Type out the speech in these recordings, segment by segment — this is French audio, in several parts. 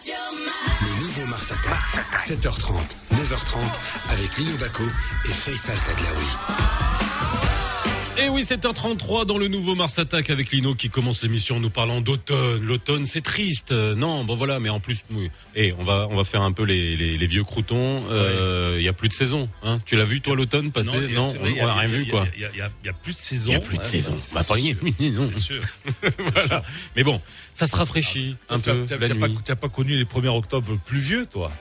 Le nouveau Mars Attack, 7h30, 9h30, avec Lino Baco et Faisal Tadlaoui. Et oui, 7h33 dans le nouveau Mars Attack avec Lino qui commence l'émission en nous parlant d'automne. L'automne, c'est triste. Non, bon voilà, mais en plus, oui. Et on va, on va faire un peu les, les, les vieux croutons. Euh, Il y a plus de saison. Hein. Tu l'as vu toi l'automne passer? Non, vrai, on n'a rien vu quoi. Il y, a- y y plus de saison. Il y a plus de saison. Bah, pas rien. Non. Sûr. voilà. Mais bon, ça se rafraîchit un T'as- peu t'as- pas, pas connu les 1er octobre pluvieux, toi?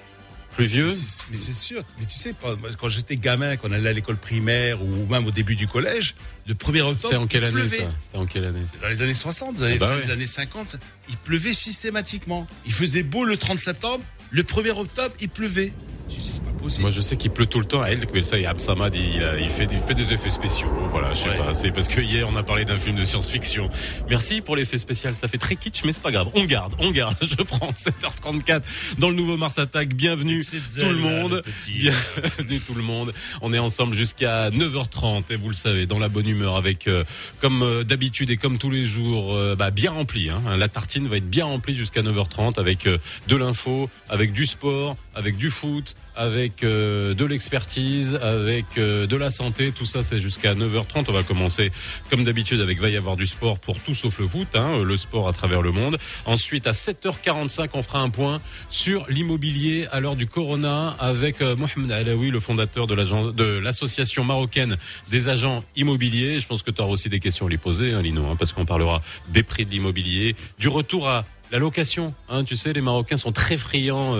Pluvieux. Mais c'est sûr. Mais tu sais, quand j'étais gamin, quand on allait à l'école primaire ou même au début du collège, le 1er octobre. C'était en quelle année pleuvait. ça? C'était en quelle année Dans les années 60, dans les Ah bah ouais. des années 50, il pleuvait systématiquement. Il faisait beau le 30 septembre, le 1er octobre, il pleuvait. Tu dis, c'est pas possible. Moi, je sais qu'il pleut tout le temps. À elle, ça, et Absamad, il, a- il fait, il fait des effets spéciaux. Voilà, je sais Ouais. pas. C'est parce que hier, on a parlé d'un film de science-fiction. Merci pour l'effet spécial. Ça fait très kitsch, mais c'est pas grave. On garde, on garde. Je prends 7h34 dans le nouveau Mars Attack. Bienvenue tout le monde. euh, Bienvenue tout le monde. On est ensemble jusqu'à 9h30 et vous le savez, dans la bonne humeur avec, euh, comme euh, d'habitude et comme tous les jours, euh, bah, bien rempli. Hein. La tartine va être bien remplie jusqu'à 9h30 avec de l'info, avec du sport, avec du foot, avec euh, de l'expertise, avec euh, de la santé. Tout ça, c'est jusqu'à 9h30. On va commencer comme d'habitude avec va y avoir du sport pour tout sauf le foot, hein, le sport à travers le monde. Ensuite, à 7h45, on fera un point sur l'immobilier à l'heure du corona avec euh, Mohamed Alaoui, le fondateur de l'agent- de l'association marocaine des agents immobiliers. Je pense que tu auras aussi des questions à lui poser, hein, Lino, hein, parce qu'on parlera des prix de l'immobilier, du retour à la location. Hein, tu sais, les Marocains sont très friands.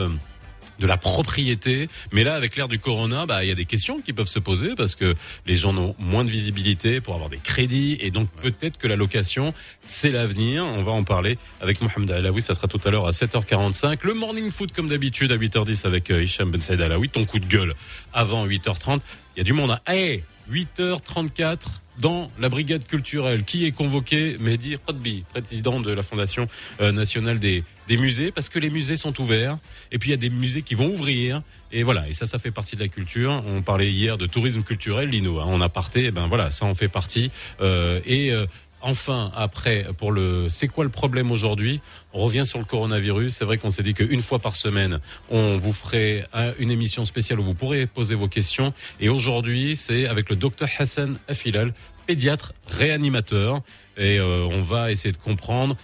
De la propriété. Mais là, avec l'ère du corona, bah, il y a des questions qui peuvent se poser parce que les gens ont moins de visibilité pour avoir des crédits et donc peut-être que la location, c'est l'avenir. On va en parler avec Mohamed Alaoui. Ça sera tout à l'heure à 7h45. Le morning foot, comme d'habitude, à 8h10 avec euh, Hicham Ben Saïd Alaoui. Ton coup de gueule avant 8h30. Il y a du monde à, hey, 8h34 dans la brigade culturelle qui est convoqué Mehdi Qadbi, président de la Fondation euh, nationale des, des musées, parce que les musées sont ouverts, et puis il y a des musées qui vont ouvrir, et voilà, et ça, ça fait partie de la culture. On parlait hier de tourisme culturel, Lino, hein, on a parté, et ben voilà, ça en fait partie, Euh, et euh, Enfin, après, pour le, c'est quoi le problème aujourd'hui? On revient sur le coronavirus. C'est vrai qu'on s'est dit qu'une fois par semaine, on vous ferait un- une émission spéciale où vous pourrez poser vos questions. Et aujourd'hui, c'est avec le docteur Hassan Afilal, pédiatre réanimateur. Et euh, on va essayer de comprendre.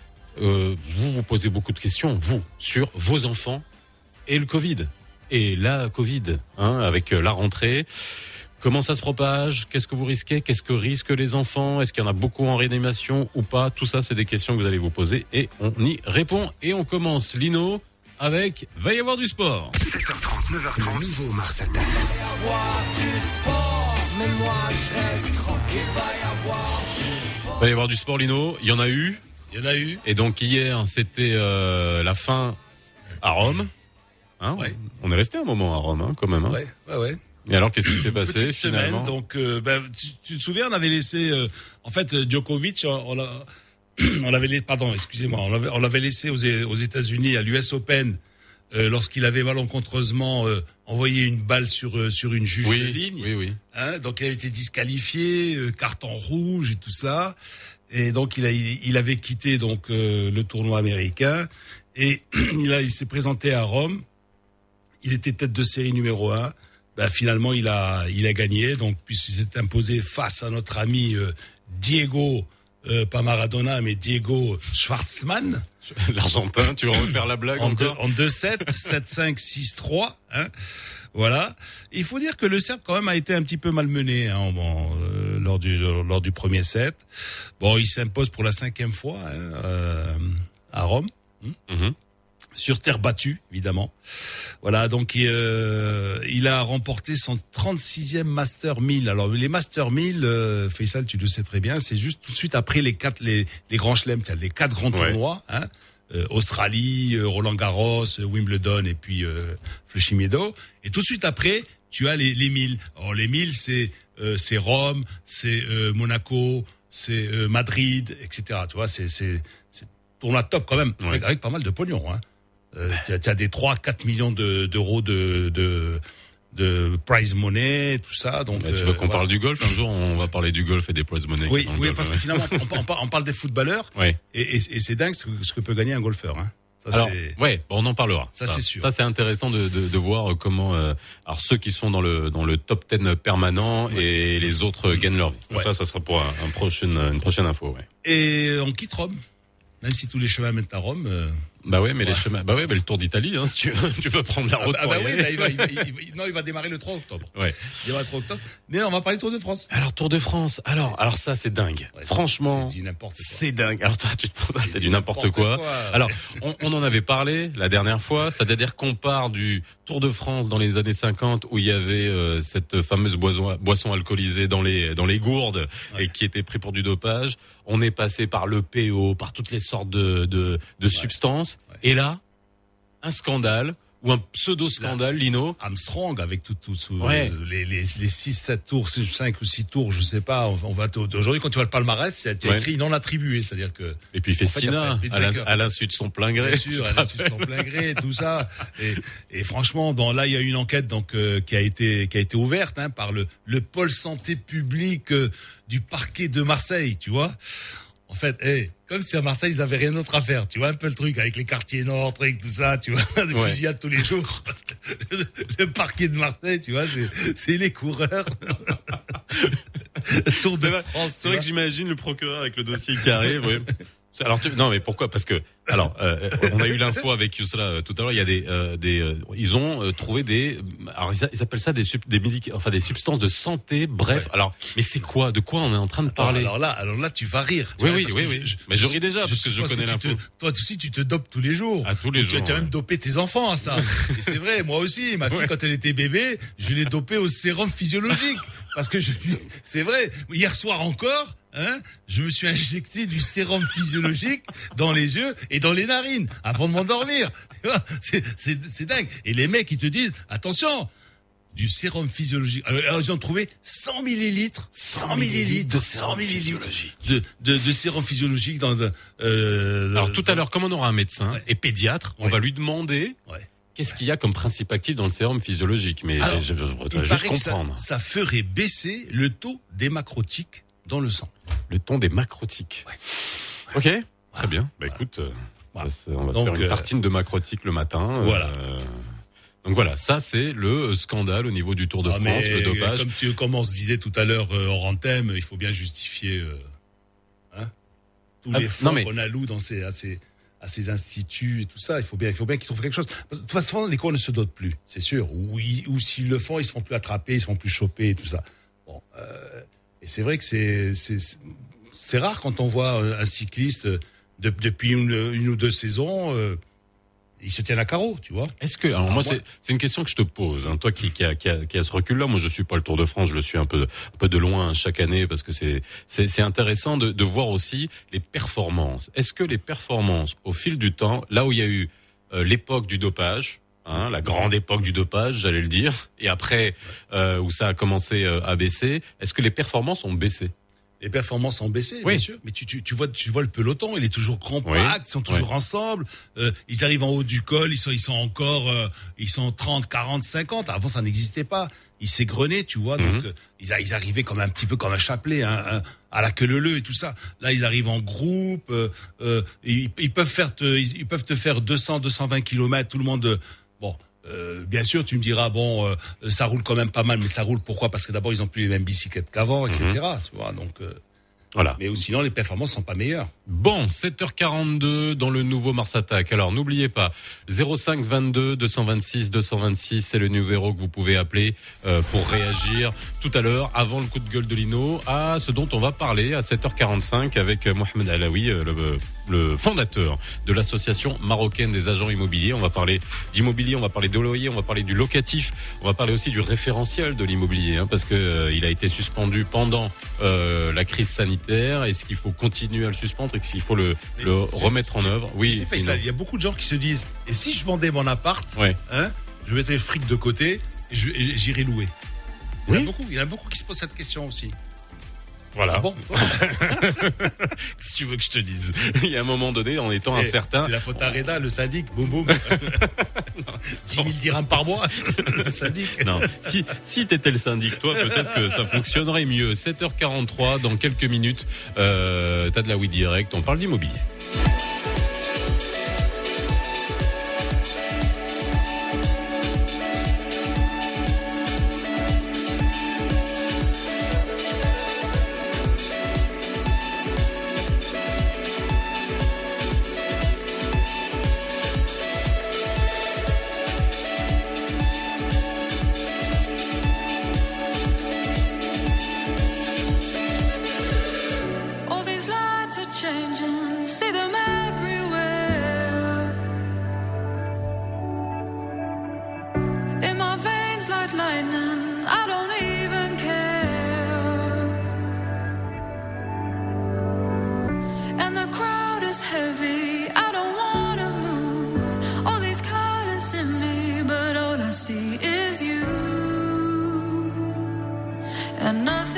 euh, vous vous posez beaucoup de questions, vous, sur vos enfants et le Covid. Et la Covid, hein, avec la rentrée. Comment ça se propage? Qu'est-ce que vous risquez? Qu'est-ce que risquent les enfants? Est-ce qu'il y en a beaucoup en réanimation ou pas? Tout ça, c'est des questions que vous allez vous poser et on y répond. Et on commence, Lino, avec Va y avoir du sport. 7h30, 9h30, le nouveau Mars Attack. Va y avoir du sport, Lino. Il y en a eu. Il y en a eu. Et donc hier, c'était euh, la fin à Rome. Hein, Ouais. On est resté un moment à Rome, hein, quand même. hein? Ouais, ouais, ouais. Et alors, qu'est-ce qui s'est passé Petite semaine, finalement donc euh, ben, tu, tu te souviens, on avait laissé, euh, en fait, Djokovic, on, on l'a- on l'avait, la- pardon, excusez-moi, on l'avait, laissé aux, aux États-Unis à l'US Open euh, lorsqu'il avait malencontreusement euh, envoyé une balle sur euh, sur une juge de Oui, ligne. oui, oui. Hein, donc il avait été disqualifié, euh, carton rouge et tout ça. Et donc il a il, il avait quitté donc euh, le tournoi américain et il a il s'est présenté à Rome. Il était tête de série numéro un. Ben, finalement il a il a gagné donc puisqu'il s'est imposé face à notre ami euh, Diego euh, pas Maradona mais Diego Schwartzmann L'Argentin, tu veux refaire la blague en, deux, encore en 2-7, 7-5, 6-3. Hein voilà. Il faut dire que le Serbe quand même a été un petit peu malmené hein, bon, euh, lors du lors du premier set. Bon, il s'impose pour la cinquième fois hein, euh, à Rome. Mhm. Sur terre battue, évidemment. Voilà, donc euh, il a remporté son 36e Master 1000. Alors les Master 1000, euh, Faisal, tu le sais très bien, c'est juste tout de suite après les quatre les, les grands chelems, les quatre grands Ouais. tournois. Hein, euh, Australie, euh, Roland Garros, euh, Wimbledon et puis euh, Flushing Meadows. Et tout de suite après, tu as les, les 1000. Alors les 1000, c'est euh, c'est Rome, c'est euh, Monaco, c'est euh, Madrid, etc. Tu vois, c'est c'est c'est tournoi top quand même, Ouais. avec, avec pas mal de pognon. Hein. Euh, tu as, des 3-4 millions de- d'euros de, de de prize money, tout ça. Donc tu euh, veux qu'on voilà. parle du golf un jour? On va parler du golf et des prize money. Oui, golf, parce que finalement, on, parle des footballeurs Ouais. et, et, et c'est dingue ce que, ce que peut gagner un golfeur. Hein. Ça, Alors, ouais, on en parlera. Ça, c'est sûr. Ça, c'est intéressant de, de, de voir comment, euh, alors ceux qui sont dans le dans le top 10 permanent et les autres euh, gagnent leur vie. Ouais. Ça, ça sera pour un, un prochain, une prochaine info. Ouais. Et on quitte Rome. Même si tous les chemins mènent à Rome. euh, Bah ouais, mais les chemins, bah ouais, mais le Tour d'Italie, hein, si tu veux, tu peux prendre la Ah, route. bah, pour ah y bah oui, aller. bah, il va, il va- il va- non, il va démarrer le 3 octobre. Ouais. Il démarre le 3 octobre. Mais on va parler Tour de France. Alors Tour de France. Alors, alors ça, c'est dingue. Ouais, Franchement, c'est dingue. Alors toi, tu te penses, c'est du n'importe quoi. Alors, on, on en avait parlé la dernière fois, c'est-à-dire qu'on part du Tour de France dans les années 50 où il y avait euh, cette fameuse boisson, boisson alcoolisée dans les dans les gourdes et qui était pris pour du dopage. On est passé par le PO, par toutes les sortes de de, de substances. Ouais. Et là, un scandale ou un pseudo scandale, Lino. Armstrong avec tout, tout, tout, Ouais. euh, les, les, les 6, 7 tours, 5 ou 6 tours, je sais pas. On, on va aujourd'hui, quand tu vois le palmarès, c'est Ouais. écrit non attribué. C'est-à-dire que, Et puis fait, Festina, à l'in- à l'insu de son plein gré. bien sûr, Tu elle te a su son plein gré, tout ça. Et, et franchement, bon, là, il y a une enquête donc euh, qui a été qui a été ouverte hein, par le le pôle santé publique euh, du parquet de Marseille, tu vois. En fait, comme si à Marseille ils avaient rien d'autre à faire, tu vois un peu le truc avec les quartiers nord, truc, tout ça, tu vois, des Ouais. fusillades tous les jours. le, le parquet de Marseille, tu vois, c'est les coureurs. Tour de France, C'est vrai que j'imagine le procureur avec le dossier qui arrive. ouais. Alors tu- non mais pourquoi? Parce que alors euh, on a eu l'info avec Yousla euh, tout à l'heure. Il y a des euh, des euh, ils ont euh, trouvé des alors ils, appellent ça des sub- des médic- enfin des substances de santé. Bref, alors mais c'est quoi? De quoi on est en train de parler? alors là, alors là, tu vas rire. tu Oui, vois, oui, oui, oui. Mais je ris déjà, parce que je connais l'info. Toi aussi, tu te dopes tous les jours. À tous les jours, Tu as même dopé tes enfants à ça. Et c'est vrai, moi aussi, ma fille, Ouais. quand elle était bébé, je l'ai dopé au sérum physiologique. Parce que je, c'est vrai, hier soir encore, hein, je me suis injecté du sérum physiologique dans les yeux et dans les narines avant de m'endormir. C'est, dingue. Et les mecs, ils te disent, attention, du sérum physiologique. Alors, alors, ils ont trouvé 100 millilitres, 100 millilitres, 100 millilitres de, de, de sérum physiologique dans de, euh, Alors tout à l'heure, comme on aura un médecin Ouais. et pédiatre, on va lui demander Ouais. qu'est-ce qu'il y a comme principe actif dans le sérum physiologique. Mais Alors, je, je- je Il juste que ça, comprendre ça ferait baisser le taux d'hémacrotique dans le sang. le ton des macrotiques. Ok, très bien. Bah écoute, euh, Voilà. on va se faire une euh, tartine de macrotiques le matin. euh, Voilà. donc voilà, ça c'est le scandale au niveau du Tour de Ah, France, le dopage. Comme, tu, comme on se disait tout à l'heure hors antenne, il faut bien justifier hein, tous Ah, les fonds mais- qu'on alloue dans ces, à, ces, à ces instituts et tout ça. Il faut bien, il faut bien qu'ils trouvent quelque chose. De toute façon, les cours ne se dotent plus, c'est sûr. Ou, ou s'ils le font, ils se font plus attraper, ils se font plus choper et tout ça. Bon, euh, et c'est vrai que c'est c'est c'est- c'est rare quand on voit un cycliste euh, de- depuis une, une ou deux saisons. euh, il se tient à carreau, tu vois. Est-ce que alors Ah, moi moi- c'est c'est une question que je te pose hein, toi qui qui a, qui a qui a ce recul là moi je suis pas le Tour de France je le suis un peu un peu de loin chaque année parce que c'est c'est c'est intéressant de de voir aussi les performances est-ce que les performances au fil du temps là où il y a eu euh, l'époque du dopage Hein, la grande époque du dopage, j'allais le dire, et après euh, où ça a commencé euh, à baisser, est-ce que les performances ont baissé? Les performances ont baissé, Oui. bien sûr. Mais tu, tu, tu vois, tu vois le peloton, il est toujours compact, Oui. ils sont toujours ensemble. Euh, ils arrivent en haut du col, ils sont, ils sont encore, euh, ils sont 30, 40, 50. Avant, ça n'existait pas. Ils s'égrenaient, tu vois. Donc, Mhm. euh, ils, arrivaient comme un petit peu comme un chapelet, hein, hein, à la queue leu et tout ça. Là, ils arrivent en groupe. euh, euh, ils, ils peuvent faire, te, ils ils peuvent te faire 200, 220 kilomètres. Tout le monde. Bon. euh, bien sûr, tu me diras bon, euh, ça roule quand même pas mal, mais ça roule pourquoi? Parce que d'abord ils ont plus les mêmes bicyclettes qu'avant, etc. Tu vois, donc. euh, Voilà. mais sinon, les performances sont pas meilleures. Bon, 7h42 dans le nouveau Mars Attack. Alors n'oubliez pas 05 22 226 226, c'est le numéro que vous pouvez appeler pour réagir tout à l'heure avant le coup de gueule de Lino à ce dont on va parler à 7h45 avec Mohamed Alaoui, le, le fondateur de l'association marocaine des agents immobiliers. On va parler d'immobilier, on va parler de loyer, on va parler du locatif, on va parler aussi du référentiel de l'immobilier hein, parce que euh, il a été suspendu pendant euh, la crise sanitaire. Est-ce qu'il faut continuer à le suspendre et s'il faut le, remettre en œuvre? Oui. Fait, ça. Il y a beaucoup de gens qui se disent et si je vendais mon appart, Ouais. hein, je mettrais le fric de côté et j'irais louer? Il y en a Oui. beaucoup. Il y en a beaucoup qui se posent cette question aussi. Voilà. Ah bon Si tu veux que je te dise, il y a un moment donné, en étant Eh, incertain, C'est la faute à Reda, le syndic. Boum boum. 10 000 dirhams par mois. le syndic. Non, si si t'étais le syndic, toi, peut-être que ça fonctionnerait mieux. 7h43, dans quelques minutes, euh, t'as de la oui direct. On parle d'immobilier. And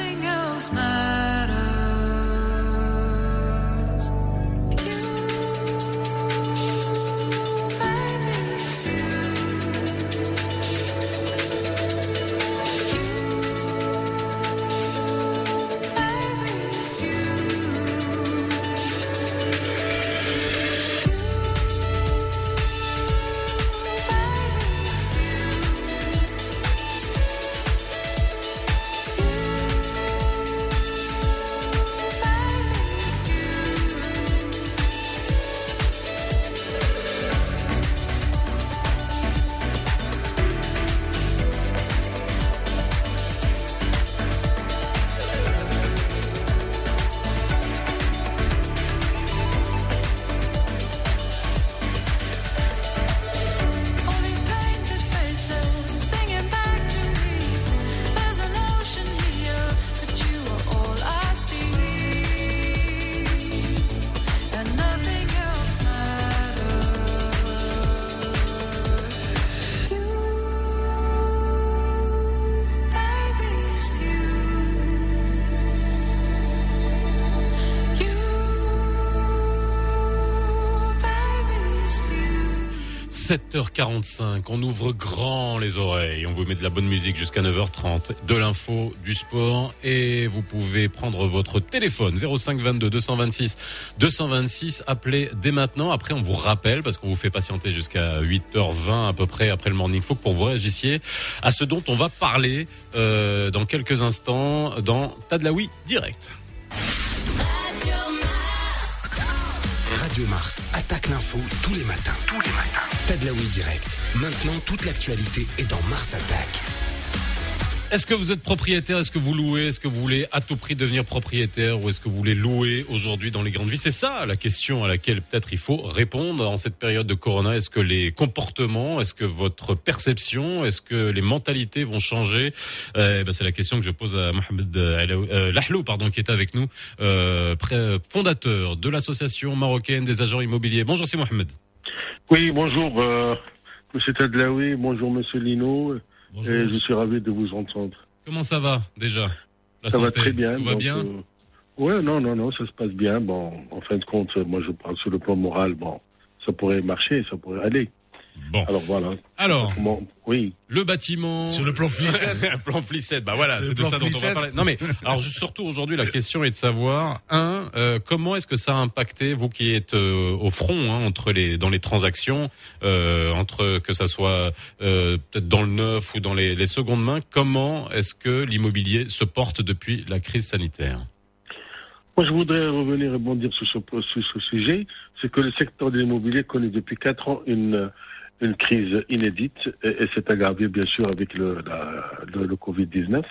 7h45, on ouvre grand les oreilles, on vous met de la bonne musique jusqu'à 9h30, de l'info, du sport et vous pouvez prendre votre téléphone 05 22 226 226, appelez dès maintenant. Après on vous rappelle parce qu'on vous fait patienter jusqu'à 8h20 à peu près après le morning folk pour vous réagissiez à ce dont on va parler euh, dans quelques instants dans Tadlaoui direct. Radio Mars attaque l'info tous les matins. Tous les matins. Tadlaoui direct. Maintenant, toute l'actualité est dans Mars Attaque. Est-ce que vous êtes propriétaire? Est-ce que vous louez? Est-ce que vous voulez à tout prix devenir propriétaire Ou est-ce que vous voulez louer aujourd'hui dans les grandes villes? C'est ça la question à laquelle peut-être il faut répondre en cette période de Corona. Est-ce que les comportements, est-ce que votre perception, est-ce que les mentalités vont changer? Euh, ben, C'est la question que je pose à Mohamed Alaoui- euh, Lahlou, pardon, qui est avec nous, euh, fondateur de l'association marocaine des agents immobiliers. Bonjour, c'est Mohamed. Oui, bonjour, euh, Monsieur Tadlaoui, bonjour Monsieur Lino, Bonjour. et je suis ravi de vous entendre. Comment ça va déjà La ça va très bien. Tout va donc, bien? euh, Ouais, non, non, non, ça se passe bien. Bon, en fin de compte, moi je parle sur le plan moral, bon, ça pourrait marcher, ça pourrait aller. Bon. Alors voilà. Alors, Comment Oui. le bâtiment. Sur le plan flissette. Le plan flissette, bah voilà, c'est de ça dont on va parler. Non mais, alors juste- surtout aujourd'hui, la question est de savoir, un, euh, comment est-ce que ça a impacté, vous qui êtes euh, au front, hein, entre les, dans les transactions, euh, entre que ça soit euh, peut-être dans le neuf ou dans les, les secondes mains, comment est-ce que l'immobilier se porte depuis la crise sanitaire? Moi, je voudrais revenir et rebondir sur ce, sur ce sujet. C'est que le secteur de l'immobilier connaît depuis quatre ans une, une crise inédite et, et c'est aggravé, bien sûr, avec le, la- le, le Covid-19.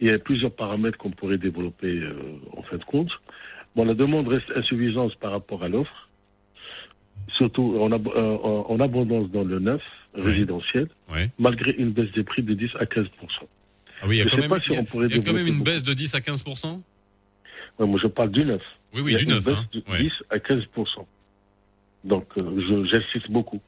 Il y a plusieurs paramètres qu'on pourrait développer euh, en fin de compte. Bon, la demande reste insuffisante par rapport à l'offre, surtout en, ab- euh, en- abondance dans le neuf Oui. résidentiel, malgré une baisse des prix de 10 à 15 Ah oui, il y a quand même, si il y a- il y a quand même une beaucoup. baisse de 10 à 15 Ouais, Moi, je parle du neuf. Oui, Il oui, y a du une neuf. baisse Hein. de Ouais. 10 à 15 Donc, euh, j'insiste beaucoup.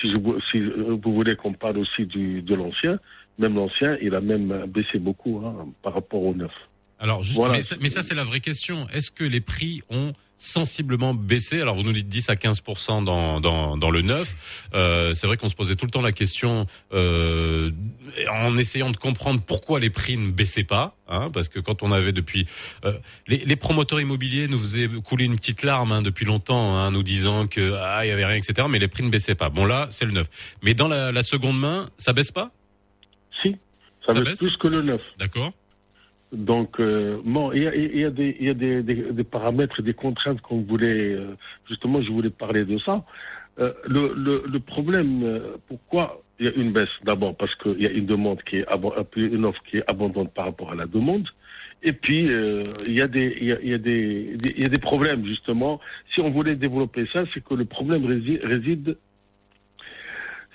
Si, je, si vous voulez qu'on parle aussi du, de l'ancien, même l'ancien, il a même baissé beaucoup hein, par rapport au neuf. Alors, juste, Voilà. mais, ça, ça, c'est la vraie question. Est-ce que les prix ont sensiblement baissé? Alors, vous nous dites 10 à 15 dans, dans, dans le neuf. Euh, c'est vrai qu'on se posait tout le temps la question euh, en essayant de comprendre pourquoi les prix ne baissaient pas. Hein, parce que quand on avait depuis... euh, les, les promoteurs immobiliers nous faisaient couler une petite larme hein, depuis longtemps, hein, nous disant que ah, il y avait rien, etc. Mais les prix ne baissaient pas. Bon, là, c'est le neuf. Mais dans la, la seconde main, ça baisse pas? Si, ça, Ça baisse baisse? plus que le neuf. D'accord Donc, euh, bon, il y a, y a, des, y a des, des, des paramètres, des contraintes qu'on voulait, euh, justement, je voulais parler de ça. Euh, le, le, le problème, euh, pourquoi il y a une baisse? D'abord parce qu'il y a une demande qui est une offre qui est abondante par rapport à la demande. Et puis euh, il y a des y a, y a des, y a des problèmes justement. Si on voulait développer ça, c'est que le problème réside, réside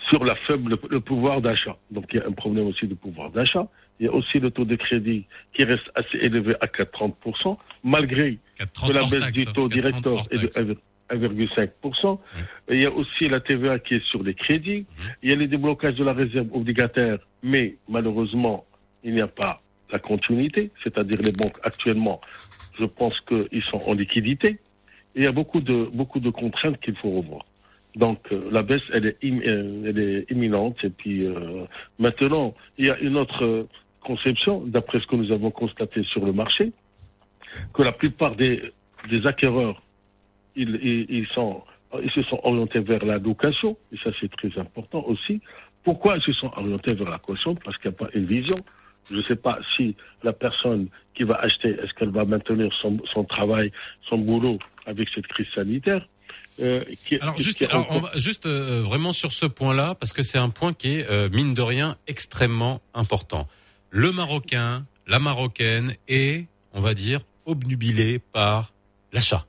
sur la faible le pouvoir d'achat. Donc il y a un problème aussi de pouvoir d'achat. Il y a aussi le taux de crédit qui reste assez élevé à 4,30%, malgré 4,30 que la baisse du taux 4,30 directeur est de taxe. 1,5%. Et il y a aussi la TVA qui est sur les crédits. Il y a les déblocages de la réserve obligataire, mais malheureusement, il n'y a pas la continuité, c'est-à-dire les banques actuellement, je pense qu'ils sont en liquidité. Et il y a beaucoup de, beaucoup de contraintes qu'il faut revoir. Donc euh, la baisse, elle est, im- euh, elle est imminente. Et puis euh, maintenant, il y a une autre conception, d'après ce que nous avons constaté sur le marché, que la plupart des, des acquéreurs, ils, ils, ils sont, ils se sont orientés vers la location, et ça c'est très important aussi. Pourquoi ils se sont orientés vers la location? Parce qu'il n'y a pas une vision. Je ne sais pas si la personne qui va acheter, est-ce qu'elle va maintenir son, son travail, son boulot avec cette crise sanitaire euh, qui- Alors juste, qui- alors, on va- juste euh, vraiment sur ce point-là, parce que c'est un point qui est euh, mine de rien extrêmement important. Le Marocain, la Marocaine est, on va dire, obnubilé par l'achat.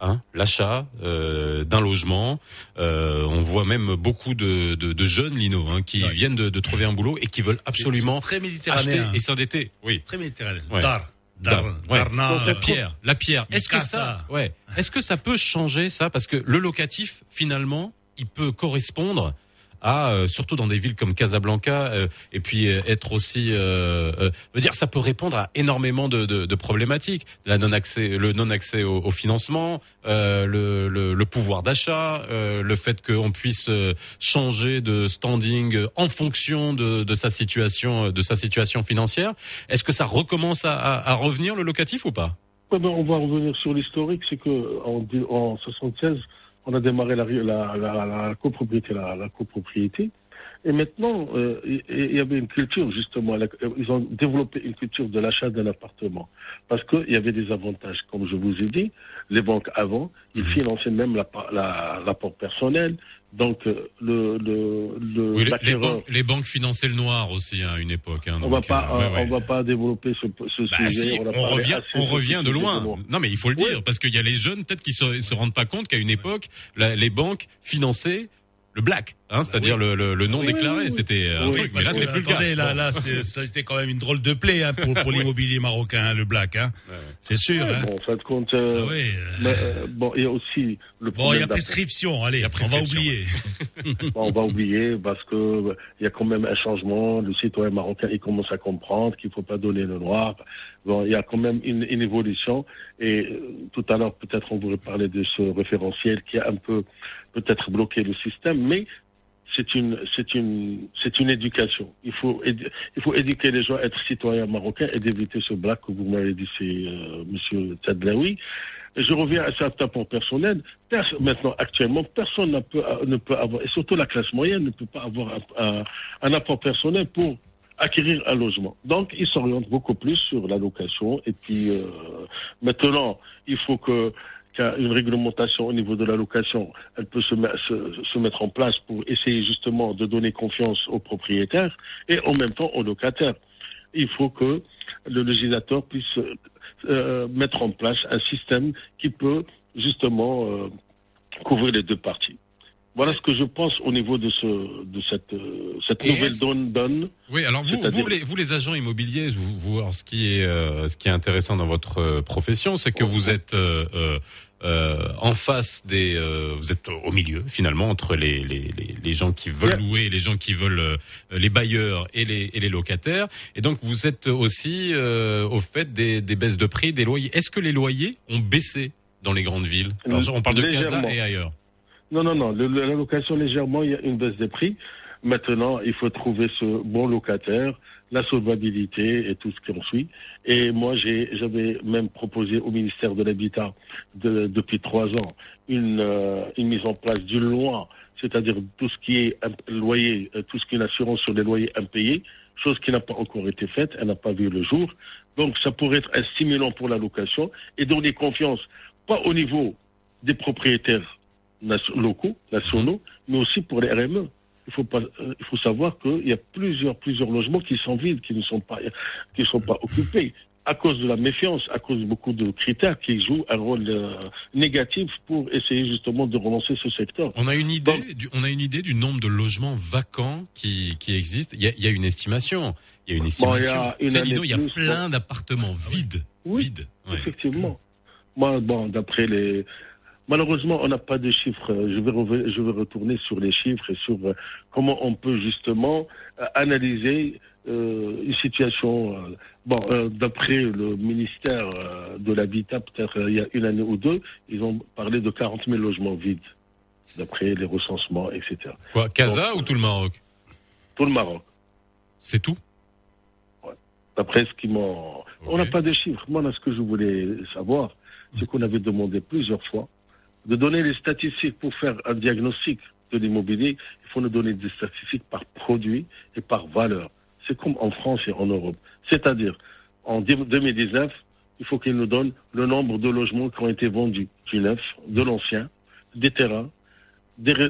Hein, l'achat euh, d'un logement. Euh, on voit même beaucoup de, de, de jeunes Lino hein, qui Ouais. viennent de, de trouver un boulot et qui veulent absolument très acheter et s'endetter. Oui. Très méditerranéen. Ouais. Dar. Dar. Ouais. Darna. La pierre, la pierre. Est-ce que ça, ouais, est-ce que ça peut changer ça? Parce que le locatif finalement, il peut correspondre à euh, surtout dans des villes comme Casablanca euh, et puis euh, être aussi, euh, euh, veut dire, ça peut répondre à énormément de, de, de problématiques, la non accès, le non accès au, au financement, le, le, le pouvoir d'achat, le fait qu'on puisse changer de standing en fonction de, de sa situation, de sa situation financière. Est-ce que ça recommence à, à, à revenir le locatif ou pas? On va revenir sur l'historique, c'est que en, en 76, on a démarré la, la, la, la copropriété, la, copropriété. Et maintenant, euh, il y avait une culture, justement, ils ont développé une culture de l'achat d'un appartement. Parce qu'il y avait des avantages, comme je vous ai dit, les banques avant, ils Mhm. finançaient même l'apport la, l'apport personnel. Donc, euh, le, le, le, Oui, les, banques, les banques finançaient le noir aussi à une époque. Hein, on pas, euh, ouais, ouais. on va pas développer ce, ce Bah sujet. si, on, revient, assez on revient de loin. Non, mais il faut le dire parce qu'il y a les jeunes peut-être qui se, se rendent pas compte qu'à une époque, la- les banques finançaient le black, hein, c'est-à-dire oui. le, le, le non Oui, déclaré. oui, oui. C'était un Oui, truc, mais là c'est plus le cas. attendez, là, là, ça a été quand même une drôle de plaie hein, pour, pour l'immobilier marocain, hein, le black. Hein. Ouais. C'est sûr. Ouais, hein. bon, en fin de compte, euh, Ah oui, euh, mais, euh, bon, il y a aussi le Bon, il problème y a prescription. Allez, a on va oublier. Bon, on va oublier parce que il y a quand même un changement. Le citoyen marocain, il commence à comprendre qu'il faut pas donner le noir. Bon, il y a quand même une, une évolution. Et euh, tout à l'heure, peut-être, on voudrait parler de ce référentiel qui a un peu peut-être bloqué le système, mais c'est une, c'est une, c'est une éducation. Il faut, il faut éduquer les gens à être citoyens marocains et d'éviter ce black que vous m'avez dit, c'est euh, Monsieur Tadlaoui. Je reviens à cet apport personnel. Pers- maintenant, actuellement, personne ne peut, ne peut avoir, et surtout la classe moyenne ne peut pas avoir un apport personnel pour acquérir un logement. Donc, ils s'orientent beaucoup plus sur la location. Et puis, euh, maintenant, il faut que qu'une réglementation au niveau de la location, elle peut se, met- se, se mettre en place pour essayer justement de donner confiance aux propriétaires et en même temps aux locataires. Il faut que le législateur puisse euh, mettre en place un système qui peut justement euh, couvrir les deux parties. Voilà ce que je pense au niveau de, ce, de cette, euh, cette Et nouvelle donne. donne. Oui, alors vous, vous, les, vous les agents immobiliers, vous, vous, alors, ce qui est euh, ce qui est intéressant dans votre euh, profession, c'est que vous êtes euh, euh, en face des, euh, vous êtes au milieu finalement entre les les, les, les gens qui veulent Yeah. louer, les gens qui veulent euh, les bailleurs et les et les locataires, et donc vous êtes aussi euh, au fait des, des baisses de prix, des loyers. Est-ce que les loyers ont baissé dans les grandes villes? Alors, on parle de Casa Légèrement. et ailleurs. Non, non, non. Le- la location, légèrement, il y a une baisse des prix. Maintenant, il faut trouver ce bon locataire, la solvabilité et tout ce qui en suit. Et moi, j'avais même proposé au ministère de l'Habitat de- depuis trois ans une, euh, une mise en place d'une loi, c'est-à-dire tout ce qui est loyer, euh, tout ce qui est assurance sur les loyers impayés, chose qui n'a pas encore été faite, elle n'a pas vu le jour. Donc, ça pourrait être un stimulant pour la location et donner confiance, pas au niveau des propriétaires locaux, nationaux, mais aussi pour les RME. Il faut pas, euh, il faut savoir qu'il y a plusieurs, plusieurs logements qui sont vides, qui ne sont pas, qui ne sont pas occupés. à cause de la méfiance, à cause de beaucoup de critères qui jouent un rôle euh, négatif pour essayer justement de relancer ce secteur. On a une idée, du, on a une idée du nombre de logements vacants qui, qui existent. Il y a, il y a une estimation. Il y a une Bon, il y estimation. a une il y a plein d'appartements vides. Oui, vides. Ouais. Effectivement. Moi, bon, d'après les. Malheureusement, on n'a pas de chiffres. Je vais, je vais retourner sur les chiffres et sur euh, comment on peut justement euh, analyser euh, une situation. euh, bon, euh, d'après le ministère de l'Habitat, peut-être il y a une année ou deux, ils ont parlé de 40 000 logements vides, d'après les recensements, etc. Quoi, Casa Donc, ou tout le Maroc? Tout le Maroc. C'est tout? D'après ce qu'ils m'ont. On n'a pas de chiffres. Moi, là, ce que je voulais savoir, c'est qu'on avait demandé plusieurs fois de donner les statistiques pour faire un diagnostic de l'immobilier. Il faut nous donner des statistiques par produit et par valeur. C'est comme en France et en Europe. C'est-à-dire, en 2019, il faut qu'ils nous donnent le nombre de logements qui ont été vendus, du neuf, de l'ancien, des terrains,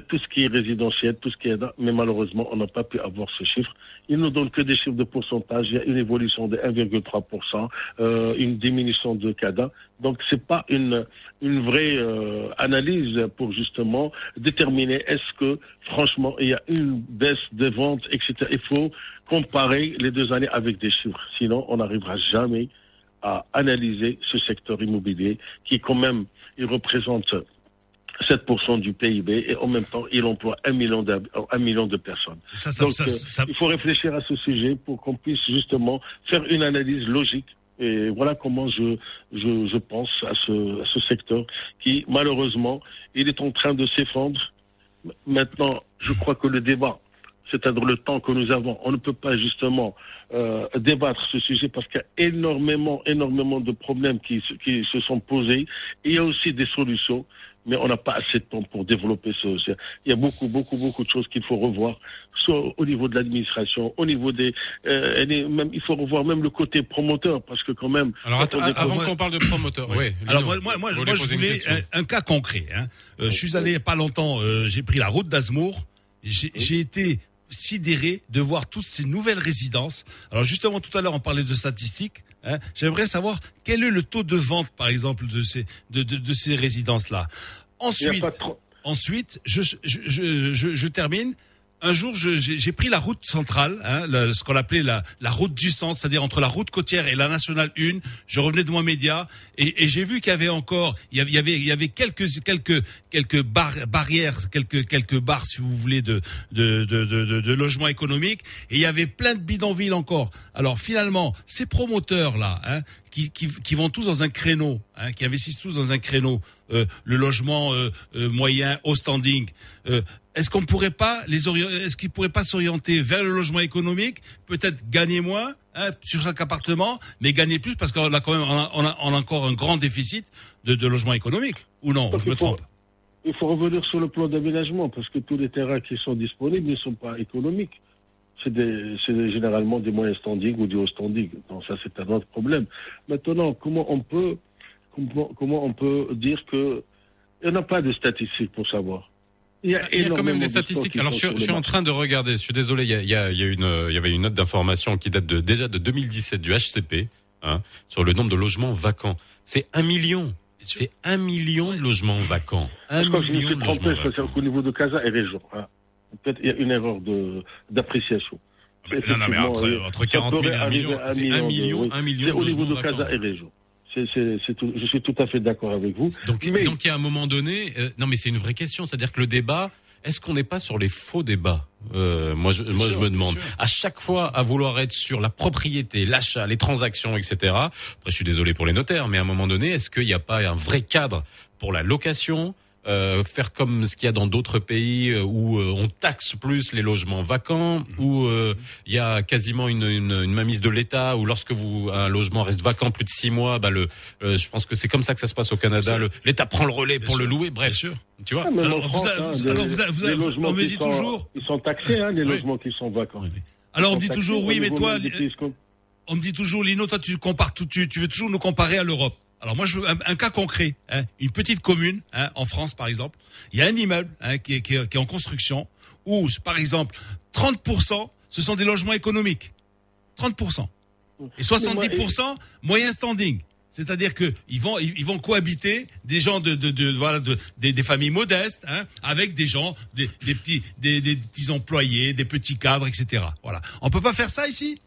tout ce qui est résidentiel, tout ce qui est mais malheureusement, on n'a pas pu avoir ce chiffre. Ils nous donnent que des chiffres de pourcentage. Il y a une évolution de 1,3%, euh, une diminution de CADA. Donc, c'est pas une, une vraie euh, analyse pour justement déterminer est-ce que, franchement, il y a une baisse de ventes, etc. Il faut comparer les deux années avec des chiffres. Sinon, on n'arrivera jamais à analyser ce secteur immobilier qui, quand même, il représente 7% du PIB et en même temps, il emploie un million de, un million de personnes. Ça, ça, Donc, ça- euh, il faut réfléchir à ce sujet pour qu'on puisse justement faire une analyse logique. Et voilà comment je, je, je pense à ce, à ce secteur qui, malheureusement, il est en train de s'effondrer. Maintenant, je crois que le débat, c'est-à-dire le temps que nous avons, on ne peut pas justement euh, débattre ce sujet parce qu'il y a énormément, énormément de problèmes qui, se- qui se sont posés. Et il y a aussi des solutions, mais on n'a pas assez de temps pour développer ce. ce- Il y a beaucoup, beaucoup, beaucoup de choses qu'il faut revoir, soit au niveau de l'administration, au niveau des, euh, même, il faut revoir même le côté promoteur parce que quand même. Alors, attends, avant qu'on parle de promoteur, ouais. Alors moi, moi, moi, vous moi, je voulais un, un cas concret. Hein. Euh, je suis allé il y a pas longtemps, euh, j'ai pris la route d'Azmour. J'ai été sidéré de voir toutes ces nouvelles résidences. Alors justement, tout à l'heure, on parlait de statistiques. Hein. J'aimerais savoir quel est le taux de vente, par exemple, de ces de, de, de ces résidences-là. Ensuite, Ensuite, je, je, je, je, je termine. Un jour, j'ai j'ai pris la route centrale, hein, ce qu'on appelait la, la route du centre, c'est-à-dire entre la route côtière et la nationale 1. Je revenais de mon média et, et j'ai vu qu'il y avait encore, il y avait, il y avait, quelques quelques quelques bar- barrières, quelques quelques barres, si vous voulez, de de de de, de, de logements économiques. Et il y avait plein de bidonvilles encore. Alors finalement, ces promoteurs là, hein, qui, qui qui vont tous dans un créneau, hein, qui investissent tous dans un créneau, euh, le logement euh, euh, moyen au standing. Est-ce qu'on pourrait pas les est-ce qu'ils pourraient pas s'orienter vers le logement économique, peut-être gagner moins hein, sur chaque appartement, mais gagner plus parce qu'on a quand même on a, on a- on a encore un grand déficit de, de logement économique ou non Parce Je me faut- trompe? Il faut revenir sur le plan d'aménagement parce que tous les terrains qui sont disponibles ne sont pas économiques. C'est généralement des moyens standing ou du haut standing. Donc ça, c'est un autre problème. Maintenant, comment on peut, comment, comment on peut dire que il n'y en a pas de statistiques pour savoir. Il y a, Il y a quand même des statistiques. Alors, je, je suis en train de regarder. Je suis désolé. Il y, a, il y, a, une, il y avait une note d'information qui date de, déjà de 2017 du HCP hein, sur le nombre de logements vacants. C'est un million. C'est un million de logements vacants. Un Je crois que je me million suis de trompé, logements c'est vacants. au niveau de Casa et région. hein. Peut-être il y a une erreur de d'appréciation. Non, non, mais entre, euh, entre ça 40 000 et pourrait 1 arriver million, c'est un de- million, oui. un million C'est de au niveau de logements Casa vacants. et région. Tout- je suis tout à fait d'accord avec vous. Donc, Mais- donc, il y a un moment donné, euh, non, mais c'est une vraie question. C'est-à-dire que le débat, est-ce qu'on n'est pas sur les faux débats? Euh, Moi, je, moi, sûr, je me demande. À chaque fois, à vouloir être sur la propriété, l'achat, les transactions, etc. Après, je suis désolé pour les notaires, mais à un moment donné, est-ce qu'il n'y a pas un vrai cadre pour la location euh, faire comme ce qu'il y a dans d'autres pays euh, où euh, on taxe plus les logements vacants, où euh, il y a quasiment une, une, une mainmise de l'État, où lorsque vous un logement reste vacant plus de six mois, bah le, euh, je pense que c'est comme ça que ça se passe au Canada. L'État prend le relais Bien pour le louer. Bien Bref, sûr. tu vois? Ah, Alors, vous hein, les- alors, vous avez- vous on me dit sont- toujours- Ils sont taxés, hein, les Oui. logements qui sont vacants. Oui. Alors on me dit toujours oui, mais toi, on me dit toujours Lino, toi tu compares tout, tu, tu veux toujours nous comparer à l'Europe. Alors moi je veux un, un cas concret, hein, une petite commune hein, en France par exemple, il y a un immeuble hein, qui, est, qui, est, qui est en construction où par exemple 30% ce sont des logements économiques, 30%. Et 70% moyen standing. C'est-à-dire que ils vont ils, vont cohabiter des gens de de, de voilà de, des, des familles modestes hein, avec des gens des, des petits des, des petits employés, des petits cadres, etc. Voilà. On peut pas faire ça ici?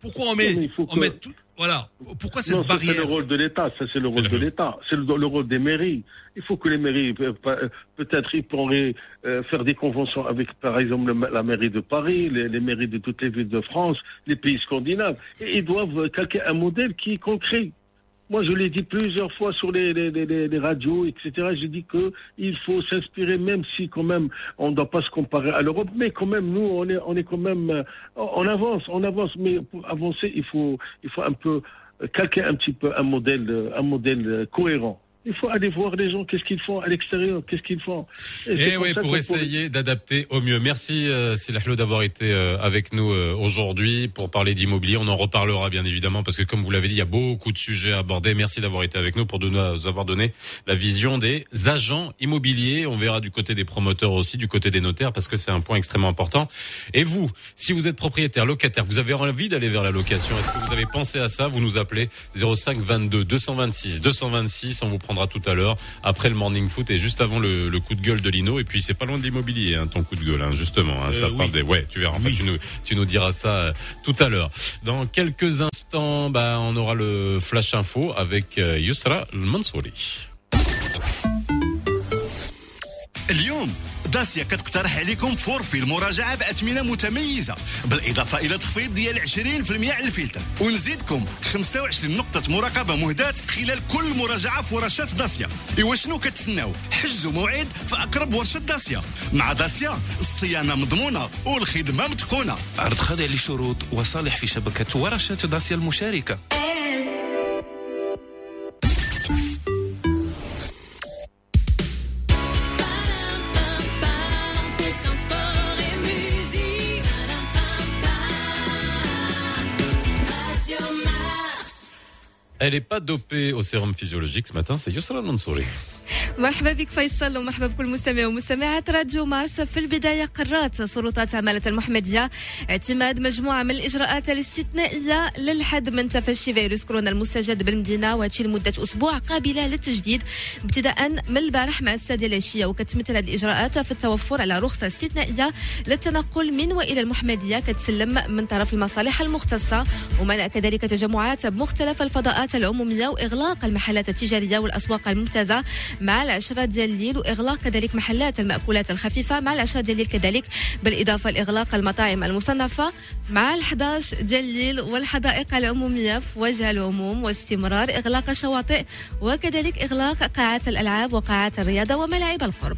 Pourquoi on met on que- met tout voilà. Pourquoi cette Non, c'est le rôle de l'État. Ça, c'est le rôle le de l'État. C'est le, le rôle des mairies. Il faut que les mairies, euh, euh, peut-être, ils pourraient euh, faire des conventions avec, par exemple, le- la mairie de Paris, les, les mairies de toutes les villes de France, les pays scandinaves. Et ils doivent calquer un modèle qui est concret. Moi, je l'ai dit plusieurs fois sur les, radios, etc. J'ai dit que il faut s'inspirer, même si quand même on ne doit pas se comparer à l'Europe, mais quand même nous, on est, on est quand même, euh, on avance, on avance. Mais pour avancer, il faut, il faut un peu calquer un petit peu un modèle, un modèle cohérent. Il faut aller voir les gens, qu'est-ce qu'ils font à l'extérieur, qu'est-ce qu'ils font. Et comme oui, pour essayer d'adapter au mieux. Merci euh, Silahlo d'avoir été euh, avec nous euh, aujourd'hui pour parler d'immobilier. On en reparlera bien évidemment parce que comme vous l'avez dit, il y a beaucoup de sujets à aborder. Merci d'avoir été avec nous pour de nous avoir donné la vision des agents immobiliers. On verra du côté des promoteurs aussi, du côté des notaires parce que c'est un point extrêmement important. Et vous, si vous êtes propriétaire, locataire, vous avez envie d'aller vers la location, est-ce que vous avez pensé à ça? Vous nous appelez 05 22 226 226. On vous tout à l'heure après le morning foot et juste avant le, le coup de gueule de Lino. Et puis c'est pas loin de l'immobilier, hein, ton coup de gueule, hein, justement. Hein, ça Euh, parle oui. des... Ouais, tu verras. En fait, Oui. tu nous, tu nous diras ça euh, tout à l'heure. Dans quelques instants, bah, on aura le flash info avec euh, Yusra Mansouri. اليوم داسيا كتقترح عليكم فورفي المراجعة بأثمنة متميزة بالإضافة إلى تخفيض ديال 20% على الفلتر. ونزيدكم 25 نقطة مراقبة مهداة خلال كل مراجعة في ورشات داسيا. إوا شنو كتسناو؟ حجزوا موعد في أقرب ورشة داسيا. مع داسيا الصيانة مضمونة والخدمة متقونة. عرض خاضع للشروط وصالح في شبكة ورشات داسيا المشاركة. Elle est pas dopée au sérum physiologique ce matin, c'est Yusra Mansouri. مرحبا بك فيصل ومرحبا بكل مستمع ومستمعات راديو مارس في البداية قررت سلطات عمالة المحمدية اعتماد مجموعة من الإجراءات الاستثنائية للحد من تفشي فيروس كورونا المستجد بالمدينة وهادشي لمدة أسبوع قابلة للتجديد ابتداء من البارح مع السادة العشية وكتمثل هذه الإجراءات في التوفر على رخصة استثنائية للتنقل من وإلى المحمدية كتسلم من طرف المصالح المختصة ومنع كذلك تجمعات بمختلف الفضاءات العمومية وإغلاق المحلات التجارية والأسواق الممتازة مع العشرة ديال الليل وإغلاق كذلك محلات المأكولات الخفيفة مع العشرة ديال الليل كذلك بالإضافة لإغلاق المطاعم المصنفة مع ال11 ديال الليل والحدائق العمومية في وجه العموم واستمرار إغلاق الشواطئ وكذلك إغلاق قاعات الألعاب وقاعات الرياضة وملاعب القرب.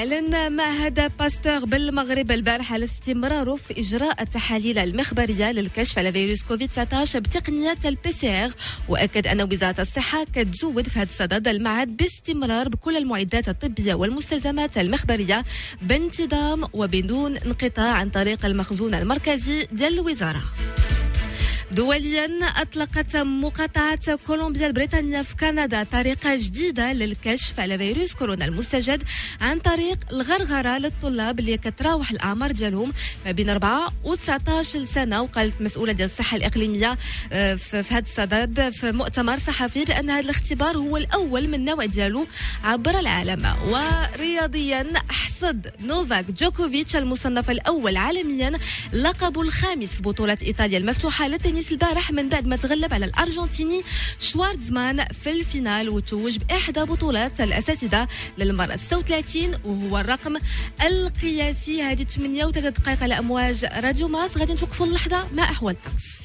أعلن معهد باستور بالمغرب البارحة على استمراره في إجراء التحاليل المخبرية للكشف على فيروس كوفيد 19 بتقنية البي سي ار وأكد أن وزارة الصحة كتزود في هذا الصدد المعهد باستمرار بكل المعدات الطبية والمستلزمات المخبرية بانتظام وبدون انقطاع عن طريق المخزون المركزي ديال الوزارة. دوليا أطلقت مقاطعة كولومبيا البريطانية في كندا طريقة جديدة للكشف على فيروس كورونا المستجد عن طريق الغرغرة للطلاب اللي كتراوح الأعمار ديالهم ما بين 4 و 19 سنة وقالت مسؤولة ديال الصحة الإقليمية آه، في هذا الصدد في مؤتمر صحفي بأن هذا الاختبار هو الأول من النوع ديالو عبر العالم. ورياضيا حصد نوفاك جوكوفيتش المصنف الأول عالميا لقبه الخامس في بطولة إيطاليا المفتوحة للتنس البارح من بعد ما تغلب على الأرجنتيني شوارتزمان في الفينال وتوج بإحدى بطولات الأساتذة للمرة 36 وهو الرقم القياسي. هذه 8 و3 دقائق على أمواج راديو ماراس غادي نتوقفوا اللحظة مع أحوال الطقس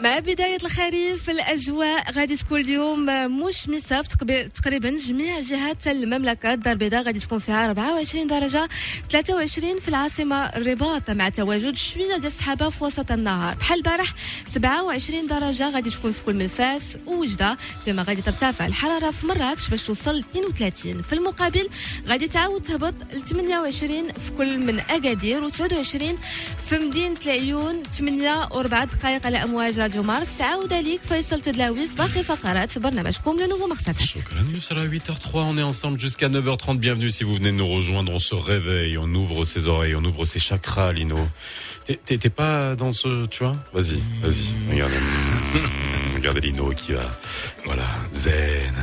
مع بداية الخريف الأجواء غادي تكون اليوم مشمسة في تقريبا جميع جهات المملكة. الدار البيضاء غادي تكون فيها 24 درجة 23 في العاصمة الرباط مع تواجد شوية ديال السحابة في وسط النهار. بحال البارح 27 درجة غادي تكون في كل من فاس ووجدة فيما غادي ترتفع الحرارة في مراكش باش توصل 32 في المقابل غادي تعاود تهبط ل 28 في كل من أكادير و 29 في مدينة العيون 8 و4 دقائق على أمواج راديو راديو مارس عاودة ليك فيصل تدلاوي في باقي فقرات برنامجكم لو نوفو مقصد Chocolat News à la 8h03, on est ensemble jusqu'à 9h30. Bienvenue si vous venez de nous rejoindre. On se réveille, on ouvre ses oreilles, on ouvre ses chakras, Lino. T'es- T'es t'es pas dans ce, tu vois Vas-y, vas-y. Regardez, Mm, regardez Lino qui va, voilà, zen.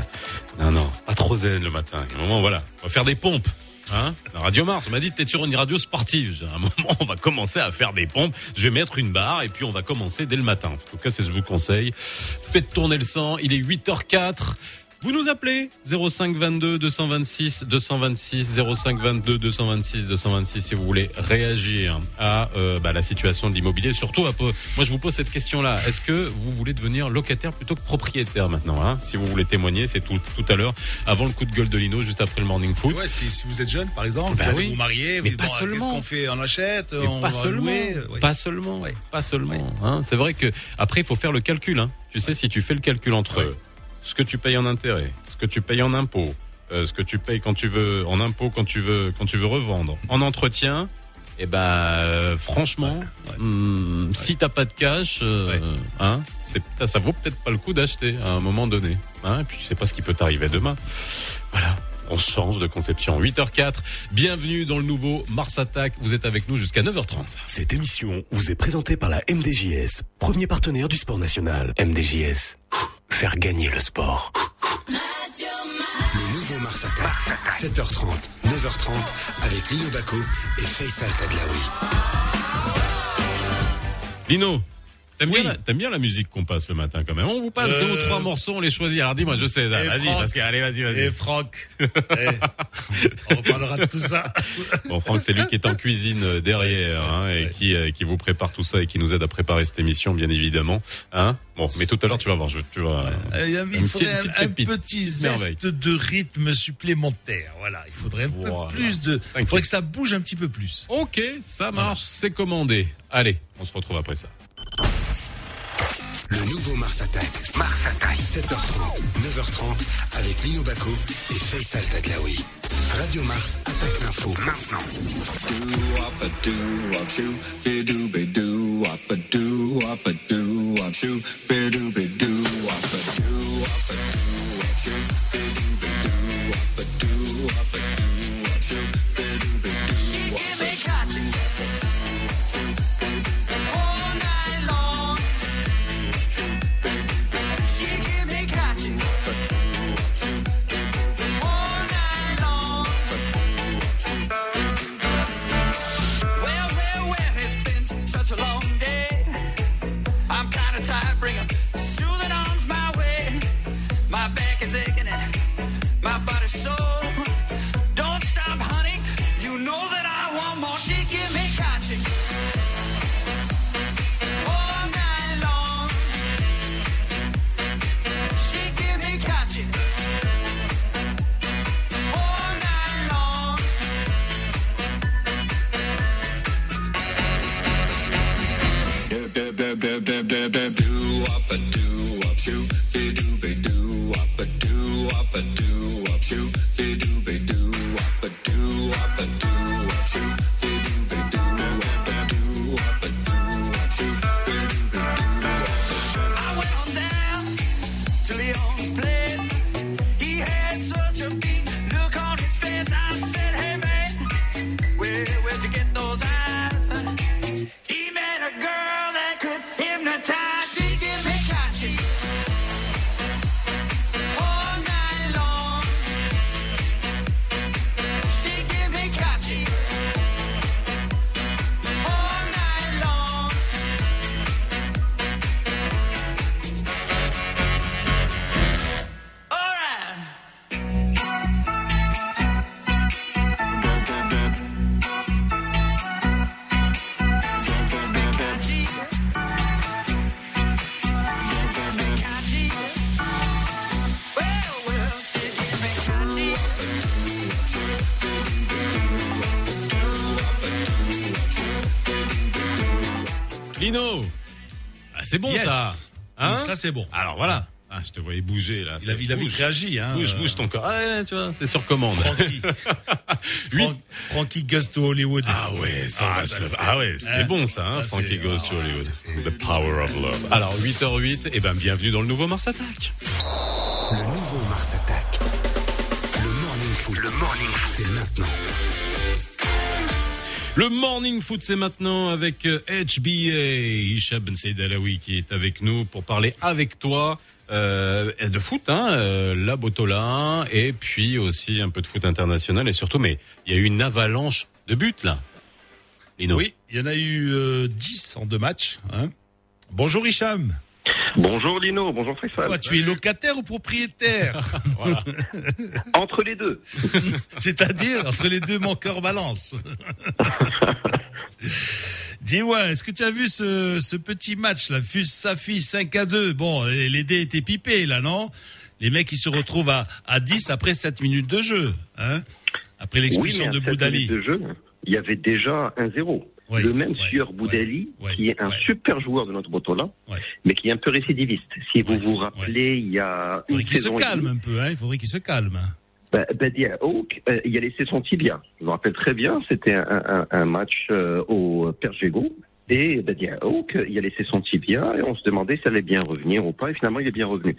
Non, non, pas trop zen le matin. À un moment, voilà, on va faire des pompes. Hein Radio Mars, on m'a dit t'es sur une radio sportive. À un moment, on va commencer à faire des pompes. Je vais mettre une barre et puis on va commencer dès le matin. En tout cas, c'est ce que je vous conseille. Faites tourner le sang. Il est 8h04. Vous nous appelez 05 22 226 226 05 22 226 226 si vous voulez réagir à euh, bah, la situation de l'immobilier. Surtout, à moi je vous pose cette question-là. Est-ce que vous voulez devenir locataire plutôt que propriétaire maintenant hein? Si vous voulez témoigner, c'est tout, tout à l'heure, avant le coup de gueule de Lino, juste après le morning foot. Ouais, si, si vous êtes jeune, par exemple, Bah vous oui. vous marier, vous Mais dites, pas bon, seulement. qu'est-ce qu'on fait? On achète Mais on pas va seulement, louer ouais. pas seulement, Ouais. pas seulement. hein. C'est vrai que après il faut faire le calcul. Hein. Tu sais, si tu fais le calcul entre ce que tu payes en intérêt, ce que tu payes en impôts, euh, ce que tu payes quand tu veux en impôts, quand tu veux quand tu veux revendre, en entretien, et ben euh, franchement, Ouais. hum, si t'as pas de cash, euh, Ouais. hein, c'est ça vaut peut-être pas le coup d'acheter à un moment donné. Hein. Et puis tu sais pas ce qui peut t'arriver demain. Voilà. On change de conception. 8h04. Bienvenue dans le nouveau Mars Attack. Vous êtes avec nous jusqu'à 9h30. Cette émission vous est présentée par la MDJS, premier partenaire du sport national. MDJS, faire gagner le sport. Le nouveau Mars Attack, 7h30, 9h30, avec Lino Baco et Faisal Tadlaoui. Lino, t'aimes Oui. bien, la- t'aimes bien la musique qu'on passe le matin quand même. On vous passe deux ou Euh, trois morceaux, on les choisit. Alors dis-moi, je sais, Et vas-y, que allez, vas-y, Et vas-y. Franck, eh, on reparlera de tout ça. Bon, Franck, c'est lui qui est en cuisine euh, derrière hein, et ouais. qui euh, qui vous prépare tout ça et qui nous aide à préparer cette émission, bien évidemment. Hein bon, mais tout à l'heure, tu vas voir, je, tu vas. Euh, Il y a- il Une faudrait petite- un, petite petit zeste de rythme supplémentaire. Voilà, il faudrait un Voilà. peu plus de. Il faudrait que ça bouge un petit peu plus. Ok, ça marche, c'est commandé. Allez, on se retrouve après ça. Le nouveau Mars Attack. Mars Attack. 7h30, 9h30, avec Lino Baco et Faisal Tadlaoui. Radio Mars attaque l'info maintenant. I c'est bon Yes. ça. Hein ça c'est bon. Alors voilà. Ah, je te voyais bouger là. Il a, il a Bouge. réagi. Hein, Bouge, euh, bouge ton corps. Ah, ouais, tu vois, c'est sur commande. Frankie. Fran- Frankie Goes to Hollywood. Ah ouais, ça, Ah, ça, ah ouais, c'était Hein bon ça, hein, Ça, Frankie Goes to ah, Hollywood. ça, c'est- The Power of Love. Alors 8h08, et ben bienvenue dans le nouveau Mars Attack. Le nouveau Mars Attack. Le morning foot. Le morning foot. C'est maintenant. Le morning foot c'est maintenant avec euh, HBA, Hicham Ben Saïd Alaoui qui est avec nous pour parler avec toi euh, de foot, hein, euh, la Botola et puis aussi un peu de foot international et surtout, mais il y a eu une avalanche de buts là. Oui, il y en a eu euh, 10 en deux matchs. hein. Bonjour Hicham. Bonjour Lino, bonjour Faisal. Toi, tu es locataire ou propriétaire Entre les deux. C'est-à-dire, entre les deux, mon cœur balance. Dis-moi, est-ce que tu as vu ce, ce petit match, la FUS Safi 5 à 2 Bon, les les dés étaient pipés, là, non? Les mecs, ils se retrouvent à, à 10 après 7 minutes de jeu. Hein? Après l'expulsion oui, de Boudali. minutes de jeu, il y avait déjà un zéro. Oui, le même sieur Boudali, qui est un super joueur de notre Botola, mais qui est un peu récidiviste. Si vous vous rappelez, il y a Il faudrait une qu'il se saison et calme demie, un peu, hein Il faudrait qu'il se calme. bah, Badia Hawk, euh, il a laissé son tibia. Je me rappelle très bien, c'était un, un- un match euh, au Pergego. Et Badia Hawk, il a laissé son tibia et on se demandait si ça allait bien revenir ou pas. Et finalement, il est bien revenu.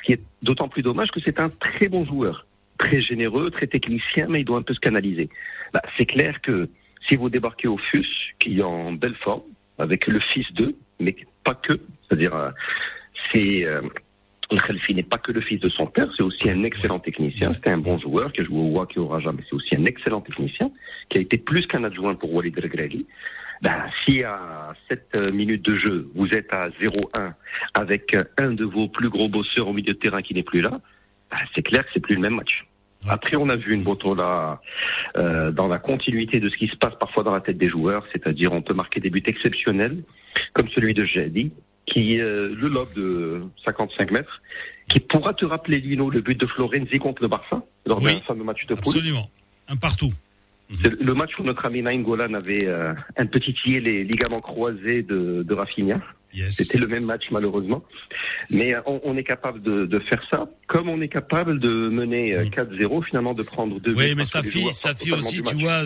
Ce qui est d'autant plus dommage que c'est un très bon joueur. Très généreux, très technicien, mais il doit un peu se canaliser. Bah, c'est clair que si vous débarquez au FUS, qui est en belle forme, avec le fils d'eux, mais pas que, c'est-à-dire, euh, c'est... Euh, Khalfi n'est pas que le fils de son père, c'est aussi un excellent technicien. C'était un bon joueur qui a joué au et au Raja, mais c'est aussi un excellent technicien qui a été plus qu'un adjoint pour Walid Regragui. Ben, si à 7 minutes de jeu, vous êtes à 0-1 avec euh, un de vos plus gros bosseurs au milieu de terrain qui n'est plus là, ben, c'est clair que c'est plus le même match. Après, on a vu une Botola euh, dans la continuité de ce qui se passe parfois dans la tête des joueurs, c'est-à-dire on peut marquer des buts exceptionnels, comme celui de Jadi, qui euh, le lobe de 55 mètres, qui pourra te rappeler Lino le but de Florenzi contre le Barça lors Oui. d'un fameux match de poule. Absolument. Un partout. Le match où notre ami Naïm Golan avait euh, un petit tillé les ligaments croisés de, de Rafinha. Yes. C'était le même match malheureusement. Mais euh, on, on est capable de, de faire ça, comme on est capable de mener euh, 4-0, finalement de prendre deux Oui, buts mais les fille, aussi, tu vois,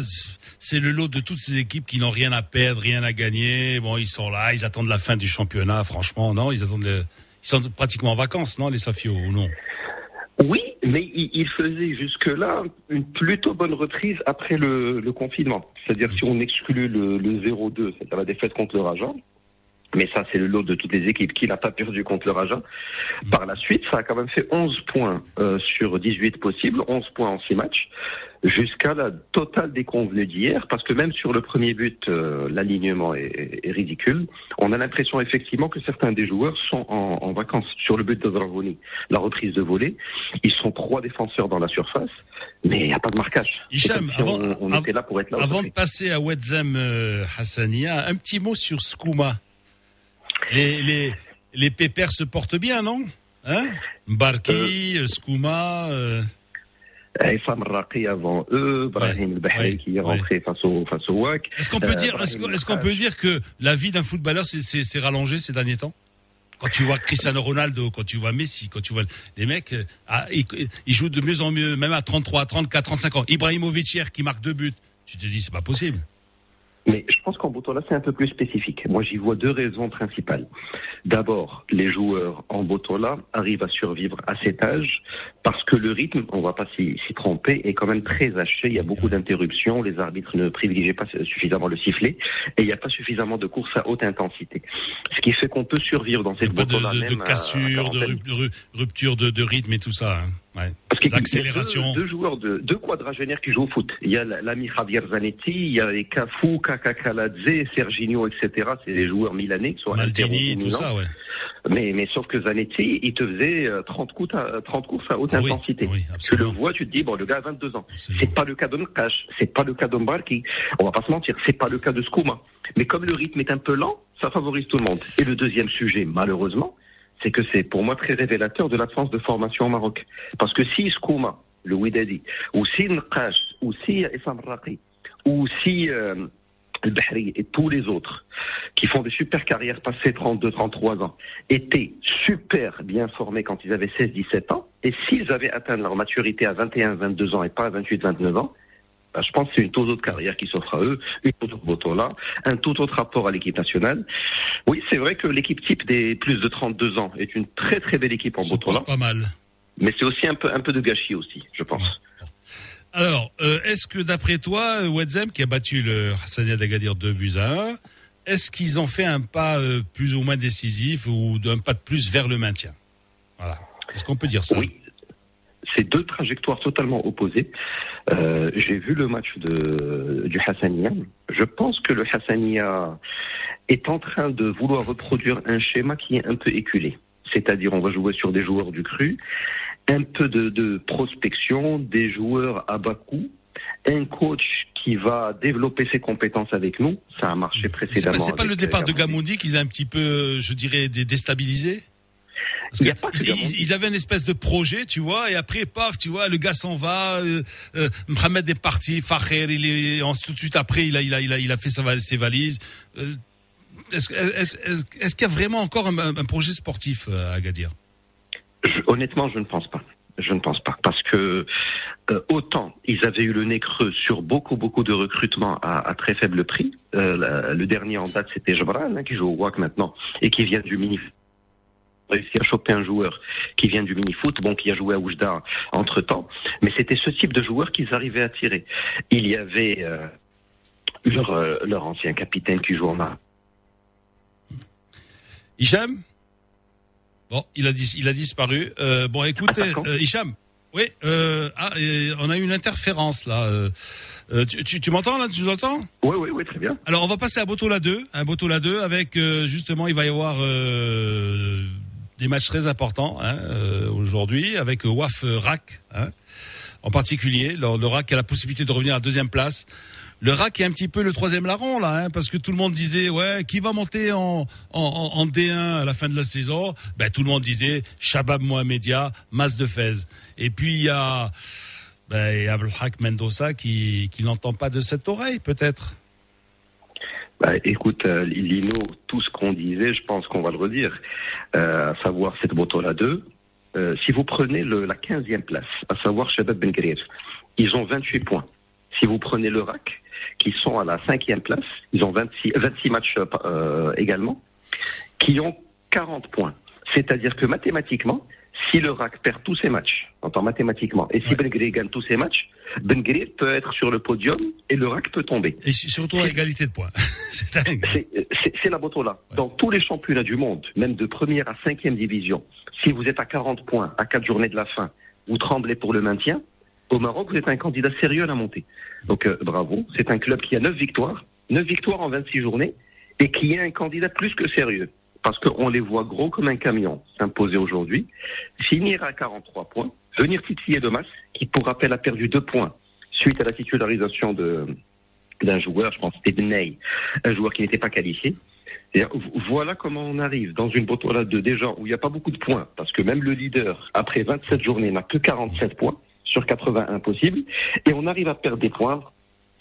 c'est le lot de toutes ces équipes qui n'ont rien à perdre, rien à gagner. Bon, ils sont là, ils attendent la fin du championnat, franchement, non Ils attendent, le- ils sont pratiquement en vacances, non, les Safio, ou non? Oui, mais il, il faisait jusque-là une plutôt bonne reprise après le, le confinement. C'est-à-dire si on exclut le, le 0-2, c'est-à-dire la défaite contre le Raja, mais ça c'est le lot de toutes les équipes qui n'a pas perdu contre le Raja. Par la suite, ça a quand même fait 11 points euh, sur 18 possibles, 11 points en 6 matchs, jusqu'à la totale déconvenue d'hier, parce que même sur le premier but, euh, l'alignement est, est ridicule. On a l'impression effectivement que certains des joueurs sont en, en vacances. Sur le but de Dragoni, la reprise de volée, ils sont trois défenseurs dans la surface, mais il n'y a pas de marquage. Hicham, si avant- on, on av- était là pour être là. Avant de passer à Wedzem euh, Hassania, un petit mot sur Skouma. Les, les, les pépères se portent bien, non hein Mbarki, euh, Skouma. euh, Issam Raqi avant eux, Brahim El Bahri ouais, qui est rentré face au face au WAC. Est-ce qu'on peut Euh, dire, est-ce qu'on est-ce peut dire que la vie d'un footballeur s'est- s'est s'est rallongée ces derniers temps? Quand tu vois Cristiano Ronaldo, quand tu vois Messi, quand tu vois les mecs, euh, ah, ils, ils jouent de mieux en mieux, même à 33, 34, 35 ans. Ibrahimovic hier qui marque deux buts. Tu te dis, c'est pas possible. Mais je pense qu'en Botola, c'est un peu plus spécifique. Moi, j'y vois deux raisons principales. D'abord, les joueurs en Botola arrivent à survivre à cet âge parce que le rythme, on va pas s'y tromper, est quand même très haché. Il y a beaucoup d'interruptions. Les arbitres ne privilégient pas suffisamment le sifflet et il n'y a pas suffisamment de courses à haute intensité. Ce qui fait qu'on peut survivre dans cette de, Botola de, de même à- à cassure, de rupture de, de rythme et tout ça. hein. Ouais. Parce qu'il y a. Deux, deux joueurs de deux quadragénaires qui jouent au foot. Il y a l'ami Javier Zanetti, il y a les Cafu, Kaka Kaladze, Serginho, etc. C'est des joueurs milanais qui sont Maldini, tout ça, ouais. Mais, mais sauf que Zanetti, il te faisait euh, 30, coups à, 30 courses à haute Ah oui, intensité. oui, tu le vois, tu te dis, bon, le gars a 22 ans. C'est pas le cas de Nkash, c'est pas le cas de Mbarki. On va pas se mentir, c'est pas le cas de Skouma. Mais comme le rythme est un peu lent, ça favorise tout le monde. Et le deuxième sujet, malheureusement, c'est que c'est pour moi très révélateur de l'absence de formation au Maroc. Parce que si Skouma, le Widadi, ou si Nkash, ou si Issam Raqi, ou si euh, Bahri et tous les autres qui font des super carrières passées 32, 33 ans étaient super bien formés quand ils avaient 16, 17 ans. Et s'ils avaient atteint leur maturité à 21, 22 ans et pas à 28, 29 ans, je pense que c'est une toute autre carrière qui s'offre à eux, une toute autre Botola, un tout autre rapport à l'équipe nationale. Oui, c'est vrai que l'équipe type des plus de 32 ans est une très très belle équipe en Botola, Pas mal. mais c'est aussi un peu, un peu de gâchis aussi, je pense. Alors, euh, est-ce que d'après toi, euh, Wedzem, qui a battu le Hassania d'Agadir 2 buts à 1, est-ce qu'ils ont fait un pas euh, plus ou moins décisif ou d'un pas de plus vers le maintien? Voilà. Est-ce qu'on peut dire ça? Oui. C'est deux trajectoires totalement opposées. Euh, J'ai vu le match de, du Hassania. Je pense que le Hassania est en train de vouloir reproduire un schéma qui est un peu éculé. C'est-à-dire, on va jouer sur des joueurs du cru, un peu de, de prospection, des joueurs à bas coût, un coach qui va développer ses compétences avec nous. Ça a marché pas, précédemment. c'est pas le avec, départ euh, de Gamondi qu'ils a un petit peu, euh, je dirais, dé- déstabilisé? Parce que pas ils, ils- avaient une espèce de projet, tu vois, et après, paf, tu vois, le gars s'en va, euh, euh, Mohamed est parti, Faher, il est, tout de suite après, il a, il a, il a, il a fait ses valises. Euh, est-ce, est-ce, est-ce- est-ce qu'il y a vraiment encore un, un projet sportif euh, à Agadir? Je- honnêtement, je ne pense pas. Je ne pense pas. Parce que euh, autant ils avaient eu le nez creux sur beaucoup, beaucoup de recrutements à, à très faible prix. Euh, la- le dernier en date, c'était Jabran, hein, qui joue au WAC maintenant, et qui vient du mini réussi à choper un joueur qui vient du mini-foot, bon, qui a joué à Oujda entre-temps, mais c'était ce type de joueur qu'ils arrivaient à tirer. Il y avait euh, leur, euh, leur ancien capitaine qui joue en a. Hicham? Bon, il a, dis- il a disparu. Euh, bon, écoutez, Hicham. Oui, ah, on a eu une interférence là. Euh, tu tu, tu m'entends là? Tu nous entends? Oui, oui, oui, très bien. Alors on va passer à Botola 2, un Botola 2 avec euh, justement il va y avoir euh, des matchs très importants hein, euh, aujourd'hui avec Waf Rak hein, en particulier. Le, Rak a la possibilité de revenir à la deuxième place. Le Rak est un petit peu le troisième larron là, hein, parce que tout le monde disait ouais qui va monter en, en, en- en D1 à la fin de la saison? Ben tout le monde disait Shabab Mohamedia, Mas de Fez. Et puis il y a ben, Abdelhak Mendoza qui qui n'entend pas de cette oreille peut-être. Bah, écoute, euh, Lino, tout ce qu'on disait, je pense qu'on va le redire, euh, à savoir cette Botola 2. Euh, si vous prenez le, la 15e place, à savoir Shabab Ben Grir, ils ont 28 points. Si vous prenez le RAC, qui sont à la 5e place, ils ont 26, 26 matchs euh, également, qui ont 40 points. C'est-à-dire que mathématiquement, si le RAC perd tous ses matchs, entend mathématiquement, et si Ouais. Ben gagne tous ses matchs, Ben peut être sur le podium et le RAC peut tomber. Et surtout à égalité de points. c'est dingue. La Botola. Dans tous les championnats du monde, même de première à cinquième division, si vous êtes à 40 points à quatre journées de la fin, vous tremblez pour le maintien, au Maroc, vous êtes un candidat sérieux à la montée. Donc euh, bravo, c'est un club qui a 9 victoires, 9 victoires en 26 journées, et qui est un candidat plus que sérieux. Parce qu'on les voit gros comme un camion s'imposer aujourd'hui, finir à 43 points, venir titiller de masse, qui pour rappel a perdu 2 points suite à la titularisation de d'un joueur, je pense c'était Benay, un joueur qui n'était pas qualifié. Et voilà comment on arrive dans une Botola de déjà où il n'y a pas beaucoup de points, parce que même le leader, après 27 journées, n'a que 47 points sur 81 possibles, et on arrive à perdre des points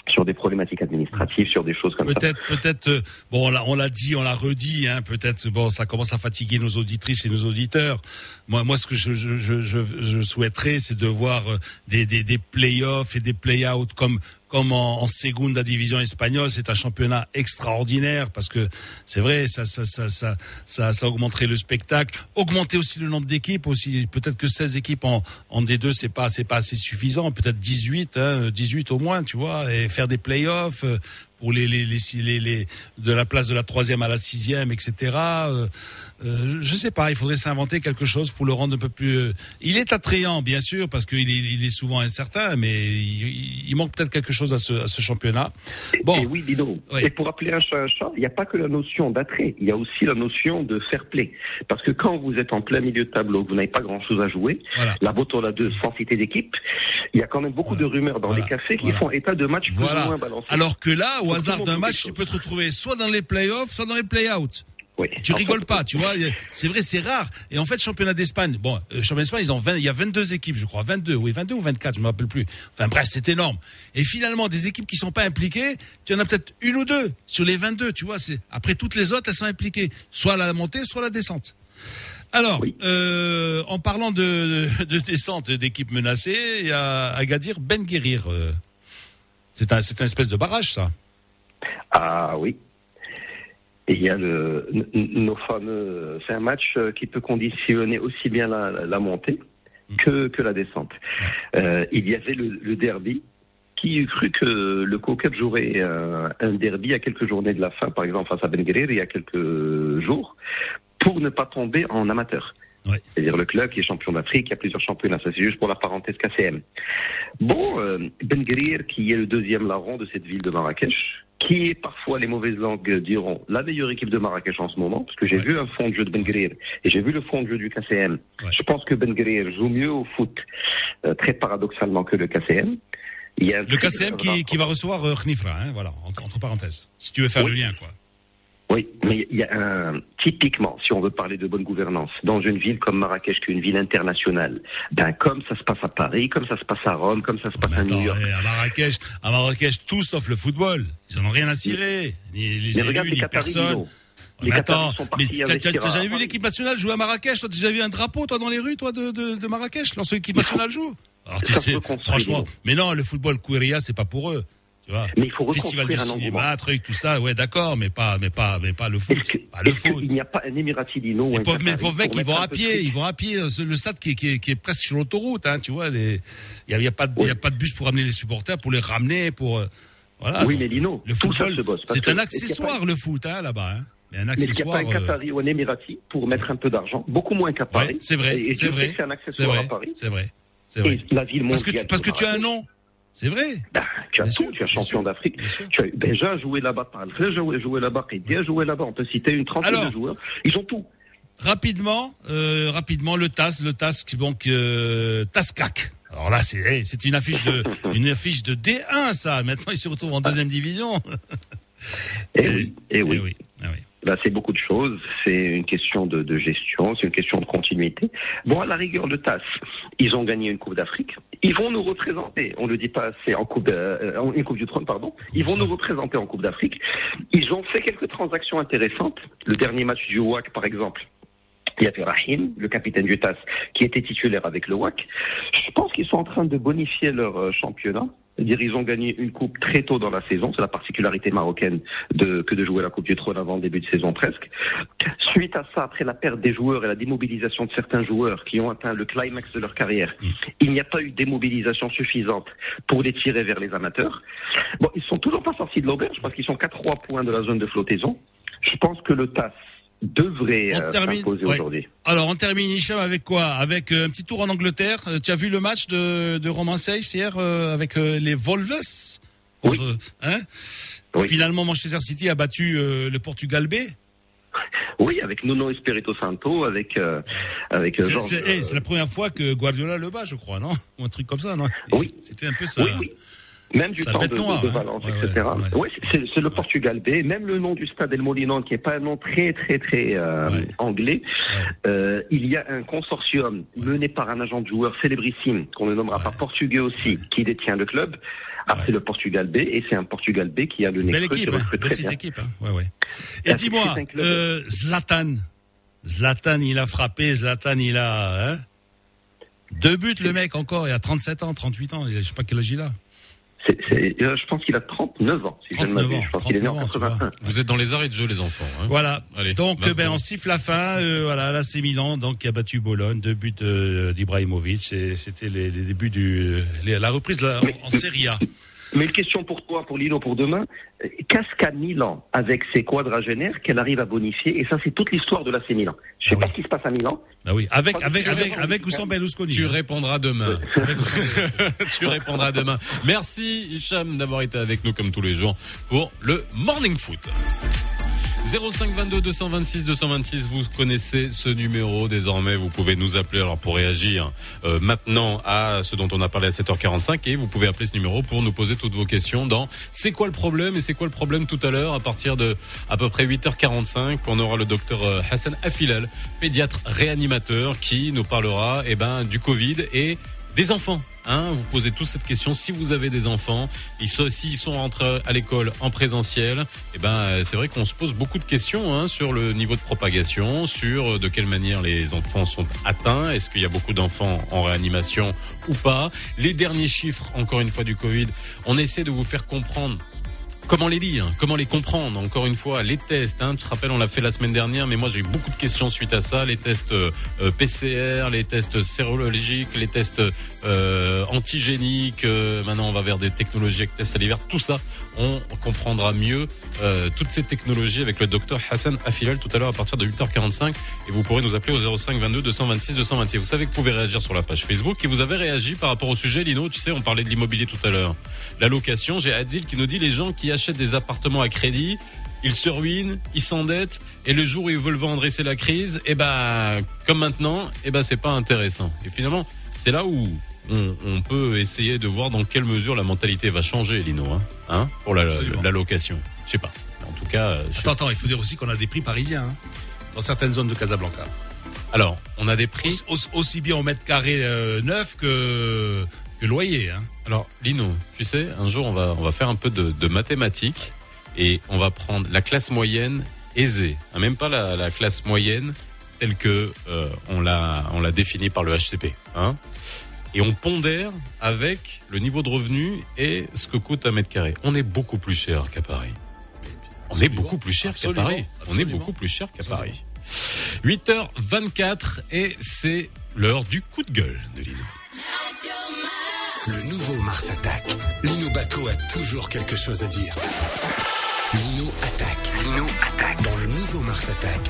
sur des problématiques administratives, sur des choses comme ça. Peut-être, peut-être. euh, Bon, on l'a, dit, on l'a redit. Hein, peut-être. Bon, ça commence à fatiguer nos auditrices et nos auditeurs. Moi, moi, ce que je, je, je, je, je souhaiterais, c'est de voir euh, des, des, des play-offs et des play-outs comme comme en, en Segunda division espagnole, c'est un championnat extraordinaire parce que c'est vrai, ça, ça, ça, ça, ça, ça augmenterait le spectacle, augmenter aussi le nombre d'équipes aussi. Peut-être que 16 équipes en, en D2, c'est pas, c'est pas assez suffisant. Peut-être 18, hein, 18 au moins, tu vois, et faire des playoffs euh, pour les, les, les, les, les- de la place de la troisième à la sixième, etc. Euh, euh, je sais pas, il faudrait s'inventer quelque chose pour le rendre un peu plus. euh, Il est attrayant, bien sûr, parce qu'il est, il est souvent incertain, mais il, il manque peut-être quelque chose à ce, à ce championnat. Bon, Et oui, Dino. Oui. Et pour appeler un chat un chat, il n'y a pas que la notion d'attrait, il y a aussi la notion de fair play. Parce que quand vous êtes en plein milieu de tableau, vous n'avez pas grand-chose à jouer, voilà. la Botola 2, sans citer d'équipe, il y a quand même beaucoup Voilà. de rumeurs dans Voilà. les cafés qui font état de matchs plus ou moins balancés. Alors que là, au hasard d'un match, tu peux te retrouver soit dans les playoffs, soit dans les play-outs. Oui. Tu En rigoles fait, pas, tu vois. C'est vrai, c'est rare. Et en fait, championnat d'Espagne, bon, euh, championnat d'Espagne, ils ont 20, il y a 22 équipes, je crois. 22, oui, 22 ou 24, je me rappelle plus. Enfin bref, c'est énorme. Et finalement, des équipes qui sont pas impliquées, tu en as peut-être une ou deux sur les 22, tu vois. C'est, après toutes les autres, elles sont impliquées. Soit la montée, soit la descente. Alors, Oui. euh, en parlant de, de descente d'équipes menacées, il y a Agadir Ben Guérir. euh, c'est un, c'est un espèce de barrage, ça. Ah oui. Il y a nos fameux. C'est un match euh, qui peut conditionner aussi bien la, montée que, la descente. Euh, il y avait le, derby. Qui eût cru que le COCUP jouerait euh, un derby à quelques journées de la fin, par exemple face à Ben il y a quelques jours, pour ne pas tomber en amateur? Ouais. C'est-à-dire le club qui est champion d'Afrique, il y a plusieurs championnats. Ça, c'est juste pour la parenthèse KCM. Bon, euh, Ben Guerir, qui est le deuxième larron de cette ville de Marrakech, qui est parfois, les mauvaises langues diront, la meilleure équipe de Marrakech en ce moment, parce que j'ai Ouais. vu un fond de jeu de Ben Guerir et j'ai vu le fond de jeu du KCM. Ouais. Je pense que Ben Guerir joue mieux au foot, euh, très paradoxalement, que le KCM. Il y a Le KCM qui, qui va recevoir euh, Khnifra, hein, voilà, entre, entre parenthèses. Si tu veux faire Oui. le lien, quoi. Oui, mais il y a un, typiquement, si on veut parler de bonne gouvernance, dans une ville comme Marrakech, qui est une ville internationale, ben, comme ça se passe à Paris, comme ça se passe à Rome, comme ça se passe à New York. eh, à Marrakech, à Marrakech, tout sauf le football. Ils en ont rien à cirer. Ni les Mais élus, regarde les ni Qataris, personne. Les attends, sont mais t'as- jamais vu l'équipe nationale jouer à Marrakech? Toi, t'as déjà vu un drapeau, toi, dans les rues, toi, de, de, de Marrakech, lorsque l'équipe nationale joue? Alors, tu sais, franchement, mais non, le football Kouria, c'est pas pour eux. Tu vois. Mais il faut Festival reconstruire du un cinéma, truc, tout ça, ouais, d'accord, mais pas, mais pas, mais pas le foot. Que- Pas le foot. qu'il n'y a pas un Émirati Dino Les pauvres, mais mecs, ils vont à pied, ils vont à pied. Le stade qui est, qui est, qui est presque sur l'autoroute, hein, tu vois. Il y a, il y a pas, de- il y a pas de bus pour amener les supporters, pour les ramener, pour euh, voilà. Oui, donc, mais Lino, le football, c'est un accessoire pas- le foot, hein, là-bas. Hein. Mais un Mais est-ce qu'il n'y a accessoire. pas un euh, Qatari ou un Émirati pour mettre un peu d'argent Beaucoup moins qu'à Paris. ouais, c'est vrai, c'est vrai, C'est un accessoire à vrai, Paris. c'est vrai, c'est vrai. Et la ville Parce que, mondiale. tu- parce que tu as un nom, c'est vrai. ben, tu as Bien tout, sûr, tu as bien champion d'Afrique. bien. Tu as déjà joué là-bas, tu as joué, joué là-bas, Qidi a joué là-bas. On peut citer une trentaine Alors. de joueurs. Ils ont tout. Rapidement, euh, rapidement, le TAS, le TAS, donc euh, TASCAC. Alors là, c'est hey, c'est une affiche de une affiche de D1, ça. Maintenant, il se retrouve en deuxième division. Et oui, et oui. Eh oui, ah oui. Là, c'est beaucoup de choses. C'est une question de, de gestion, c'est une question de continuité. Bon, à la rigueur, le TAS, ils ont gagné une Coupe d'Afrique. Ils vont nous représenter. On le dit pas assez en Coupe, de- euh, une Coupe du Trône, pardon. Ils vont nous représenter en Coupe d'Afrique. Ils ont fait quelques transactions intéressantes. Le dernier match du WAC, par exemple. Il y avait Rahim, le capitaine du TAS, qui était titulaire avec le WAC. Je pense qu'ils sont en train de bonifier leur euh, championnat. C'est-à-dire ils ont gagné une coupe très tôt dans la saison. C'est la particularité marocaine de, que de jouer la Coupe du Trône avant le début de saison presque. Suite à ça, après la perte des joueurs et la démobilisation de certains joueurs qui ont atteint le climax de leur carrière, il n'y a pas eu de démobilisation suffisante pour les tirer vers les amateurs. Bon, ils sont toujours pas sortis de l'auberge parce qu'ils sont qu'à trois points de la zone de flottaison. Je pense que le TAS devrait euh, termine, s'imposer ouais. aujourd'hui. Alors, on termine, Hicham, avec quoi? Avec euh, un petit tour en Angleterre. Euh, tu as vu le match de, de Seyss hier euh, avec les Oui. Contre, hein? Oui. Finalement, Manchester City a battu le Portugal B. Oui, avec Nuno Espirito Santo, avec euh, avec C'est Georges, c'est- eh, c'est la première fois que Guardiola le bat, je crois, non? Ou un truc comme ça, non? Oui. C'était un peu ça. Oui, oui. Même du temps de, noire, de hein. Valence, Ouais, etc. ouais, ouais. Oui, c'est c'est le Portugal B. Même le nom du stade El Molinón, qui n'est pas un nom très, très, très euh, anglais. Euh, il y a un consortium mené par un agent de joueur célébrissime, qu'on ne nommera pas portugais aussi, qui détient le club. Après Ouais. le Portugal B, et c'est un Portugal B qui a le nez Belle équipe, hein, très petite bien. équipe. Hein. Et Ah, dis-moi, c'est euh, Zlatan, Zlatan, il a frappé, Zlatan, il a hein deux buts, le mec encore, il a 37 ans, 38 ans, je sais pas quel âge il a. C'est- c'est- euh, je pense qu'il a 39 ans, si je ne 39 m'abuse. ans, Je pense qu'il est né en 39 ans, tu vois. 81. Vous êtes dans les arrêts de jeu, les enfants. hein. Voilà. Allez, donc, ben, secondes. on siffle la fin. Euh, voilà, là, c'est Milan, donc qui a battu Bologne, deux buts euh, d'Ibrahimovic. Et C'était les, les débuts du, les- la reprise de la- Mais- en Serie A. Mais une question pour toi, pour Lino, pour demain. Qu'est-ce qu'a Milan avec ses quadragénaires qu'elle arrive à bonifier? Et ça, c'est toute l'histoire de l'AC Milan. Je sais Ah pas oui. ce qui se passe à Milan. Bah oui, avec avec avec ou sans Berlusconi. Tu hein. répondras demain. tu répondras demain. Merci Hicham d'avoir été avec nous comme tous les jours pour le Morning Foot. 0522 226 226, vous connaissez ce numéro désormais. Vous pouvez nous appeler alors pour réagir euh, maintenant à ce dont on a parlé à 7h45 et vous pouvez appeler ce numéro pour nous poser toutes vos questions dans C'est quoi le problème et c'est quoi le problème tout à l'heure à partir de à peu près 8h45. On aura le docteur euh, Hassan Afilal, pédiatre réanimateur qui nous parlera eh ben du Covid et des enfants. Hein, vous posez tous cette question. Si vous avez des enfants, ils sont, s'ils sont rentrés à l'école en présentiel, eh ben, euh, c'est vrai qu'on se pose beaucoup de questions hein, sur le niveau de propagation, sur euh, de quelle manière les enfants sont atteints. Est-ce qu'il y a beaucoup d'enfants en réanimation ou pas? Les derniers chiffres, encore une fois, du Covid, on essaie de vous faire comprendre Comment les lire Comment les comprendre Encore une fois, les tests. Hein, tu te rappelles, on l'a fait la semaine dernière, mais moi j'ai eu beaucoup de questions suite à ça. Les tests euh, PCR, les tests sérologiques, les tests euh, antigéniques. euh, maintenant, on va vers des technologies avec tests salivaires. Tout ça, on comprendra mieux euh, toutes ces technologies avec le docteur Hassan Afilal tout à l'heure à partir de 8h45. Et vous pourrez nous appeler au 05 22 226 226. Vous savez que vous pouvez réagir sur la page Facebook et vous avez réagi par rapport au sujet, Lino. Tu sais, on parlait de l'immobilier tout à l'heure. La location, j'ai Adil qui nous dit les gens qui achètent des appartements à crédit, ils se ruinent, ils s'endettent, et le jour où ils veulent vendre et c'est la crise, et ben comme maintenant, et ben c'est pas intéressant. Et finalement, c'est là où on, on peut essayer de voir dans quelle mesure la mentalité va changer, Lino, hein, hein, pour la, la location. Je sais pas. En tout cas, Attends, attends, il faut dire aussi qu'on a des prix parisiens hein, dans certaines zones de Casablanca. Alors, on a des prix. Aussi, aussi bien au mètre carré euh, neuf que, que loyer. Hein. Alors, Lino, tu sais, un jour, on va, on va faire un peu de, de mathématiques et on va prendre la classe moyenne aisée, hein, même pas la, la classe moyenne telle que euh, on l'a, on l'a définie par le HCP, hein, et on pondère avec le niveau de revenu et ce que coûte un mètre carré. On est beaucoup plus cher qu'à Paris. On est beaucoup plus cher qu'à. Paris. On est beaucoup plus cher qu'à. Paris. 8h24 et c'est l'heure du coup de gueule de Lino. Le nouveau Mars attaque. Lino Baco a toujours quelque chose à dire. Lino attaque. Lino attaque. Dans le nouveau Mars attaque.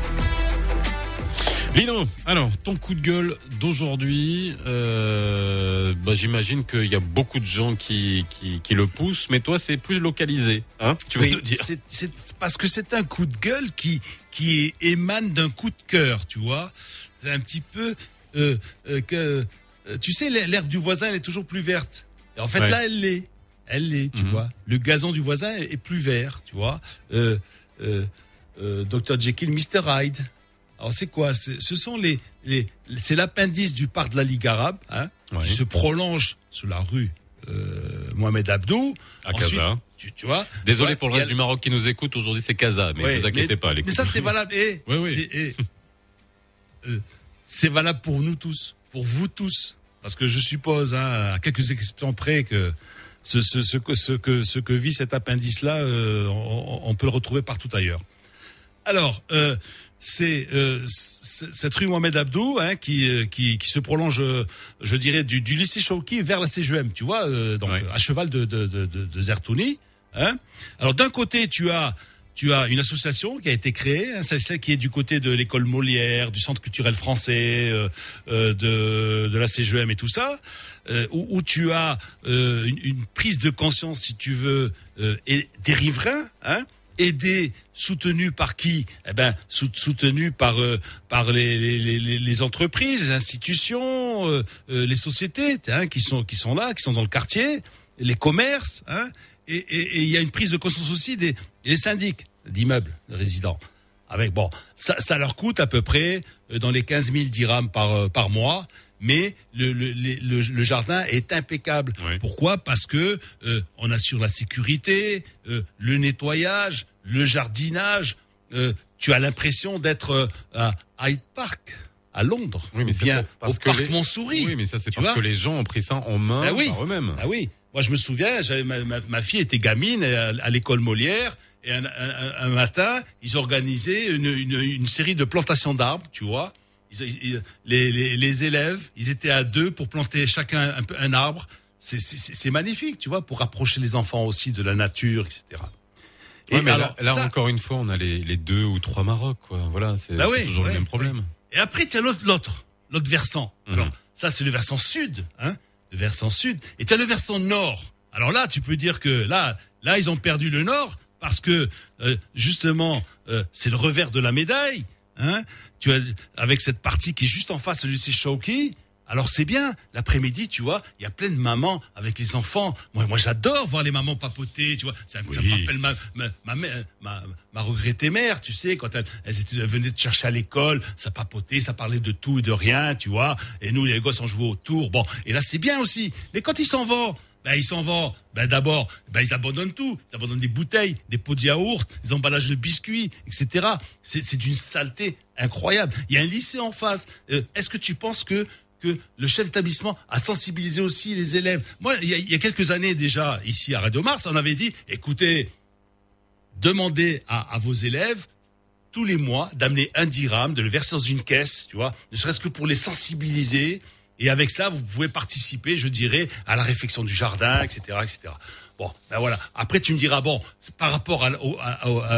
Lino, alors ton coup de gueule d'aujourd'hui, euh, bah, j'imagine qu'il y a beaucoup de gens qui, qui, qui le poussent, mais toi c'est plus localisé, hein Tu veux Oui, nous dire c'est- c'est parce que c'est un coup de gueule qui qui émane d'un coup de cœur, tu vois. C'est un petit peu euh, euh, que tu sais l'herbe du voisin elle est toujours plus verte. Et en fait Ouais. là elle l'est, elle l'est, tu Mhm. vois. Le gazon du voisin est plus vert, tu vois. Euh, euh, euh, Dr Jekyll, Mr Hyde. Alors c'est quoi? C'est- Ce sont les, les c'est l'appendice du parc de la Ligue arabe, hein, Ouais. qui se prolonge sur la rue euh, Mohamed Abdou. À Ensuite, Casa. Tu, tu vois Désolé pour le a reste du Maroc qui nous écoute aujourd'hui, c'est Casa, mais Ouais, vous inquiétez mais- pas. les Mais ça, c'est valable. eh, Oui, oui. c'est- euh, c'est valable pour nous tous, pour vous tous, parce que je suppose, hein, à quelques exceptions près, que ce, ce, ce que ce que ce que vit cet appendice-là, euh, on, on peut le retrouver partout ailleurs. Alors, euh, c'est euh, cette rue Mohamed Abdou hein, qui, qui qui se prolonge, je dirais, du, du lycée Chouki vers la CGM, tu vois, donc Ouais. à cheval de de de, de, de Zertouni. Hein. Alors d'un côté, tu as tu as une association qui a été créée, hein, celle qui est du côté de l'école Molière, du Centre culturel français, euh, euh, de, de la CGM et tout ça, euh, où, où tu as euh, une, une prise de conscience, si tu veux, euh, et des riverains, hein, aidés, soutenus par qui? Eh ben, sou- soutenus par euh, par les, les, les, les entreprises, les institutions, euh, euh, les sociétés, hein, qui sont qui sont là, qui sont dans le quartier, les commerces, hein, et et- et il y a une prise de conscience aussi des les syndics d'immeubles de résidents. Avec bon, ça, ça leur coûte à peu près euh, dans les 15 000 dirhams par euh, par mois, mais le le, le, le jardin est impeccable. Oui. Pourquoi? Parce que euh, on assure la sécurité, euh, le nettoyage, le jardinage. euh, tu as l'impression d'être euh, à Hyde Park à Londres, Oui, mais ça, bien c'est parce au que parc les- Montsouris. Oui, mais ça c'est parce que les gens ont pris ça en main Ah oui. par eux-mêmes. Ah oui. Moi, je me souviens, j'avais ma, ma, ma fille était gamine à, à l'école Molière. Et un, un- un matin, ils organisaient une, une, une série de plantations d'arbres, tu vois. Ils- ils- les, les, les élèves, ils étaient à deux pour planter chacun un, arbre. C'est- magnifique, tu vois, pour rapprocher les enfants aussi de la nature, etc. Ouais, mais alors, là, là, ça- encore une fois, on a les, les deux ou trois Maroc, quoi. Voilà, c'est Bah oui, toujours ouais, le même problème. Et après, tu as l'autre, l'autre, l'autre versant. Mhm. Alors, ça, c'est le versant sud, hein, versant sud. Et tu as le versant nord. Alors là, tu peux dire que là, là, ils ont perdu le nord parce que euh, justement, euh, c'est le revers de la médaille. Hein tu as avec cette partie qui est juste en face du lycée Shawki. Alors c'est bien. L'après-midi, tu vois, il y a plein de mamans avec les enfants. Moi, moi, j'adore voir les mamans papoter. Tu vois, ça, ça me rappelle ma ma, ma, mère- ma, ma regrettée mère. Tu sais, quand elles, elles, étaient, elles venaient de chercher à l'école, ça papotait, ça parlait de tout et de rien. Tu vois. Et nous, les gosses, on jouait autour. Bon, et là, c'est bien aussi. Mais quand ils s'en vont. Ben, ils s'en vont. Ben, d'abord, ben, ils abandonnent tout. Ils abandonnent des bouteilles, des pots de yaourt, des emballages de biscuits, etc. C'est, c'est d'une saleté incroyable. Il y a un lycée en face. Euh, est-ce que tu penses que que le chef d'établissement a sensibilisé aussi les élèves. Moi, il y, a, quelques années déjà, ici à Radio Mars, on avait dit, écoutez, demandez à, vos élèves tous les mois d'amener un dirham, de le verser dans une caisse, tu vois, ne serait-ce que pour les sensibiliser. Et avec ça, vous pouvez participer, je dirais, à la réflexion du jardin, etc., etc. Bon, ben voilà. Après, tu me diras, bon, par rapport au,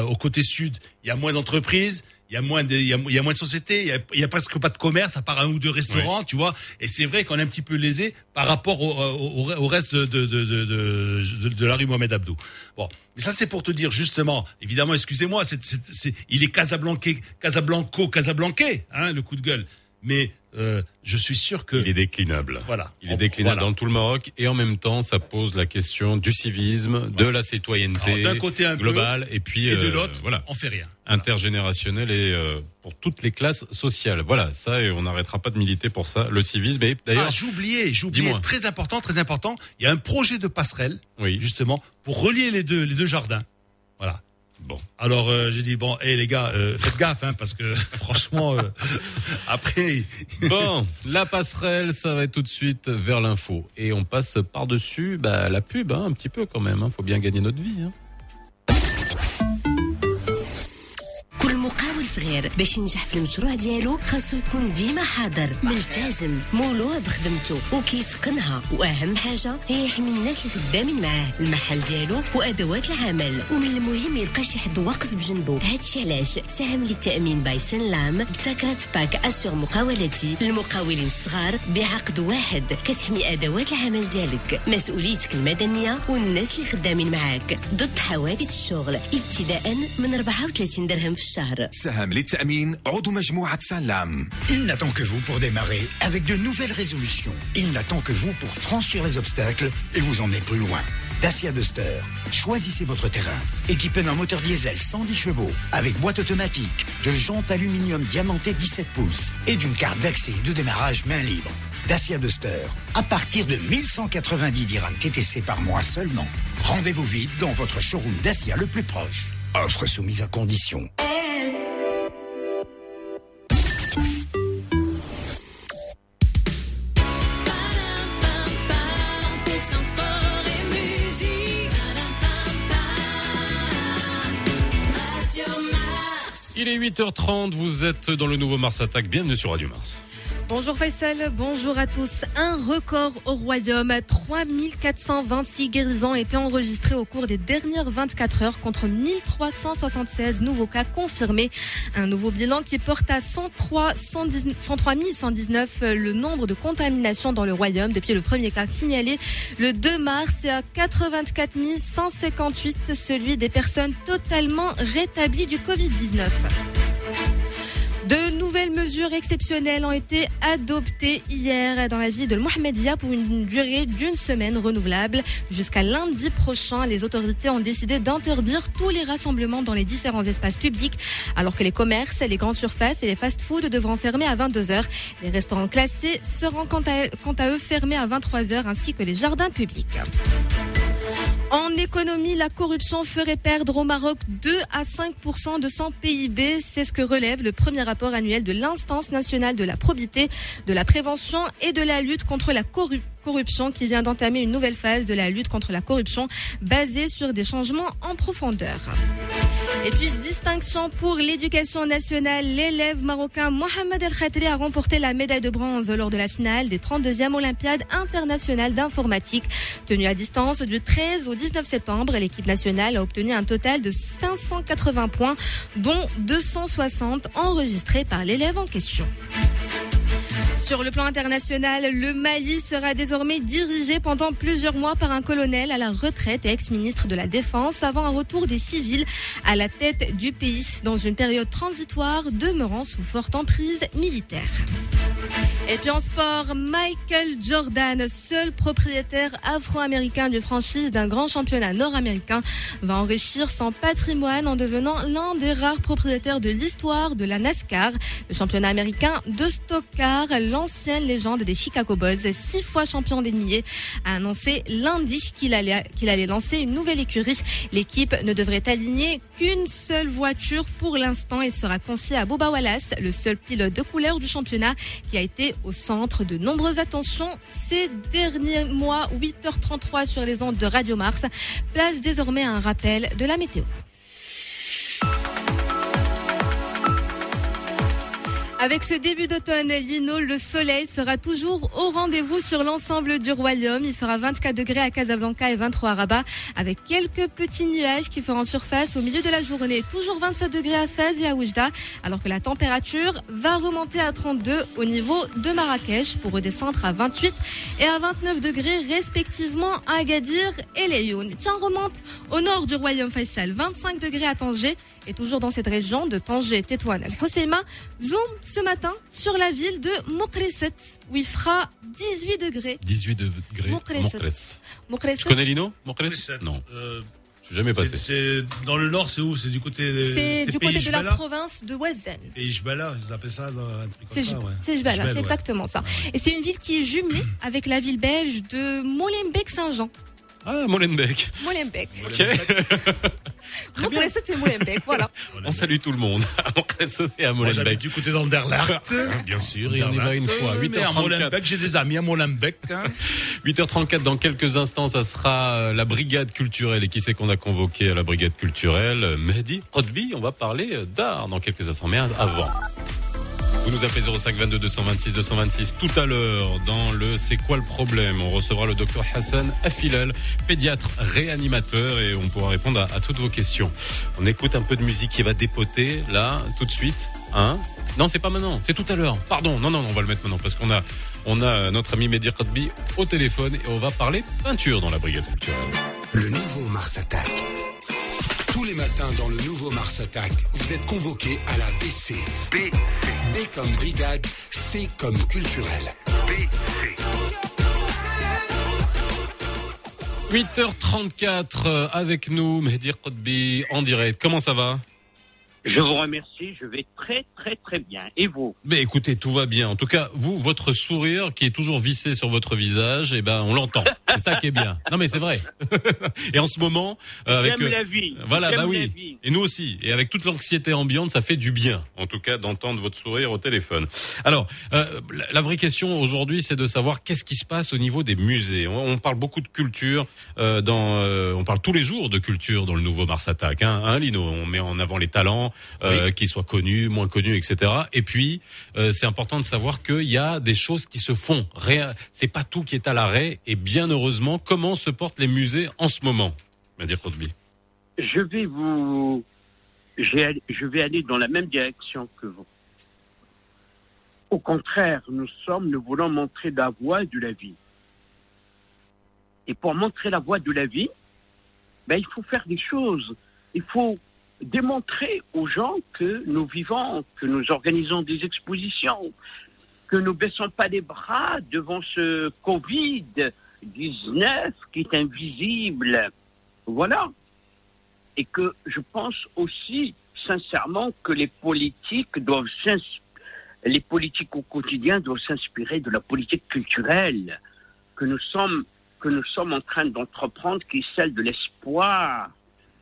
au côté sud, il y a moins d'entreprises, il y a moins de, il y a, il y a moins de sociétés, il y a, il y a presque pas de commerce à part un ou deux restaurants, tu vois. Et c'est vrai qu'on est un petit peu lésé par rapport au, au, au reste de, de, de, de, de, de la rue Mohamed Abdou. Bon, mais ça c'est pour te dire justement, évidemment, excusez-moi, c'est, c'est, c'est, il est Casablanqué, Casablanco, Casablanqué, hein, le coup de gueule. Mais euh, je suis sûr que Il est déclinable. voilà, Il est déclinable voilà. dans tout le Maroc et en même temps, ça pose la question du civisme, de la citoyenneté d'un côté un peu, globale et puis et de euh, l'autre, voilà, on fait rien. intergénérationnelle et euh, pour toutes les classes sociales. Voilà, ça et on n'arrêtera pas de militer pour ça, le civisme. Et d'ailleurs, Ah, oublié, Dis-moi. très important, très important. Il y a un projet de passerelle, oui, justement, pour relier les deux, les deux jardins. Voilà. Alors euh, j'ai dit bon, hé les gars, euh, faites gaffe, hein, parce que franchement, euh, après, bon, la passerelle, ça va être tout de suite vers l'info et on passe par dessus, bah, la pub, hein, un petit peu quand même. Hein, faut bien gagner notre vie. صغير باش ينجح في المشروع ديالو خاصو يكون ديما حاضر ملتزم مولوع بخدمته وكيتقنها. وأهم حاجة هي يحمي الناس اللي خدامين معاه المحل ديالو وأدوات العمل. ومن المهم يلقى شي حد واقف بجنبه هادشي علاش؟ ساهم للتأمين باي سنلام ابتكرت باك أسور مقاولتي للمقاولين الصغار بعقد واحد كتحمي أدوات العمل ديالك. مسؤوليتك المدنية والناس اللي خدامين معاك. ضد حوادث الشغل ابتداء من 34 درهم في الشهر. سهم للتأمين عضو مجموعة سلام Il n'attend que vous pour démarrer avec de nouvelles résolutions. Il n'attend que vous pour franchir les obstacles et vous emmener plus loin. Dacia Duster. Choisissez votre terrain. Équipé d'un moteur diesel 110 chevaux, avec boîte automatique, de jantes aluminium diamantées 17 pouces et d'une carte d'accès et de démarrage main libre. Dacia Duster. À partir de 1190 dirhams TTC par mois seulement. Rendez-vous vite dans votre showroom Dacia le plus proche. Offre soumise à condition. 8h30, vous êtes dans le nouveau Mars Attack. Bienvenue sur Radio Mars. Bonjour Faisal, bonjour à tous. Un record au Royaume. 3426 guérisons ont été enregistrés au cours des dernières 24 heures contre 1376 nouveaux cas confirmés. Un nouveau bilan qui porte à 103, 110 103 119 le nombre de contaminations dans le Royaume depuis le premier cas signalé le 2 mars et à 84 158 celui des personnes totalement rétablies du Covid-19. De nouvelles mesures exceptionnelles ont été adoptées hier dans la ville de Mohamedia pour une durée d'une semaine renouvelable. Jusqu'à lundi prochain, les autorités ont décidé d'interdire tous les rassemblements dans les différents espaces publics, alors que les commerces, les grandes surfaces et les fast-foods devront fermer à 22h. Les restaurants classés seront quant à, quant à eux fermés à 23h, ainsi que les jardins publics. En économie, la corruption ferait perdre au Maroc 2 à 5% de son PIB. C'est ce que relève le premier rapport annuel de l'instance nationale de la probité, de la prévention et de la lutte contre la corruption qui vient d'entamer une nouvelle phase de la lutte contre la corruption basée sur des changements en profondeur. Et puis, distinction pour l'éducation nationale, l'élève marocain Mohamed El Khatri a remporté la médaille de bronze lors de la finale des 32e Olympiades internationales d'informatique. Tenue à distance du 13 au 19 septembre, l'équipe nationale a obtenu un total de 580 points, dont 260 enregistrés par l'élève en question. Sur le plan international, le Mali sera désormais dirigé pendant plusieurs mois par un colonel à la retraite et ex-ministre de la Défense avant un retour des civils à la tête du pays dans une période transitoire demeurant sous forte emprise militaire. Et puis en sport, Michael Jordan, seul propriétaire afro-américain du franchise d'un grand championnat nord-américain, va enrichir son patrimoine en devenant l'un des rares propriétaires de l'histoire de la NASCAR, le championnat américain de stock car. L'ancienne légende des Chicago Bulls, six fois champion d'ennemi, a annoncé lundi qu'il allait, qu'il allait lancer une nouvelle écurie. L'équipe ne devrait aligner qu'une seule voiture pour l'instant et sera confiée à Boba Wallace, le seul pilote de couleur du championnat qui a été au centre de nombreuses attentions ces derniers mois. 8h33 sur les ondes de Radio Mars. Place désormais à un rappel de la météo. Avec ce début d'automne, Lino, le soleil sera toujours au rendez-vous sur l'ensemble du royaume. Il fera 24 degrés à Casablanca et 23 à Rabat, avec quelques petits nuages qui feront surface au milieu de la journée. Toujours 27 degrés à Fès et à Oujda, alors que la température va remonter à 32 au niveau de Marrakech pour redescendre à 28 et à 29 degrés respectivement à Agadir et Lyoun. Tiens, on remonte au nord du royaume Faisal, 25 degrés à Tanger et toujours dans cette région de Tanger, Tétouan, Al-Hoceima, zoom ce matin sur la ville de Mokreset, où il fera 18 degrés. 18 degrés. Mokreset. Mokres. Mokreset. Tu connais Lino Mokres Non. Euh, Je suis jamais passé. C'est dans le nord, c'est où? C'est du côté. de- C'est du Pays côté de la province de Wazen. Pays Jbala, ils appellent ça dans un truc C'est comme ça, ouais. c'est Jbala, c'est ouais. exactement ça. Et c'est une ville qui est jumelée avec la ville belge de Molenbeek-Saint-Jean. Ah, Molenbeek. Molenbeek. Ok. Mokreset, c'est Molenbeek, voilà. On salue tout le monde. On à Moi, Molenbeek. du côté d'Anderlecht. Bien sûr, et on y va une fois. Euh, mais à 8h34. Molenbeek, j'ai des amis à Molenbeek. hein. 8h34, dans quelques instants, ça sera euh, la brigade culturelle. Et qui c'est qu'on a convoqué à la brigade culturelle? Euh, Mehdi Rodby, on va parler euh, d'art dans quelques instants. Mais avant. Vous nous appelez 05 22 226 226 tout à l'heure dans le C'est quoi le problème? On recevra le docteur Hassan Afilal, pédiatre réanimateur et on pourra répondre à, toutes vos questions. On écoute un peu de musique qui va dépoter là tout de suite. Hein? Non, c'est pas maintenant, c'est tout à l'heure. Pardon, non, non, non, on va le mettre maintenant parce qu'on a, on a notre ami Mehdi Rodby au téléphone et on va parler peinture dans la brigade culturelle. Le nouveau Mars Attack. Tous les matins dans le nouveau Mars Attack, vous êtes convoqués à la BC. B. B comme brigade, C comme culturel. 8h34 euh, avec nous, Mehdi Rodby en direct. Comment ça va? Je vous remercie, je vais très très très bien. Et vous Mais écoutez, tout va bien. En tout cas, vous, votre sourire qui est toujours vissé sur votre visage, eh ben, on l'entend. C'est ça qui est bien. Non, mais c'est vrai. Et en ce moment, euh, avec J'aime la vie. voilà, bah oui. vie. Et nous aussi. Et avec toute l'anxiété ambiante, ça fait du bien, en tout cas, d'entendre votre sourire au téléphone. Alors, euh, la, la vraie question aujourd'hui, c'est de savoir qu'est-ce qui se passe au niveau des musées. On, on parle beaucoup de culture euh, dans, euh, on parle tous les jours de culture dans le nouveau Mars Attack. Hein, hein, Lino, on met en avant les talents, euh, qu'ils soient connus, moins connus, etc. Et puis, euh, c'est important de savoir qu'il y a des choses qui se font. Rien, c'est pas tout qui est à l'arrêt. Et bien heureusement, comment se portent les musées en ce moment, Rodby Je vais vous. Je vais aller dans la même direction que vous. Au contraire, nous sommes, nous voulons montrer la voie de la vie. Et pour montrer la voie de la vie, ben, il faut faire des choses. Il faut démontrer aux gens que nous vivons, que nous organisons des expositions, que nous baissons pas les bras devant ce Covid-19 qui est invisible. Voilà. Et que je pense aussi sincèrement que les politiques doivent les politiques au quotidien doivent s'inspirer de la politique culturelle que nous sommes que nous sommes en train d'entreprendre, qui est celle de l'espoir,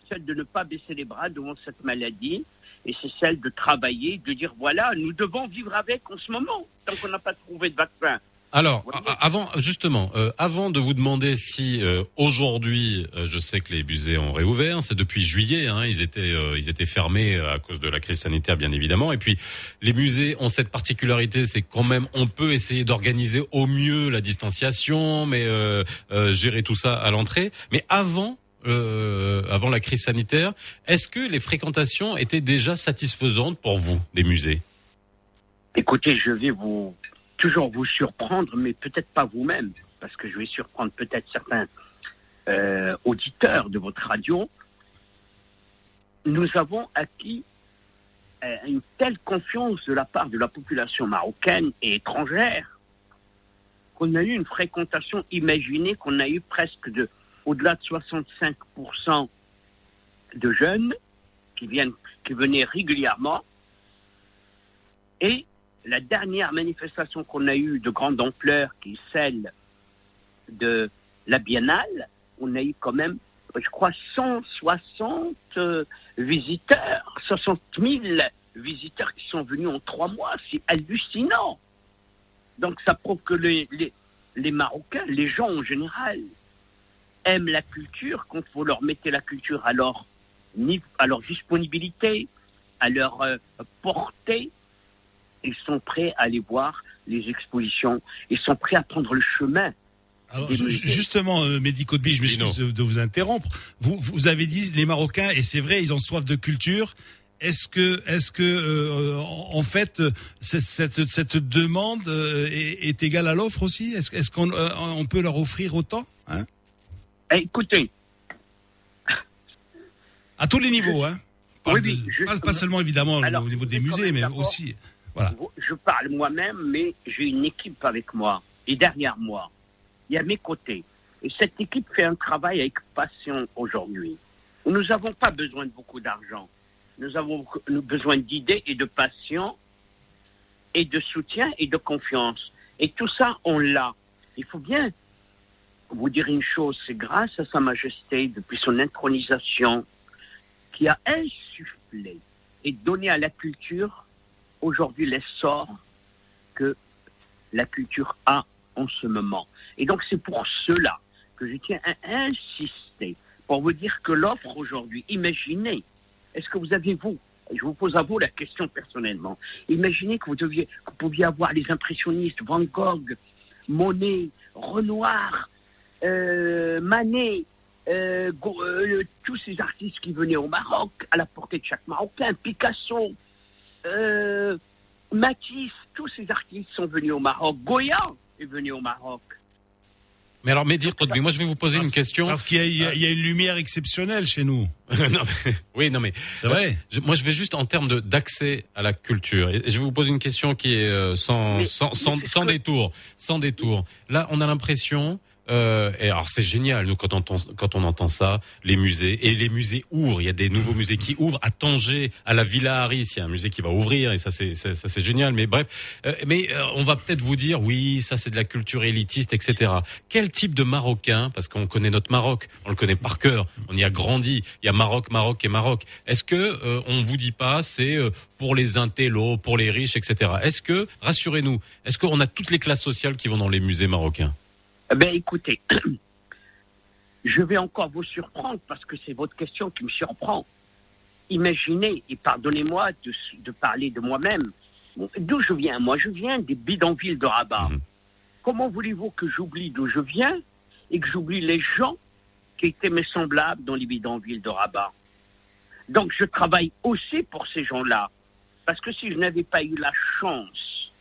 celle de ne pas baisser les bras devant cette maladie, et c'est celle de travailler, de dire voilà, nous devons vivre avec en ce moment, tant qu'on n'a pas trouvé de vaccin. Alors, avant, justement, euh, avant de vous demander si euh, aujourd'hui, euh, je sais que les musées ont réouvert, c'est depuis juillet, hein, ils étaient, ils étaient fermés à cause de la crise sanitaire, bien évidemment. Et puis, les musées ont cette particularité, c'est quand même, on peut essayer d'organiser au mieux la distanciation, mais gérer tout ça à l'entrée. Mais avant. Euh, avant la crise sanitaire, est-ce que les fréquentations étaient déjà satisfaisantes pour vous, les musées? Écoutez, je vais vous, toujours vous surprendre, mais peut-être pas vous-même, parce que je vais surprendre peut-être certains euh, auditeurs de votre radio. Nous avons acquis euh, une telle confiance de la part de la population marocaine et étrangère qu'on a eu une fréquentation imaginée qu'on a eu presque de au-delà de 65% de jeunes qui venaient régulièrement. Et la dernière manifestation qu'on a eue de grande ampleur qui est celle de la biennale on a eu quand même je crois 160 euh, visiteurs 60 000 visiteurs qui sont venus en trois mois. C'est hallucinant. Donc ça prouve que les Marocains, les gens en général, aiment la culture quand vous leur mettez la culture à leur, à leur disponibilité, à leur euh, portée. Ils sont prêts à aller voir les expositions. Ils sont prêts à prendre le chemin. Alors, justement, euh, Kotbi, je m'excuse de vous interrompre. Vous, vous avez dit les Marocains, et c'est vrai, ils ont soif de culture. Est-ce que, est-ce que, euh, en fait, euh, cette, cette, cette demande est, est égale à l'offre aussi? Est-ce, qu'on euh, on peut leur offrir autant hein? Écoutez, À tous les niveaux, hein Pas, Oui, de- pas, seulement évidemment Alors, au niveau des musées, mais aussi. Voilà. je parle moi-même, mais j'ai une équipe avec moi et derrière moi. Et à mes côtés. Et cette équipe fait un travail avec passion aujourd'hui. Nous n'avons pas besoin de beaucoup d'argent. Nous avons besoin d'idées et de passion et de soutien et de confiance. Et tout ça, on l'a. Il faut bien vous dire une chose, c'est grâce à Sa Majesté, depuis son intronisation, qui a insufflé et donné à la culture aujourd'hui l'essor que la culture a en ce moment. Et donc c'est pour cela que je tiens à insister pour vous dire que l'offre aujourd'hui, imaginez, est-ce que vous avez vous, je vous pose à vous la question personnellement, imaginez que vous deviez, que vous pouviez avoir les impressionnistes, Van Gogh, Monet, Renoir, Manet, euh, euh, tous ces artistes qui venaient au Maroc, à la portée de chaque Marocain, Picasso, euh, Matisse, tous ces artistes sont venus au Maroc. Goya est venu au Maroc. Mais alors, Kotbi, moi je vais vous poser une question. Parce qu'il y a, y y une lumière exceptionnelle chez nous. Non, mais- oui, non mais C'est vrai. Je- moi, je vais juste en termes d'accès à la culture. Et je vais vous poser une question qui est euh, sans Mais- sans sans, mais sans que- détour, sans détour. Là, on a l'impression. Euh, et alors c'est génial nous quand on entend quand on entend ça les musées. Et les musées ouvrent il y a des nouveaux musées qui ouvrent à Tanger à la Villa Harris. Il y a un musée qui va ouvrir et ça c'est ça c'est génial. Mais bref Euh, mais euh, on va peut-être vous dire oui ça c'est de la culture élitiste etc quel type de Marocain parce qu'on connaît notre Maroc on le connaît par cœur on y a grandi il y a Maroc Maroc et Maroc. Est-ce que euh, on vous dit pas c'est euh, pour les intellos pour les riches etc est-ce que rassurez-nous est-ce qu'on a toutes les classes sociales qui vont dans les musées marocains? Eh bien, écoutez, je vais encore vous surprendre parce que c'est votre question qui me surprend. Imaginez, et pardonnez-moi de, de parler de moi-même, d'où je viens? Moi, je viens des bidonvilles de Rabat. Comment voulez-vous que j'oublie d'où je viens et que j'oublie les gens qui étaient mes semblables dans les bidonvilles de Rabat? Donc, je travaille aussi pour ces gens-là. Parce que si je n'avais pas eu la chance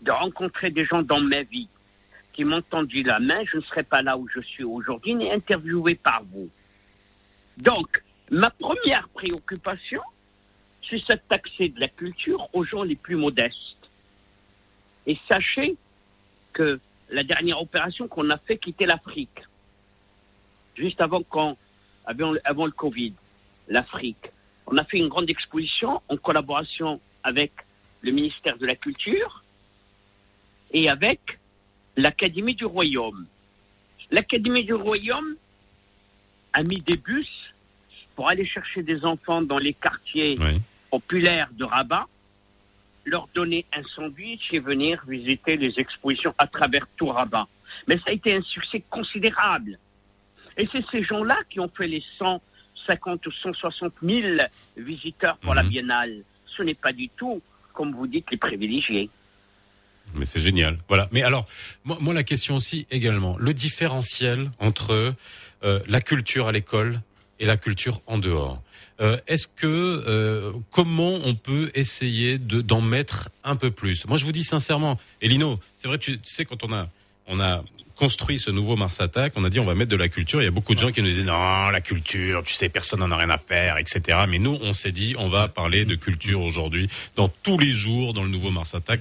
de rencontrer des gens dans ma vie qui m'ont tendu la main, je ne serais pas là où je suis aujourd'hui, ni interviewé par vous. Donc, ma première préoccupation, c'est cet accès de la culture aux gens les plus modestes. Et sachez que la dernière opération qu'on a fait quittait l'Afrique, juste avant, avant, avant le Covid, l'Afrique, on a fait une grande exposition en collaboration avec le ministère de la Culture et avec l'Académie du Royaume. L'Académie du Royaume a mis des bus pour aller chercher des enfants dans les quartiers populaires de Rabat, leur donner un sandwich et venir visiter les expositions à travers tout Rabat. Mais ça a été un succès considérable. Et c'est ces gens-là qui ont fait les 150 ou 160 000 visiteurs pour la biennale. Ce n'est pas du tout, comme vous dites, les privilégiés. Mais c'est génial. Voilà. Mais alors, moi, moi, la question aussi également, le différentiel entre euh, la culture à l'école et la culture en dehors. Euh, Est-ce que euh, comment on peut essayer de d'en mettre un peu plus? Moi, je vous dis sincèrement, Elino, c'est vrai, tu, tu sais quand on a on a construit ce nouveau Mars Attack, on a dit on va mettre de la culture. Il y a beaucoup de gens qui nous disent non, la culture, tu sais, personne n'en a rien à faire, etc. Mais nous, on s'est dit on va parler de culture aujourd'hui, dans tous les jours, dans le nouveau Mars Attack.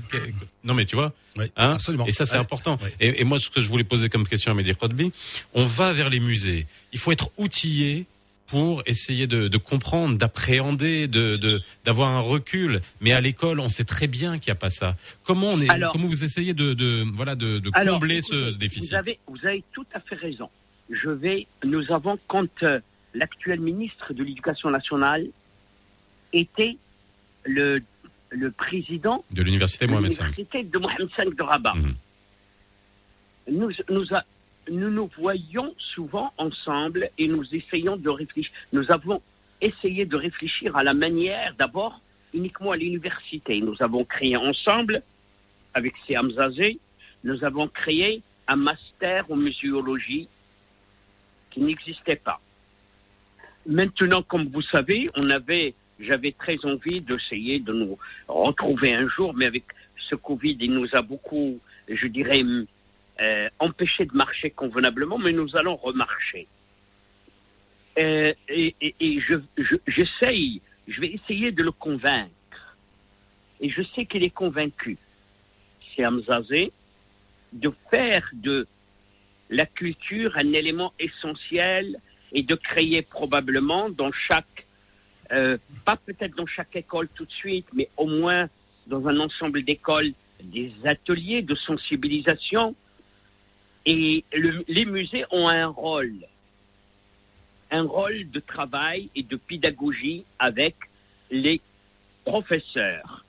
Non, mais tu vois, hein absolument. Et ça, c'est Ouais. important. Et, et moi, ce que je voulais poser comme question à Mehdi Rodby, on va vers les musées. Il faut être outillé pour essayer de, de comprendre, d'appréhender, de de- d'avoir un recul. Mais à l'école, on sait très bien qu'il n'y a pas ça. Comment on est, Alors- comment vous essayez de, de voilà de, de Alors, combler écoutez, ce déficit Vous avez, vous avez tout à fait raison. Je vais, nous avons, quand euh, l'actuel ministre de l'Éducation nationale était le, le président de l'université de Mohamed V. de Mohamed V de Rabat. Mhm. Nous, nous, a- nous nous voyons souvent ensemble et nous essayons de réfléchir. Nous avons essayé de réfléchir à la manière, d'abord, uniquement à l'université. Nous avons créé ensemble, avec Siam Zazé, nous avons créé un master en muséologie qui n'existait pas. Maintenant, comme vous savez, on avait, j'avais très envie d'essayer de nous retrouver un jour, mais avec ce Covid, il nous a beaucoup, je dirais, euh, empêché de marcher convenablement, mais nous allons remarcher. Euh, et et, et je, je, j'essaye, je vais essayer de le convaincre. Et je sais qu'il est convaincu, c'est Hamzazé, de faire de la culture un élément essentiel et de créer probablement dans chaque, euh, pas peut-être dans chaque école tout de suite, mais au moins dans un ensemble d'écoles, des ateliers de sensibilisation. Et le- les musées ont un rôle, un rôle de travail et de pédagogie avec les professeurs.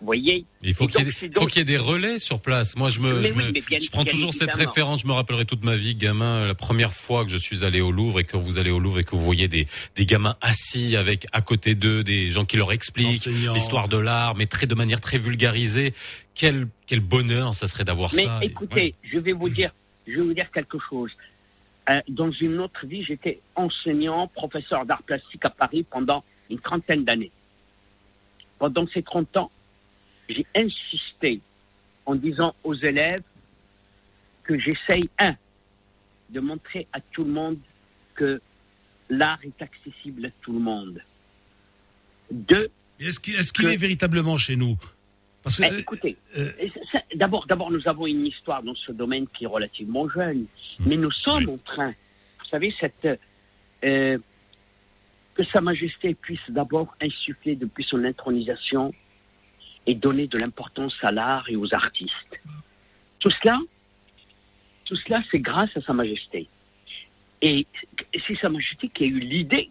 Vous voyez Il faut qu'il y, ait- donc- y des relais sur place. Moi, je me, Mais je, oui, me- mais bien- je prends bien toujours cette référence. Je me rappellerai toute ma vie, gamin, la première fois que je suis allé au Louvre et que vous allez au Louvre et que vous voyez des, des gamins assis avec à côté d'eux des gens qui leur expliquent l'histoire de l'art, mais très de manière très vulgarisée. Quel quel bonheur ça serait d'avoir Mais ça. écoutez, Ouais. je vais vous dire, je vais vous dire quelque chose. Euh, dans une autre vie, j'étais enseignant, professeur d'art plastique à Paris pendant une trentaine d'années. Pendant ces 30 ans, j'ai insisté en disant aux élèves que j'essaye, un, de montrer à tout le monde que l'art est accessible à tout le monde. Deux, Est-ce qu'il est, véritablement chez nous? Parce que, eh, écoutez, euh, et ça- ça- d'abord, d'abord, nous avons une histoire dans ce domaine qui est relativement jeune, mais nous sommes en train, vous savez, cette, euh, que Sa Majesté puisse d'abord insuffler depuis son intronisation et donner de l'importance à l'art et aux artistes. Tout cela, tout cela, c'est grâce à Sa Majesté. Et c'est Sa Majesté qui a eu l'idée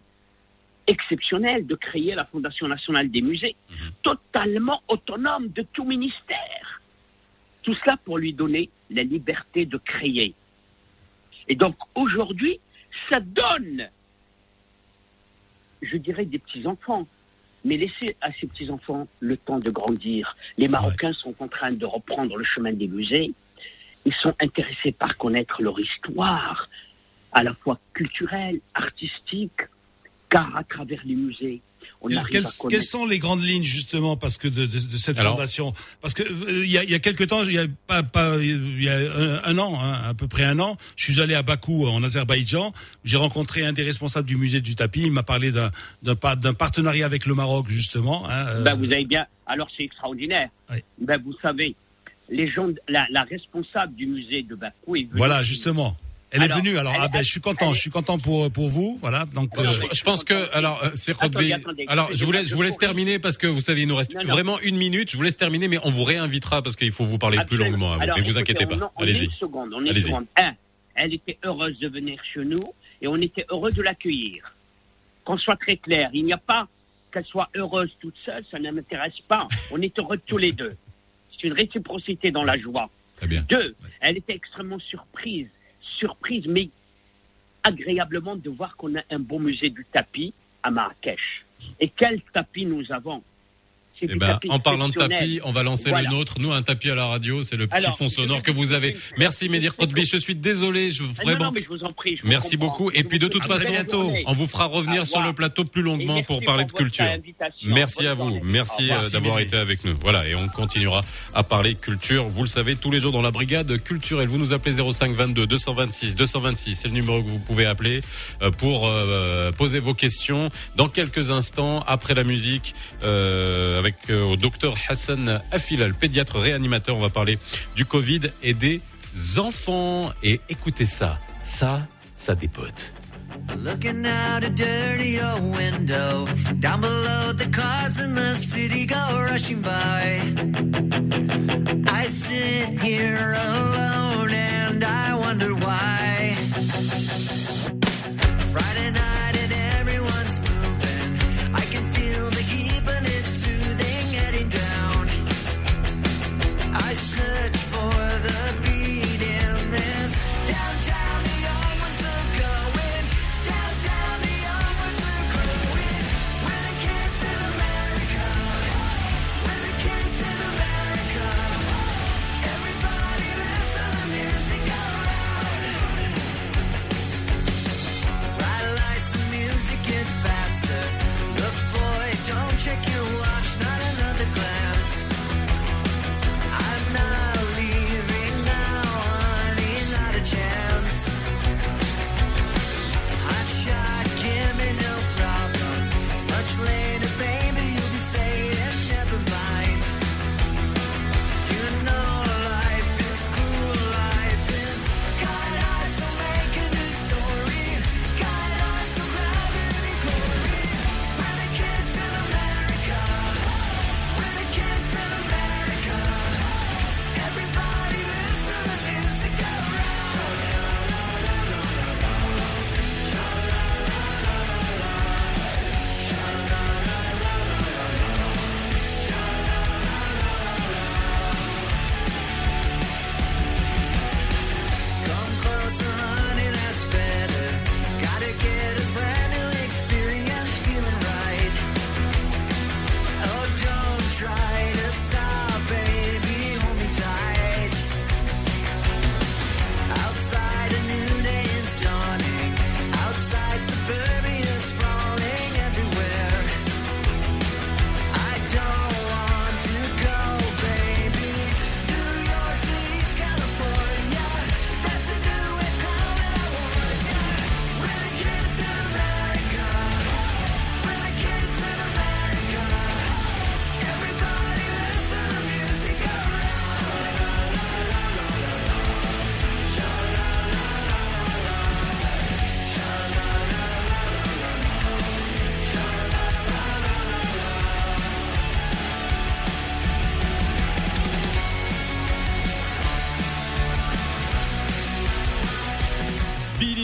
exceptionnelle de créer la Fondation nationale des musées, totalement autonome de tout ministère. Tout cela pour lui donner la liberté de créer. Et donc aujourd'hui, ça donne, je dirais, des petits-enfants. Mais laissez à ces petits-enfants le temps de grandir. Les Marocains sont en train de reprendre le chemin des musées. Ils sont intéressés par connaître leur histoire, à la fois culturelle, artistique, car à travers les musées, quelles, arrive quelles- à quelles connaître. sont les grandes lignes justement parce que de, de- de cette Alors- fondation? Parce que euh, il y, a, il y a quelque temps, il y a pas, pas il y a un, un an, hein, à peu près un an, je suis allé à Bakou en Azerbaïdjan. J'ai rencontré un des responsables du musée du tapis. Il m'a parlé d'un d'un partenariat avec le Maroc justement. hein, euh, Ben, vous avez bien. Alors c'est extraordinaire. Ben, vous savez, les gens, la, la responsable du musée de Bakou est venue. Voilà justement. Elle Alors, est venue. Alors elle- ah ben, elle- je suis content. Je suis content pour pour vous. Voilà. Donc euh, Je, je pense que alors euh, c'est Rodby. Alors je vous laisse, je vous laisse je terminer parce que vous savez il nous reste Non, non. vraiment une minute. Je vous laisse terminer, mais on vous réinvitera parce qu'il faut vous parler plus longuement. à vous. Alors, Mais vous écoutez, inquiétez pas. Allez-y. une seconde. On est une Allez-y. seconde. Un, elle était heureuse de venir chez nous et on était heureux de l'accueillir. Qu'on soit très clair, il n'y a pas qu'elle soit heureuse toute seule, ça ne m'intéresse pas. On est heureux tous les deux. C'est une réciprocité dans la joie. Très bien. Deux, elle était extrêmement surprise, surprise, mais agréablement de voir qu'on a un beau musée du tapis à Marrakech. Et quel tapis nous avons? Eh ben, en parlant de tapis, on va lancer Voilà. le nôtre. Nous, un tapis à la radio, c'est le petit Alors, fond sonore que vous avez. Merci Médir Kotbi, je suis désolé, je Ah, non, vraiment. non, mais je vous en prie. je Merci comprends. beaucoup. Et puis de toute façon, journée. on vous fera revenir sur le plateau plus longuement pour parler de culture. Merci à vous. Au Merci euh, d'avoir été avec nous. Voilà, et on continuera à parler culture. Vous le savez, tous les jours dans la brigade culturelle. Vous nous appelez 05 22 226 226. C'est le numéro que vous pouvez appeler euh, pour euh, poser vos questions. Dans quelques instants, après la musique, euh, avec euh, au docteur Hassan Afilal, pédiatre réanimateur, on va parler du Covid et des enfants. Et écoutez ça, ça, ça dépote. Looking out a dirty old window. Down below, the cars in the city go rushing by. I sit here alone and I wonder why. Friday night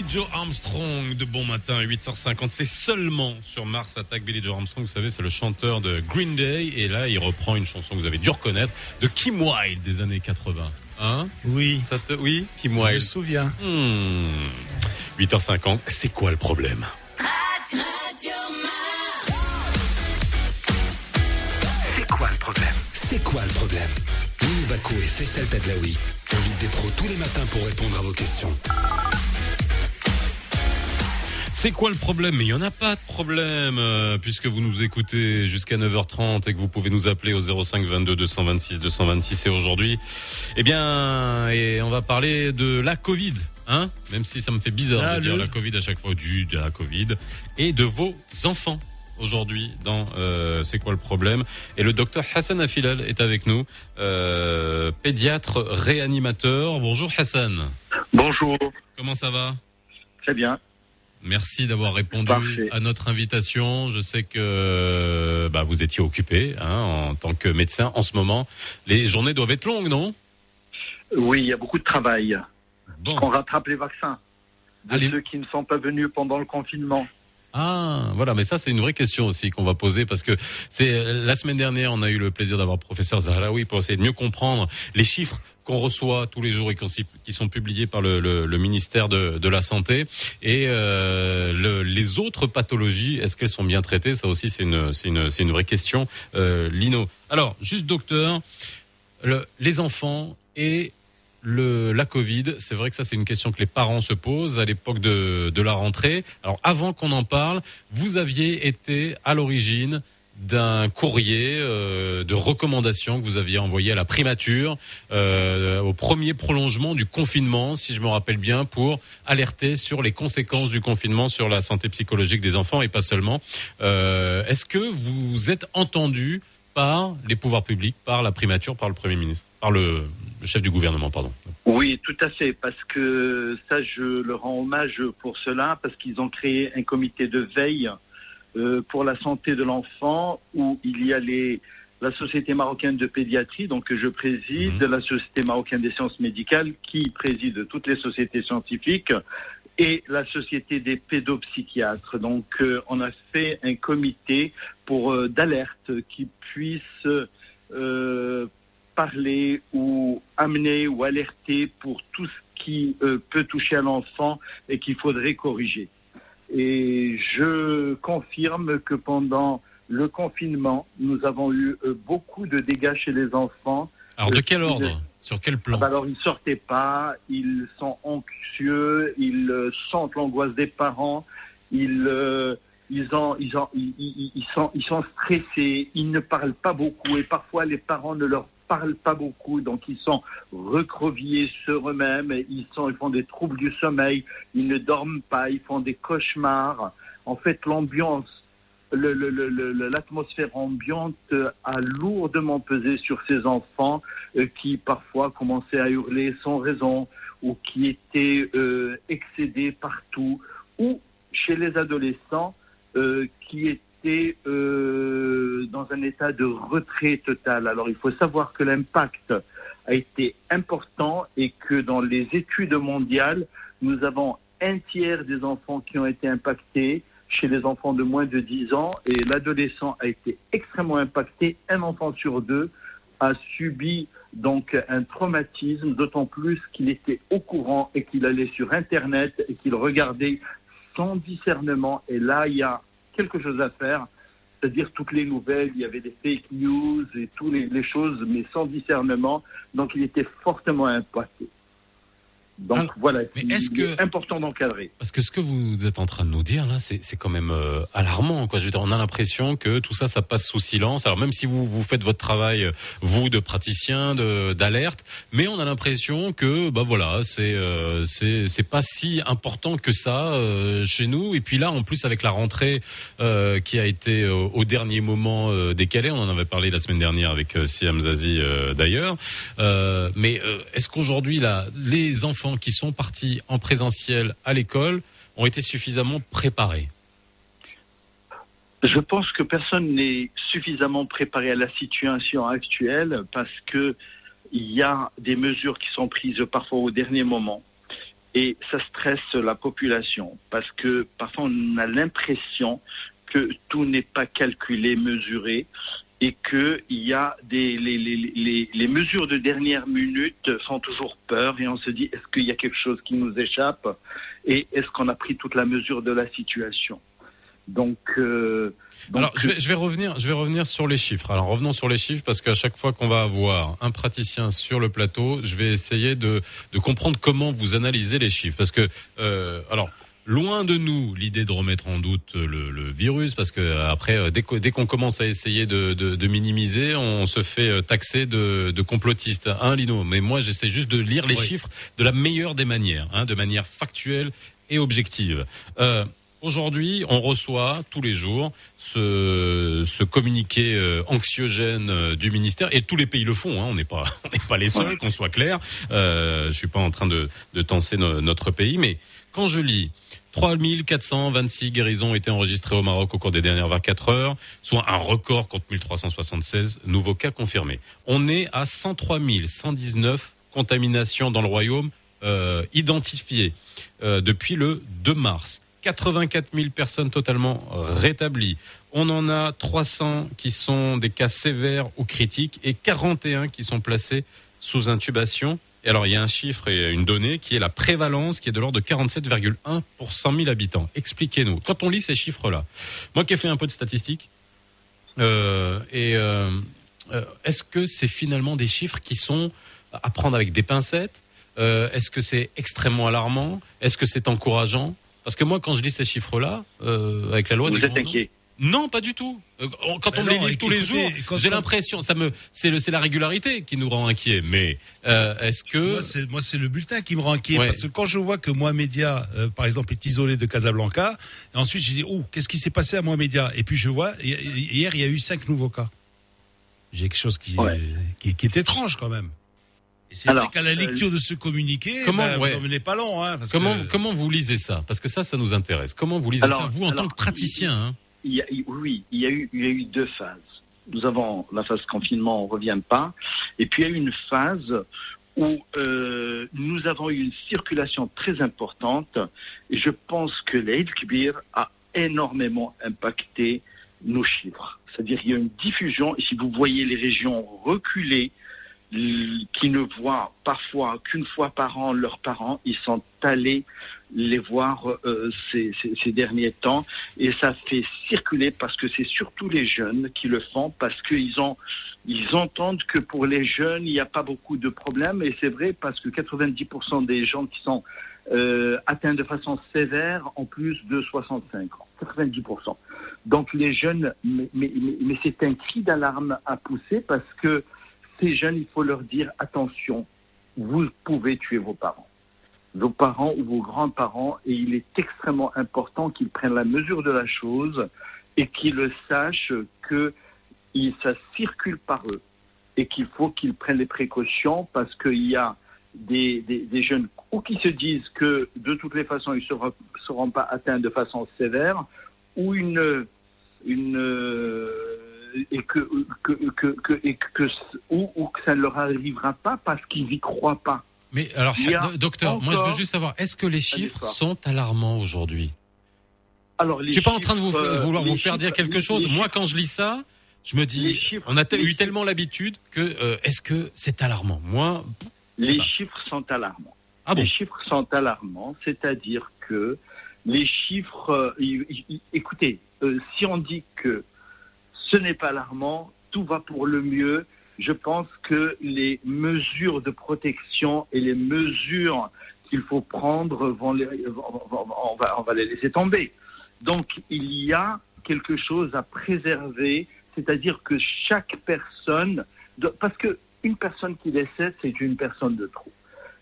Joe Armstrong de Bon Matin, 8h50. C'est seulement sur Mars Attack. Billy Joe Armstrong, vous savez, c'est le chanteur de Green Day. Et là, il reprend une chanson que vous avez dû reconnaître de Kim Wilde des années 80. Hein? Oui. Ça te... Oui, Kim Je me Wilde. souviens. Hmm. 8h50. C'est quoi le problème? C'est quoi le problème? C'est quoi le problème? Lini Bako et Faisal Tadlaoui invitent des pros tous les matins pour répondre à vos questions. C'est quoi le problème? Mais il n'y en a pas de problème, euh, puisque vous nous écoutez jusqu'à 9h30 et que vous pouvez nous appeler au 05 22 226 226. Et aujourd'hui, eh bien, et on va parler de la Covid, hein? Même si ça me fait bizarre Ah, de dire le- la Covid à chaque fois, du de la Covid, et de vos enfants. Aujourd'hui, dans euh, C'est quoi le problème? Et le docteur Hassan Afilal est avec nous, euh, pédiatre réanimateur. Bonjour Hassan. Bonjour. Comment ça va? Très bien. Merci d'avoir répondu Parfait. à notre invitation. Je sais que bah, vous étiez occupé hein, en tant que médecin en ce moment. Les journées doivent être longues, non? Oui, il y a beaucoup de travail. Bon. On rattrape les vaccins de Allez. ceux qui ne sont pas venus pendant le confinement. Ah, voilà, mais ça c'est une vraie question aussi qu'on va poser parce que c'est la semaine dernière on a eu le plaisir d'avoir professeur Zahraoui pour essayer de mieux comprendre les chiffres qu'on reçoit tous les jours et qui sont publiés par le, ministère de, la santé. Et euh, le- les autres pathologies est-ce qu'elles sont bien traitées? Ça aussi c'est une une une vraie question euh, Lino. Alors juste docteur le- les enfants et le, la Covid, c'est vrai que ça c'est une question que les parents se posent à l'époque de, de la rentrée. Alors avant qu'on en parle, vous aviez été à l'origine d'un courrier euh, de recommandation que vous aviez envoyé à la primature euh, au premier prolongement du confinement, si je me rappelle bien, pour alerter sur les conséquences du confinement sur la santé psychologique des enfants et pas seulement. Euh, Est-ce que vous êtes entendu par les pouvoirs publics, par la primature, par le Premier ministre, par le, le chef du gouvernement, pardon. Oui, tout à fait, parce que ça, je leur rends hommage pour cela, parce qu'ils ont créé un comité de veille euh, pour la santé de l'enfant, où il y a les, la Société marocaine de pédiatrie, donc que je préside, la Société marocaine des sciences médicales, qui préside toutes les sociétés scientifiques, et la Société des pédopsychiatres. Donc, euh, on a fait un comité pour euh, d'alerte qui puisse euh, parler ou amener ou alerter pour tout ce qui peut toucher à l'enfant et qu'il faudrait corriger. Et je confirme que pendant le confinement, nous avons eu beaucoup de dégâts chez les enfants. Alors de quel ordre Sur quel plan ah bah alors ils sortaient pas, ils sont anxieux, ils euh, sentent l'angoisse des parents, ils euh, ils, ont, ils, ont, ils, ils- sont, ils sont stressés, ils ne parlent pas beaucoup et parfois les parents ne leur parlent pas beaucoup, donc ils sont recroviés sur eux-mêmes, ils, sont, ils font des troubles du sommeil, ils ne dorment pas, ils font des cauchemars. En fait, l'ambiance l'atmosphère ambiante a lourdement pesé sur ces enfants euh, qui parfois commençaient à hurler sans raison ou qui étaient euh, excédés partout ou chez les adolescents euh, qui étaient euh, dans un état de retrait total. Alors il faut savoir que l'impact a été important et que dans les études mondiales, nous avons un tiers des enfants qui ont été impactés chez les enfants de moins de 10 ans et l'adolescent a été extrêmement impacté. Un enfant sur deux a subi donc un traumatisme, d'autant plus qu'il était au courant et qu'il allait sur Internet et qu'il regardait sans discernement. Et là, il y a quelque chose à faire, c'est-à-dire toutes les nouvelles, il y avait des fake news et toutes les, les choses, mais sans discernement. Donc, il était fortement impacté. Donc voilà, il est-ce est que- important d'encadrer. Parce que ce que vous êtes en train de nous dire là, c'est c'est quand même euh, alarmant. Quoi. Je veux dire, on a l'impression que tout ça, ça passe sous silence. Alors même si vous vous faites votre travail, euh, vous de praticien, de d'alerte, mais on a l'impression que bah voilà, c'est euh, c'est c'est pas si important que ça euh, chez nous. Et puis là, en plus avec la rentrée euh, qui a été euh, au dernier moment euh, décalée, on en avait parlé la semaine dernière avec Siam Zazi euh, d'ailleurs. Euh, mais euh, est-ce qu'aujourd'hui là, les enfants qui sont partis en présentiel à l'école ont été suffisamment préparés. Je pense que personne n'est suffisamment préparé à la situation actuelle parce que il y a des mesures qui sont prises parfois au dernier moment et ça stresse la population parce que parfois on a l'impression que tout n'est pas calculé, mesuré et que il y a des les, les, les, les mesures de dernière minute font toujours peur et on se dit est-ce qu'il y a quelque chose qui nous échappe et est-ce qu'on a pris toute la mesure de la situation? Donc, euh, Alors, je vais, je vais revenir, je vais revenir sur les chiffres. Alors, revenons sur les chiffres parce qu'à chaque fois qu'on va avoir un praticien sur le plateau, je vais essayer de, de comprendre comment vous analysez les chiffres. Parce que, euh, alors, loin de nous l'idée de remettre en doute le, le virus, parce que euh, après, euh, dès qu'on commence à essayer de, de, de minimiser, on se fait euh, taxer de, de complotiste, hein, Lino? Mais moi, j'essaie juste de lire les Oui. chiffres de la meilleure des manières, hein, de manière factuelle et objective. Euh, Aujourd'hui, on reçoit tous les jours ce, ce communiqué euh, anxiogène euh, du ministère et tous les pays le font. Hein, on n'est pas, on n'est pas les seuls, qu'on soit clair. Euh, je suis pas en train de, de tenser no- notre pays, mais quand je lis 3426 guérisons ont été enregistrées au Maroc au cours des dernières 24 heures, soit un record contre 1376 nouveaux cas confirmés. On est à 103 119 contaminations dans le royaume euh, identifiées euh, depuis le 2 mars. 84 000 personnes totalement rétablies. On en a 300 qui sont des cas sévères ou critiques et 41 qui sont placés sous intubation. Et alors, il y a un chiffre et une donnée qui est la prévalence qui est de l'ordre de 47,1 pour 100 000 habitants. Expliquez-nous. Quand on lit ces chiffres-là, moi qui ai fait un peu de statistiques, euh, et euh, euh, est-ce que c'est finalement des chiffres qui sont à prendre avec des pincettes? Euh, Est-ce que c'est extrêmement alarmant? Est-ce que c'est encourageant? Parce que moi, quand je lis ces chiffres-là, euh, avec la loi Vous des êtes inquiet non, pas du tout. Euh, Quand on non, les livre tous les jours, j'ai on- l'impression, ça me, c'est le, c'est la régularité qui nous rend inquiets. Mais euh, est-ce que Moi, c'est moi, c'est le bulletin qui me rend inquiet Ouais. parce que quand je vois que Moi Média, euh, par exemple, est isolé de Casablanca, et ensuite j'ai dit oh qu'est-ce qui s'est passé à Moi Média Et puis je vois hi- hi- hier il y a eu cinq nouveaux cas. J'ai quelque chose qui, Ouais. qui, qui est étrange quand même. Et c'est Alors, vrai qu'à la euh, lecture de ce communiqué, Comment- ben, ouais. vous pas long, hein, parce comment que- comment vous lisez ça? Parce que ça, ça nous intéresse. Comment vous lisez Alors, ça, vous en tant que praticien hein? Oui, il y, a eu, deux phases. Nous avons la phase confinement, on revient pas. Et puis il y a eu une phase où euh, nous avons eu une circulation très importante. Et je pense que l'Aïd Kbir a énormément impacté nos chiffres. C'est-à-dire qu'il y a une diffusion. Et si vous voyez les régions reculer, qui ne voient parfois qu'une fois par an leurs parents, ils sont allés les voir euh, ces, ces- ces derniers temps. Et ça fait circuler parce que c'est surtout les jeunes qui le font parce qu'ils ont ils entendent que pour les jeunes il n'y a pas beaucoup de problèmes. Et c'est vrai parce que 90% des gens qui sont euh, atteints de façon sévère en plus de 65 ans. 90% donc les jeunes mais, mais, mais- mais c'est un cri d'alarme à pousser parce que ces jeunes il faut leur dire attention vous pouvez tuer vos parents. Vos parents ou vos grands-parents et il est extrêmement important qu'ils prennent la mesure de la chose et qu'ils sachent que ça circule par eux et qu'il faut qu'ils prennent les précautions parce qu'il y a des, jeunes ou qui se disent que de toutes les façons ils ne seront, seront pas atteints de façon sévère ou une une et que, que, que, que, et que ou, ou que ça ne leur arrivera pas parce qu'ils n'y croient pas. Mais alors, docteur, moi je veux juste savoir, est-ce que les chiffres sont alarmants aujourd'hui? Alors, Je suis pas en train de vous vouloir vous faire dire quelque chose. Moi, quand je lis ça, je me dis, chiffres- on a eu tellement l'habitude que euh, est-ce que c'est alarmant? Moi, Les chiffres sont alarmants. Ah bon? Les chiffres sont alarmants, c'est-à-dire que les chiffres. euh, écoutez, euh, si on dit que ce n'est pas alarmant, tout va pour le mieux. Je pense que les mesures de protection et les mesures qu'il faut prendre vont les, on, va, les laisser tomber. Donc il y a quelque chose à préserver, c'est-à-dire que chaque personne, parce que une personne qui décède, c'est une personne de trop.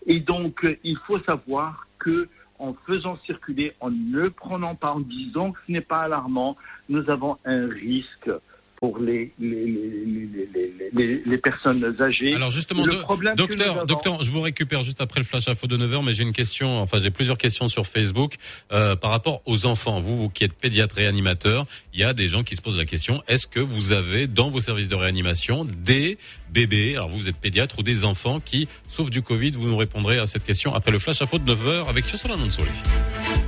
Et donc, il faut savoir que en faisant circuler, en ne prenant pas, en disant que ce n'est pas alarmant, nous avons un risque pour les, personnes âgées. Alors justement, le do- docteur, avons- docteur, je vous récupère juste après le flash info de 9h, mais j'ai une question, enfin j'ai plusieurs questions sur Facebook euh, par rapport aux enfants. Vous, vous qui êtes pédiatre réanimateur, il y a des gens qui se posent la question, est-ce que vous avez dans vos services de réanimation des bébés, alors vous, vous êtes pédiatre, ou des enfants qui souffrent du Covid Vous nous répondrez à cette question après le flash info de 9h avec Yossala Mansouri.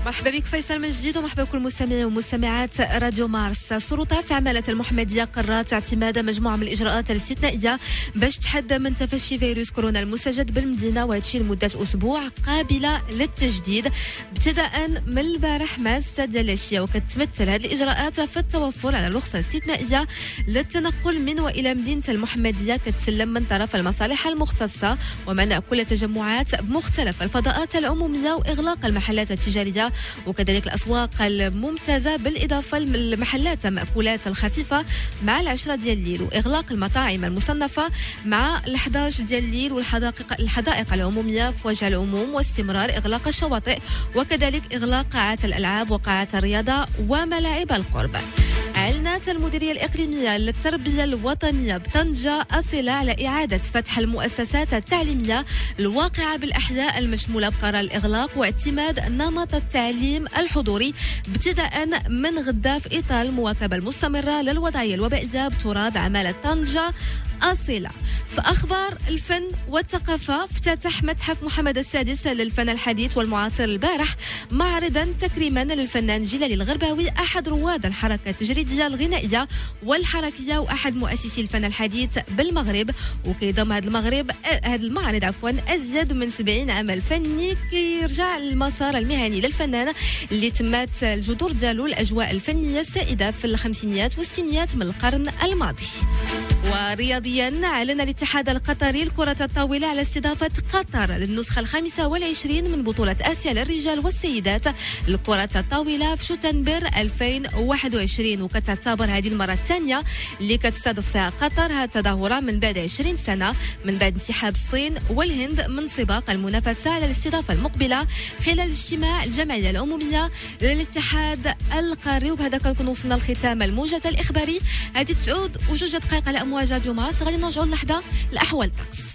مرحبا بك فيصل من جديد ومرحبا بكل مستمعي ومستمعات راديو مارس. سلطات عمالة المحمدية قررت اعتماد مجموعة من الإجراءات الاستثنائية باش تحدى من تفشي فيروس كورونا المستجد بالمدينة وهادشي لمدة أسبوع قابلة للتجديد. ابتداء من البارح مع الساعة ديال العشية وكتمثل هذه الإجراءات في التوفر على رخصة استثنائية للتنقل من وإلى مدينة المحمدية كتسلم من طرف المصالح المختصة ومنع كل تجمعات بمختلف الفضاءات العمومية وإغلاق المحلات التجارية وكذلك الأسواق الممتازة بالإضافة للمحلات المأكولات الخفيفة مع العشرة ديال الليل وإغلاق المطاعم المصنفة مع ال11 ديال الليل والحدائق الحدائق العمومية في وجه العموم واستمرار إغلاق الشواطئ وكذلك إغلاق قاعات الألعاب وقاعات الرياضة وملاعب القرب. أعلنت المديرية الإقليمية للتربية الوطنية بطنجة أصلة على إعادة فتح المؤسسات التعليمية الواقعة بالأحياء المشمولة بقرار الإغلاق واعتماد نمط التعليم الحضوري ابتداء من غدا في إطار المواكبة المستمرة للوضعية الوبائية بتراب عمالة طنجة أصيلة في أخبار الفن والثقافة افتتح متحف محمد السادس للفن الحديث والمعاصر البارح معرضا تكريما للفنان جلال الغرباوي أحد رواد الحركة التجريدية. الغنائية والحركية وأحد مؤسسي الفن الحديث بالمغرب. وكيضم هذا المغرب هذا المعرض عفوا أزيد من 70 عمل فني كيرجع المسار المهني للفنان اللي تمات الجذور ديالو الأجواء الفنية السائدة في الخمسينيات والستينيات من القرن الماضي. ورياضيا أعلن الاتحاد القطري لكرة الطاولة على استضافة قطر للنسخة الخامسة والعشرين من بطولة آسيا للرجال والسيدات. لكرة الطاولة في شوتنبر 2021 وكتعتبر هذه المرة الثانية اللي كتستضيف فيها قطر هذه التظاهرة من بعد 20 سنة من بعد انسحاب الصين والهند من سباق المنافسة على الاستضافة المقبلة خلال اجتماع الجمعية العمومية للاتحاد القاري. وبهذا كنكون وصلنا لختام الموجز الإخباري. هذه تعود وجوج دقائق على مواجهة ديوماراس غادي نرجعوا للحظه الأحوال. الطقس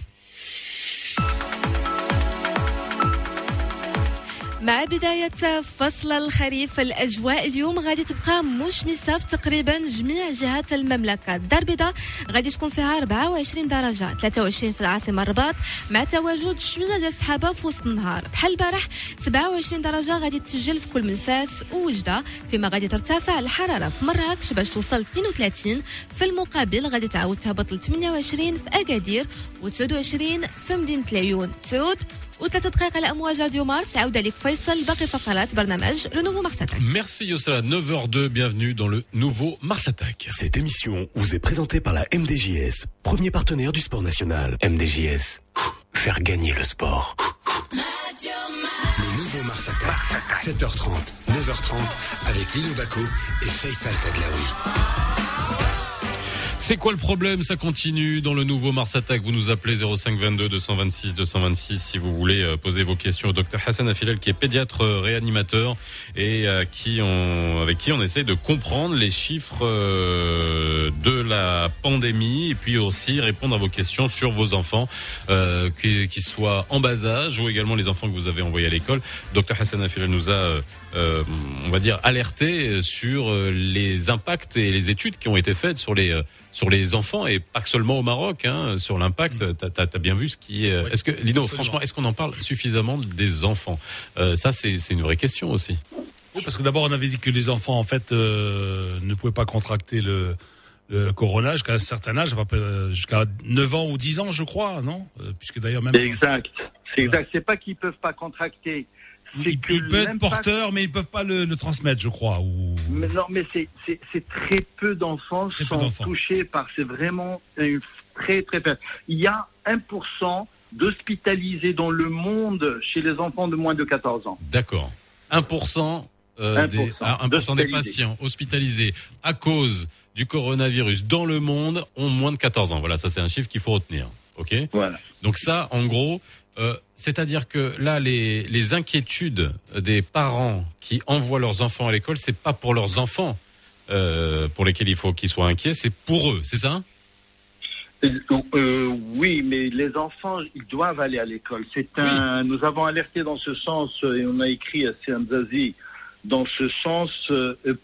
مع بداية فصل الخريف الأجواء اليوم غادي تبقى مشمسة في تقريبا جميع جهات المملكة. الدار البيضاء غادي تكون فيها 24 درجة 23 في العاصمة الرباط مع تواجد شوية ديال السحابة في وسط النهار. بحال البارح 27 درجة غادي تسجل في كل من فاس ووجدة فيما غادي ترتفع الحرارة في مراكش باش توصل 32 في المقابل غادي تعاود تهبط ل 28 في أكادير و29 في مدينة العيون تعود وثلاثة دقائق على أمواج راديو مارس عودة لك فيصل باقي فقرات برنامج لو نوفو مارس Attack. Merci Yossala, 9h02, bienvenue dans le nouveau Mars Attack. Cette émission vous est présentée par la MDJS, premier partenaire du sport national. MDJS, faire gagner le sport. Le nouveau Mars Attack, 7h30, 9h30, avec Lino Baco et Faisal Tadlaoui. C'est quoi le problème? Ça continue dans le nouveau Mars Attack. Vous nous appelez 05 22 226 226 si vous voulez euh, poser vos questions au docteur Hassan Afilel qui est pédiatre euh, réanimateur et euh, qui on, avec qui on essaie de comprendre les chiffres de la pandémie et puis aussi répondre à vos questions sur vos enfants euh, soient en bas âge ou également les enfants que vous avez envoyés à l'école. Docteur Hassan Afilel nous a euh, on va dire alerté sur les impacts et les études qui ont été faites sur les sur les enfants et pas que seulement au Maroc, hein, sur l'impact. T'as as, bien vu ce qui est. est-ce que Lino, absolument. franchement, est-ce qu'on en parle suffisamment des enfants? Euh, Ça, c'est c'est une vraie question aussi. Oui, parce que d'abord, on avait dit que les enfants, en fait, euh, ne pouvaient pas contracter le, le corona jusqu'à un certain âge, à peu près, euh, jusqu'à 9 ans ou 10 ans, je crois, non? Euh, Puisque d'ailleurs, même. Exact. C'est exact. C'est pas qu'ils peuvent pas contracter. C'est que Ils peuvent être porteurs, mais ils peuvent pas le, le transmettre, je crois. Ou... Mais non, mais c'est très peu d'enfants sont touchés par. C'est vraiment une très très peu. Il y a 1% d'hospitalisés dans le monde chez les enfants de moins de 14 ans. D'accord. 1%, euh, 1%, des, 1% des patients hospitalisés à cause du coronavirus dans le monde ont moins de 14 ans. Voilà, ça c'est un chiffre qu'il faut retenir. Ok. Voilà. Donc ça, en gros, euh, c'est-à-dire que là, les, les inquiétudes des parents qui envoient leurs enfants à l'école, c'est pas pour leurs enfants euh, pour lesquels il faut qu'ils soient inquiets, c'est pour eux, c'est ça? Euh, oui, mais les enfants, ils doivent aller à l'école. C'est un. Nous avons alerté dans ce sens et on a écrit à Zazi dans ce sens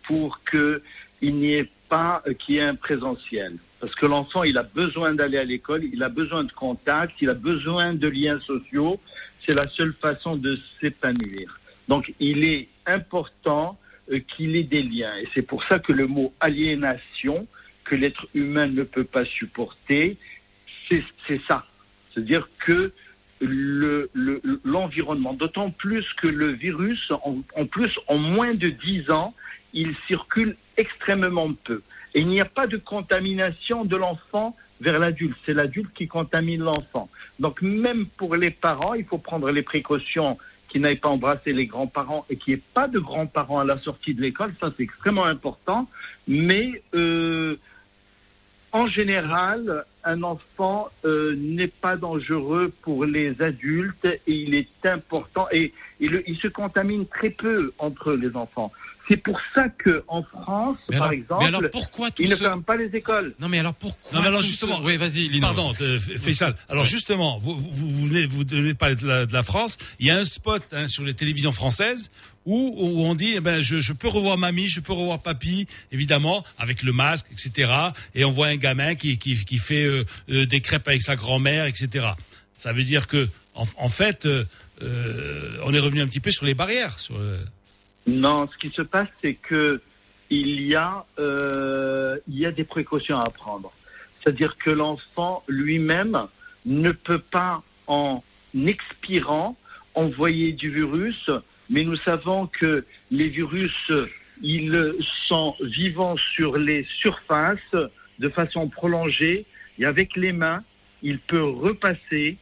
pour que il n'y ait pas qu'il y ait un présentiel. Parce que l'enfant, il a besoin d'aller à l'école, il a besoin de contact, il a besoin de liens sociaux. C'est la seule façon de s'épanouir. Donc, il est important euh, qu'il ait des liens. Et c'est pour ça que le mot aliénation, que l'être humain ne peut pas supporter, c'est ça. C'est-à-dire que le- le- l'environnement, d'autant plus que le virus, en, en plus, en moins de 10 ans, il circule extrêmement peu. Et il n'y a pas de contamination de l'enfant vers l'adulte. C'est l'adulte qui contamine l'enfant. Donc même pour les parents, il faut prendre les précautions qui n'aillent pas embrasser les grands-parents et qu'il n'y ait pas de grands-parents à la sortie de l'école. Ça, c'est extrêmement important. Mais euh, en général, un enfant euh, n'est pas dangereux pour les adultes et il est important et, il se contamine très peu entre les enfants. C'est pour ça que en France, Mais par alors- exemple, mais alors pourquoi tout ils ne ce- ferment pas les écoles? Non mais alors pourquoi Non, mais alors justement, ce- Oui, vas-y, Lino. Pardon, euh, Faisal. Alors justement, vous, vous, vous venez, vous venez de parler de la, de la France. Il y a un spot hein, sur les télévisions françaises où, où on dit, eh ben, je, je peux revoir mamie, je peux revoir papy, évidemment, avec le masque, etc. Et on voit un gamin qui, qui, qui fait euh, euh, des crêpes avec sa grand-mère, etc. Ça veut dire que, en, en fait, euh, euh, on est revenu un petit peu sur les barrières. Sur, euh, Non, ce qui se passe, c'est que il y a, euh, il y a des précautions à prendre. C'est-à-dire que l'enfant lui-même ne peut pas, en expirant, envoyer du virus, mais nous savons que les virus, ils sont vivants sur les surfaces de façon prolongée et avec les mains, il peut repasser,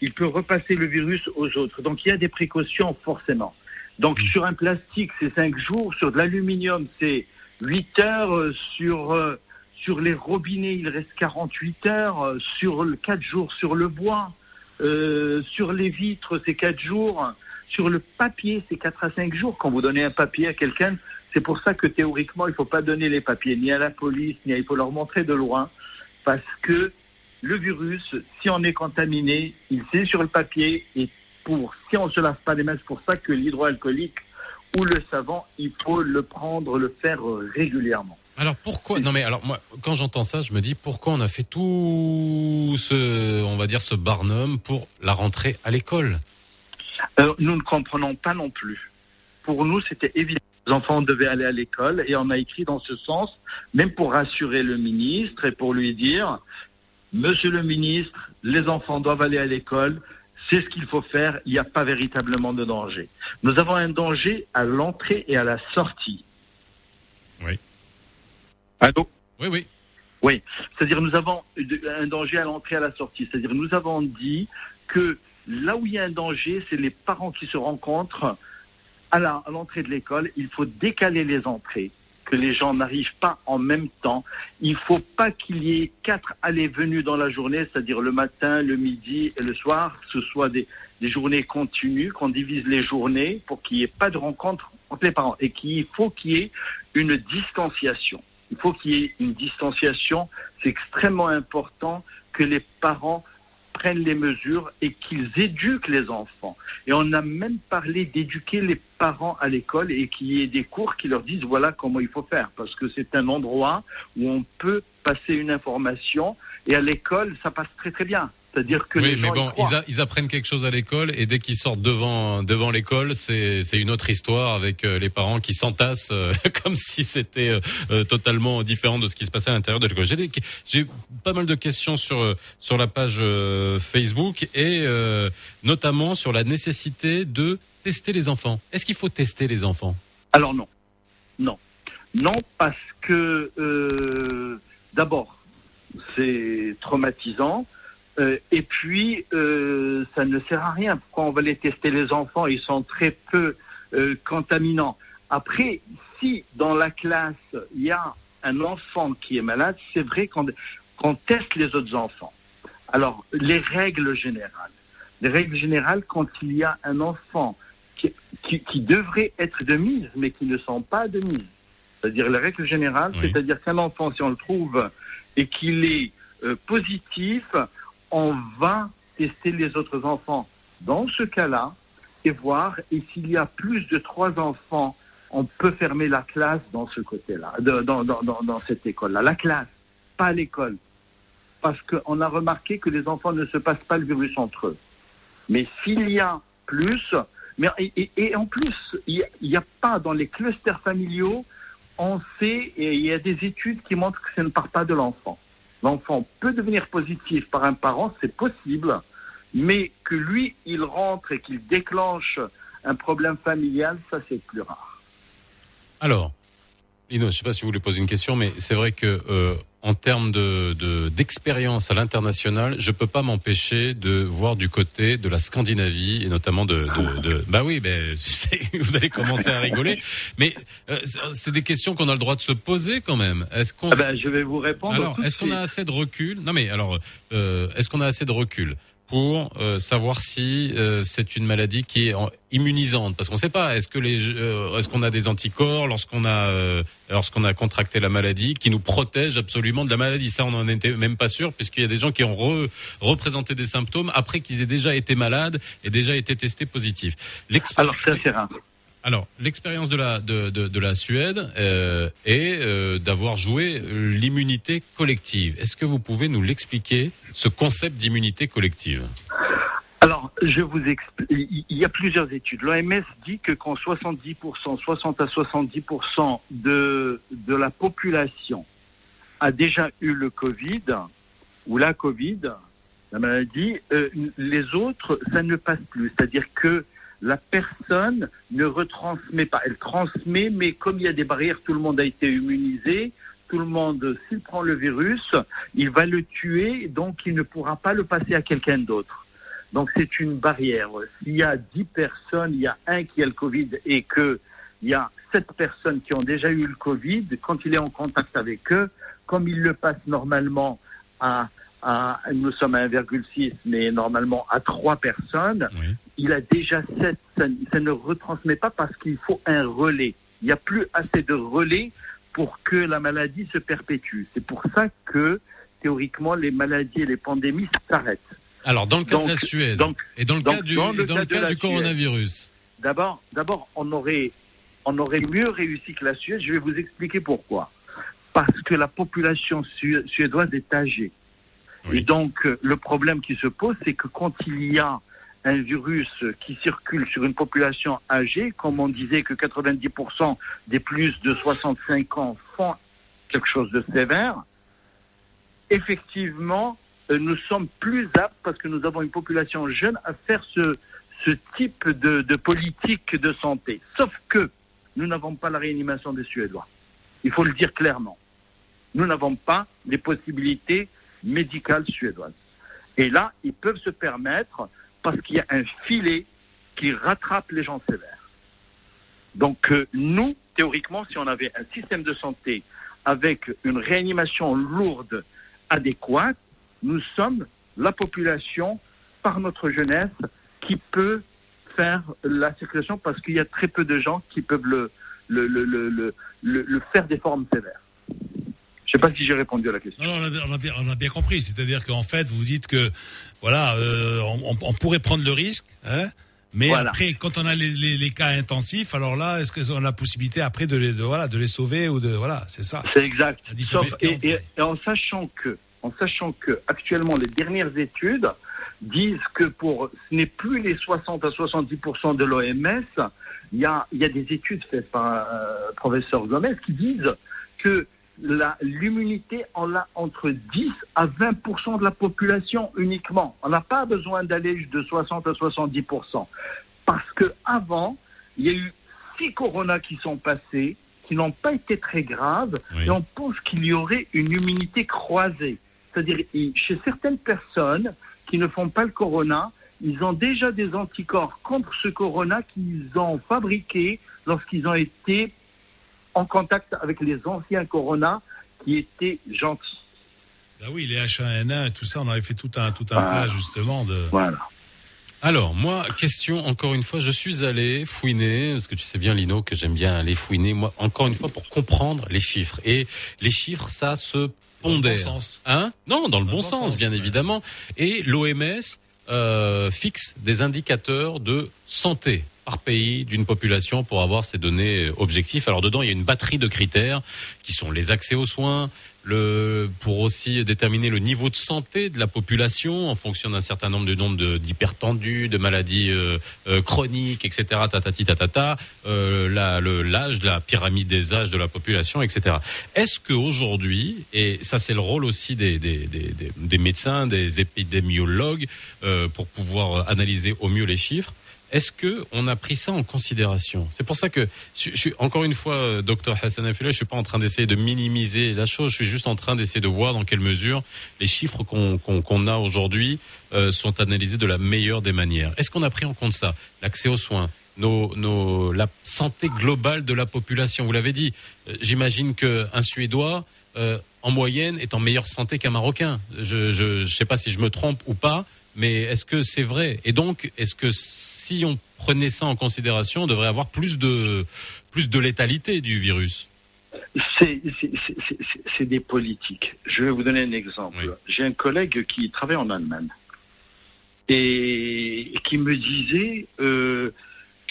il peut repasser le virus aux autres. Donc il y a des précautions forcément. Donc sur un plastique, c'est 5 jours, sur de l'aluminium, c'est 8 heures, euh, sur, euh, sur les robinets, il reste 48 heures, euh, sur le 4 jours sur le bois, euh, sur les vitres, c'est 4 jours, sur le papier, c'est 4 à 5 jours. Quand vous donnez un papier à quelqu'un, c'est pour ça que théoriquement, il ne faut pas donner les papiers ni à la police, ni à, il faut leur montrer de loin, parce que le virus, si on est contaminé, il c'est sur le papier et pour si on ne se lave pas les mains, c'est pour ça que l'hydroalcoolique ou le savon, il faut le prendre, le faire euh, régulièrement. Alors pourquoi Non mais alors moi quand j'entends ça, je me dis pourquoi on a fait tout ce on va dire ce barnum pour la rentrée à l'école? Euh, nous ne comprenons pas non plus. Pour nous, c'était évident. Les enfants devaient aller à l'école et on a écrit dans ce sens, même pour rassurer le ministre et pour lui dire, Monsieur le ministre, les enfants doivent aller à l'école, c'est ce qu'il faut faire, il n'y a pas véritablement de danger. Nous avons un danger à l'entrée et à la sortie. Oui. Allô? Oui, oui. Oui, c'est-à-dire nous avons un danger à l'entrée et à la sortie. C'est-à-dire nous avons dit que là où il y a un danger, c'est les parents qui se rencontrent à la- à l'entrée de l'école. Il faut décaler les entrées, que les gens n'arrivent pas en même temps. Il faut pas qu'il y ait quatre allées-venues dans la journée, c'est-à-dire le matin, le midi et le soir, ce soit des, des journées continues, qu'on divise les journées pour qu'il n'y ait pas de rencontre entre les parents et qu'il faut qu'il y ait une distanciation. Il faut qu'il y ait une distanciation. C'est extrêmement important que les parents prennent les mesures et qu'ils éduquent les enfants. Et on a même parlé d'éduquer les parents à l'école et qu'il y ait des cours qui leur disent voilà comment il faut faire. Parce que c'est un endroit où on peut passer une information et à l'école, ça passe très très bien. C'est-à-dire que oui, les mais gens y bon, ils, a- ils apprennent quelque chose à l'école et dès qu'ils sortent devant devant l'école, c'est c'est une autre histoire avec euh, les parents qui s'entassent euh, comme si c'était euh, totalement différent de ce qui se passait à l'intérieur de l'école. J'ai pas mal de questions sur sur la page euh, Facebook et notamment sur la nécessité de tester les enfants. Est-ce qu'il faut tester les enfants? Alors non, non, non parce que d'abord c'est traumatisant euh, et puis euh, ça ne sert à rien. Pourquoi on va les tester les enfants? Ils sont très peu euh, contaminants. Après, si dans la classe il y a un enfant qui est malade, c'est vrai qu'on qu'on teste les autres enfants. Alors les règles générales, les règles générales quand il y a un enfant qui, qui, qui devraient être de mise, mais qui ne sont pas de mise. C'est-à-dire les règles générales, c'est-à-dire qu'un enfant, si on le trouve et qu'il est euh, positif, on va tester les autres enfants dans ce cas-là et voir, et s'il y a plus de trois enfants, on peut fermer la classe dans ce côté-là, dans, cette école-là. La classe, pas l'école. Parce qu'on a remarqué que les enfants ne se passent pas le virus entre eux. Mais s'il y a plus, et, en plus, il n'y a, pas dans les clusters familiaux, on sait et il y a des études qui montrent que ça ne part pas de l'enfant. L'enfant peut devenir positif par un parent, c'est possible, mais que lui, il rentre et qu'il déclenche un problème familial, ça c'est plus rare. Alors, Lino, je sais pas si vous voulez poser une question, mais c'est vrai que euh, en termes de de- d'expérience à l'international, je peux pas m'empêcher de voir du côté de la Scandinavie et notamment de, de, de- bah oui, ben vous allez commencer à rigoler, mais euh, c'est- des questions qu'on a le droit de se poser quand même. Est-ce qu'on Ah ben, je vais vous répondre alors, est-ce qu'on a assez de recul? Non, mais alors, euh, est-ce qu'on a assez de recul? Pour euh, savoir si euh, c'est une maladie qui est immunisante Parce qu'on ne sait pas. Est-ce que les, euh, est-ce qu'on a des anticorps lorsqu'on a, euh, lorsqu'on a contracté la maladie, qui nous protègent absolument de la maladie? Ça, on n'en était même pas sûr, puisqu'il y a des gens qui ont re- représenté des symptômes après qu'ils aient déjà été malades et déjà été testés positifs. Alors c'est rare. Alors, l'expérience de la de, de, de la Suède euh, est euh, d'avoir joué l'immunité collective. Est-ce que vous pouvez nous l'expliquer, ce concept d'immunité collective? Alors, je vous explique. Il y a plusieurs études. L'OMS dit que quand 70%, 60 à 70% de, de la population a déjà eu le Covid ou la Covid, la maladie, euh, les autres, ça ne passe plus. C'est-à-dire que la personne ne retransmet pas. Elle transmet, mais comme il y a des barrières, tout le monde a été immunisé. Tout le monde, s'il prend le virus, il va le tuer, donc il ne pourra pas le passer à quelqu'un d'autre. Donc c'est une barrière. S'il y a 10 personnes, il y a un qui a le Covid et que il y a 7 personnes qui ont déjà eu le Covid, quand il est en contact avec eux, comme il le passe normalement à, à nous sommes à 1,6, mais normalement à 3 personnes, il a déjà 7, ça, ne retransmet pas parce qu'il faut un relais. Il n'y a plus assez de relais pour que la maladie se perpétue. C'est pour ça que théoriquement les maladies et les pandémies s'arrêtent. Alors, dans le cas de la Suède donc- et dans le donc, cas du, dans le et dans cas le du coronavirus. D'abord, d'abord, on aurait, on aurait mieux réussi que la Suède. Je vais vous expliquer pourquoi. Parce que la population su- suédoise est âgée. Et donc, euh, le problème qui se pose, c'est que quand il y a un virus qui circule sur une population âgée, comme on disait que 90% des plus de 65 ans font quelque chose de sévère, effectivement, euh, nous sommes plus aptes, parce que nous avons une population jeune, à faire ce, type de politique de santé. Sauf que nous n'avons pas la réanimation des Suédois. Il faut le dire clairement. Nous n'avons pas les possibilités médicales suédoises. Et là, ils peuvent se permettre, parce qu'il y a un filet qui rattrape les gens sévères. Donc euh, nous, théoriquement, si on avait un système de santé avec une réanimation lourde, adéquate, nous sommes la population, par notre jeunesse, qui peut faire la circulation parce qu'il y a très peu de gens qui peuvent le faire des formes sévères. Je ne sais pas si j'ai répondu à la question. Non, non, on, a, bien- on a compris. C'est-à-dire qu'en fait, vous dites que voilà, euh, on, pourrait prendre le risque, hein, mais Voilà. après, quand on a les, les- les cas intensifs, alors là, est-ce qu'on a la possibilité après de les, de, voilà, de les sauver ou de voilà, c'est ça. C'est exact. Sauf- et, entre, et- et en sachant que, en sachant que actuellement les dernières études disent que pour ce n'est plus les 60 à 70% de l'OMS, il y a, il y a des études faites par euh, professeur Gomez qui disent que l'immunité on l'a entre 10 à 20 de la population uniquement. On n'a pas besoin d'aller de 60 à 70 parce que avant, il y a eu six coronas qui sont passés, qui n'ont pas été très graves, et on pense qu'il y aurait une immunité croisée. C'est-à-dire, chez certaines personnes qui ne font pas le corona, ils ont déjà des anticorps contre ce corona qu'ils ont fabriqué lorsqu'ils ont été en contact avec les anciens corona qui étaient gentils. Bah oui, les H1N1 et tout ça, on avait fait tout un tout un Voilà. plat justement de. Voilà. Alors, moi, question, encore une fois, je suis allé fouiner, parce que tu sais bien, Lino, que j'aime bien aller fouiner, moi, encore une fois, pour comprendre les chiffres. Et les chiffres, ça se pondère. bon sens. Hein? Non, dans le bon, sens, bien évidemment. Et l'OMS euh, fixe des indicateurs de santé par pays d'une population pour avoir ces données objectifs. Alors dedans, il y a une batterie de critères qui sont les accès aux soins, le pour aussi déterminer le niveau de santé de la population en fonction d'un certain nombre de nombres de- d'hypertendus, de maladies euh, euh, chroniques, etc. Tatati tatata, euh, la- l'âge, la pyramide des âges de la population, etc. Est-ce que aujourd'hui, et ça c'est le rôle aussi des, des, des, des- médecins, des épidémiologues, euh, pour pouvoir analyser au mieux les chiffres, est-ce que on a pris ça en considération? C'est pour ça que je, encore une fois, euh, docteur Hassan Afila, je suis pas en train d'essayer de minimiser la chose. Je suis juste en train d'essayer de voir dans quelle mesure les chiffres qu'on qu'on a aujourd'hui euh, sont analysés de la meilleure des manières. Est-ce qu'on a pris en compte ça? L'accès aux soins, nos, nos, la santé globale de la population. Vous l'avez dit. Euh, J'imagine que un Suédois, euh, en moyenne, est en meilleure santé qu'un Marocain. Je, je sais pas si je me trompe ou pas, mais est-ce que c'est vrai? Et donc, est-ce que si on prenait ça en considération, on devrait avoir plus de plus de létalité du virus? C'est des politiques. Je vais vous donner un exemple. J'ai un collègue qui travaille en Allemagne et qui me disait euh,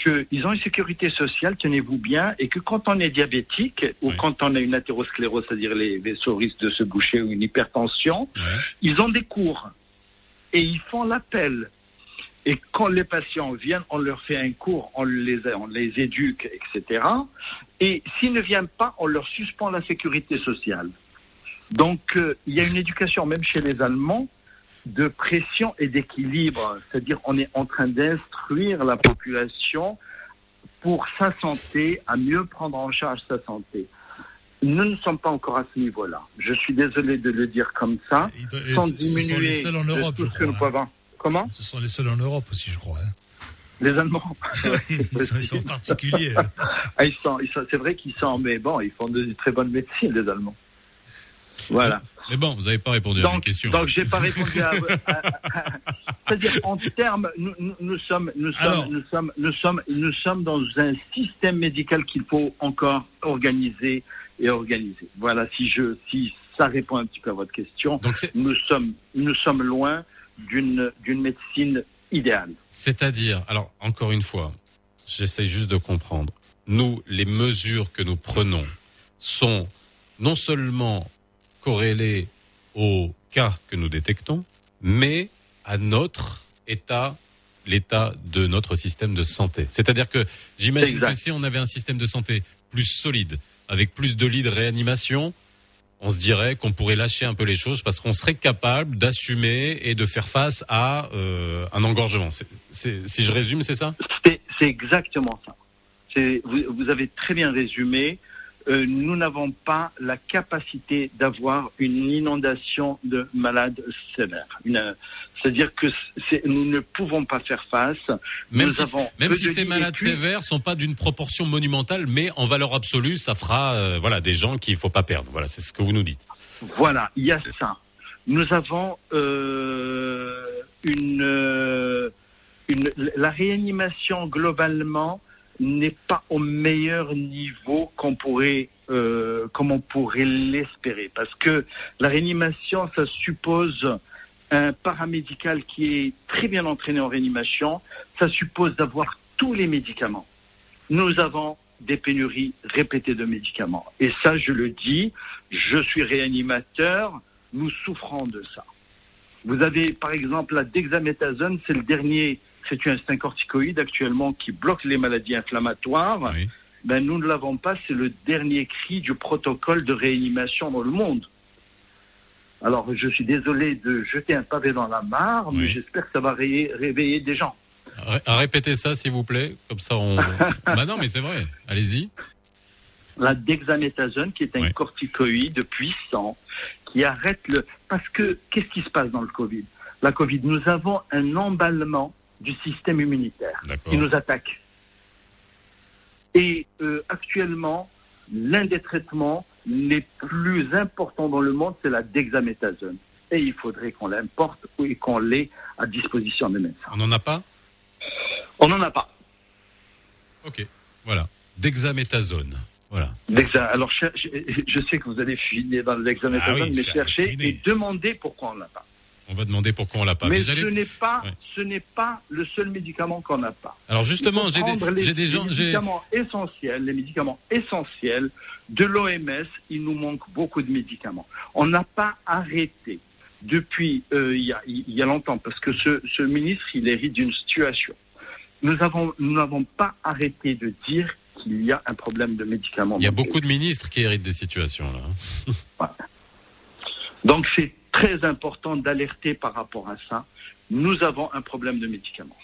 qu'ils ont une sécurité sociale, tenez-vous bien, et que quand on est diabétique ou quand on a une athérosclérose, c'est-à-dire les vaisseaux risquent de se boucher ou une hypertension, ils ont des cours et ils font l'appel. Et quand les patients viennent, on leur fait un cours, on les, on les éduque, etc. Et s'ils ne viennent pas, on leur suspend la sécurité sociale. Donc, euh, il y a une éducation, même chez les Allemands, de pression et d'équilibre. C'est-à-dire, on est en train d'instruire la population pour sa santé, à mieux prendre en charge sa santé. Nous ne sommes pas encore à ce niveau-là. Je suis désolé de le dire comme ça, Et sans ce- ce sont les seuls en Europe, je crois, pouvons. Comment Ce sont les seuls en Europe aussi, je crois. hein. Les Allemands. ils, sont, ils sont particuliers. hein. Ah, ils sont, ils sont- c'est vrai qu'ils sont, mais bon, ils font de très bonnes médecines, les Allemands. Voilà. Mais bon, vous n'avez pas répondu à ma question. donc j'ai pas répondu à. à- à- C'est-à-dire en termes, nous, nous, nous sommes, nous sommes, Alors. nous sommes, nous sommes, nous sommes dans un système médical qu'il faut encore organiser et organiser. Voilà, si je, si ça répond un petit peu à votre question, nous sommes, nous sommes loin d'une, d'une médecine idéale. C'est-à-dire, alors encore une fois, j'essaie juste de comprendre. Nous, les mesures que nous prenons sont non seulement corrélées au cas que nous détectons, mais à notre état, l'état de notre système de santé. C'est-à-dire que j'imagine que si on avait un système de santé plus solide, avec plus de lits de réanimation, on se dirait qu'on pourrait lâcher un peu les choses parce qu'on serait capable d'assumer et de faire face à euh, un engorgement. Si je résume, c'est ça? C'est exactement ça. Vous avez très bien résumé. Euh, nous n'avons pas la capacité d'avoir une inondation de malades sévères. C'est-à-dire que nous ne pouvons pas faire face. Même nous si, avons même peu si de ces malades sévères sont pas d'une proportion monumentale, mais en valeur absolue, ça fera euh, voilà des gens qu'il faut pas perdre. Voilà, c'est ce que vous nous dites. Voilà, il y a ça. Nous avons euh, une, euh, une, la réanimation globalement n'est pas au meilleur niveau qu'on pourrait, euh, comme on pourrait l'espérer, parce que la réanimation, ça suppose un paramédical qui est très bien entraîné en réanimation, ça suppose d'avoir tous les médicaments. Nous avons des pénuries répétées de médicaments. Et ça, je le dis, je suis réanimateur, nous souffrons de ça. Vous avez, par exemple, la dexaméthasone, c'est le dernier, c'est un, corticoïde actuellement qui bloque les maladies inflammatoires. Ben, nous ne l'avons pas, c'est le dernier cri du protocole de réanimation dans le monde. Alors, je suis désolé de jeter un pavé dans la mare, mais j'espère que ça va ré- réveiller des gens. Ré- à répéter ça, s'il vous plaît, comme ça on. bah non, mais c'est vrai. Allez-y. la dexaméthasone, qui est un corticoïde puissant, qui arrête le... Parce que, qu'est-ce qui se passe dans le Covid? La Covid, nous avons un emballement du système immunitaire qui nous attaque. Et euh, actuellement, l'un des traitements les plus importants dans le monde, c'est la dexaméthasone. Et il faudrait qu'on l'importe et qu'on l'ait à disposition des médecins. On n'en a pas? On n'en a pas. Ok. Voilà. Dexaméthasone. Voilà. Alors, je, je- sais que vous allez filer dans l'examéthasone, Ah oui, mais chercher et demander pourquoi on l'a pas. On va demander pourquoi on l'a pas. mais j'allais- ce n'est pas, Ouais. ce n'est pas le seul médicament qu'on n'a pas. Alors justement, j'ai des- des gens- les médicaments essentiels, les médicaments essentiels de l'OMS. Il nous manque beaucoup de médicaments. On n'a pas arrêté depuis euh, il y, a, il y a longtemps parce que ce, ce ministre, il hérite d'une situation. Nous avons, nous n'avons pas arrêté de dire qu'il y a un problème de médicaments. Il y a beaucoup de ministres qui héritent des situations là. Donc c'est très important d'alerter par rapport à ça. Nous avons un problème de médicaments.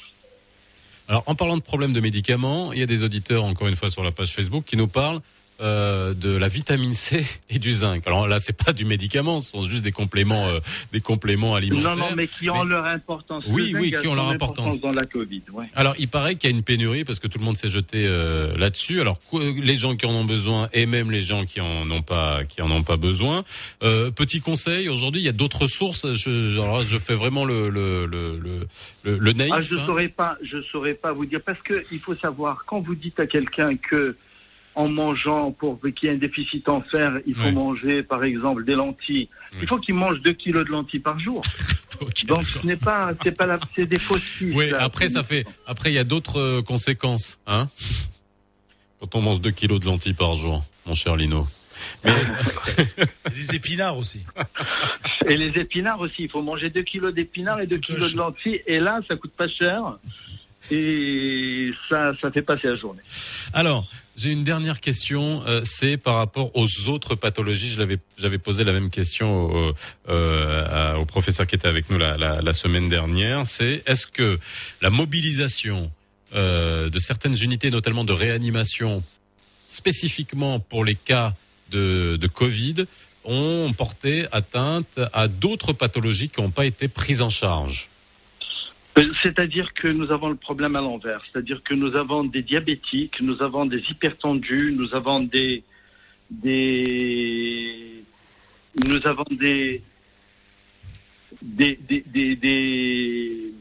Alors, en parlant de problèmes de médicaments, il y a des auditeurs, encore une fois, sur la page Facebook, qui nous parlent euh, de la vitamine C et du zinc. Alors là, c'est pas du médicament, ce sont juste des compléments, euh, des compléments alimentaires. Non, non, mais qui ont leur importance. Oui, oui, qui ont leur importance. dans la Covid. Ouais. Alors, il paraît qu'il y a une pénurie parce que tout le monde s'est jeté euh, là-dessus. Alors, les gens qui en ont besoin et même les gens qui en ont pas, qui en ont pas besoin. Petit conseil, aujourd'hui, il y a d'autres sources. Je, alors là, je fais vraiment le le le le, le, le naïf. Ah, je hein. saurais pas, je saurais pas vous dire parce que il faut savoir quand vous dites à quelqu'un que en mangeant pour qu'il y ait un déficit en fer, il faut Ouais. manger par exemple des lentilles. Il faut qu'il mange 2 kilos de lentilles par jour. Donc ce n'est pas, c'est pas la, c'est des fausses pistes, Oui, là. après ça fait, après il y a d'autres euh, conséquences, hein. Quand on mange 2 kilos de lentilles par jour, mon cher Lino. Mais Et les épinards aussi. Et les épinards aussi, il faut manger 2 kilos d'épinards et 2 kilos de lentilles. Et là, ça coûte pas cher. Et ça, ça fait passer la journée. Alors, j'ai une dernière question, euh, c'est par rapport aux autres pathologies. Je l'avais, j'avais posé la même question au, euh, à- au professeur qui était avec nous la, la- la semaine dernière. C'est est-ce que la mobilisation euh, de certaines unités, notamment de réanimation, spécifiquement pour les cas de, de Covid, ont porté atteinte à d'autres pathologies qui n'ont pas été prises en charge? Euh, C'est-à-dire que nous avons le problème à l'envers. C'est-à-dire que nous avons des diabétiques, nous avons des hypertendus, nous avons des, des, nous avons des, des, des, euh,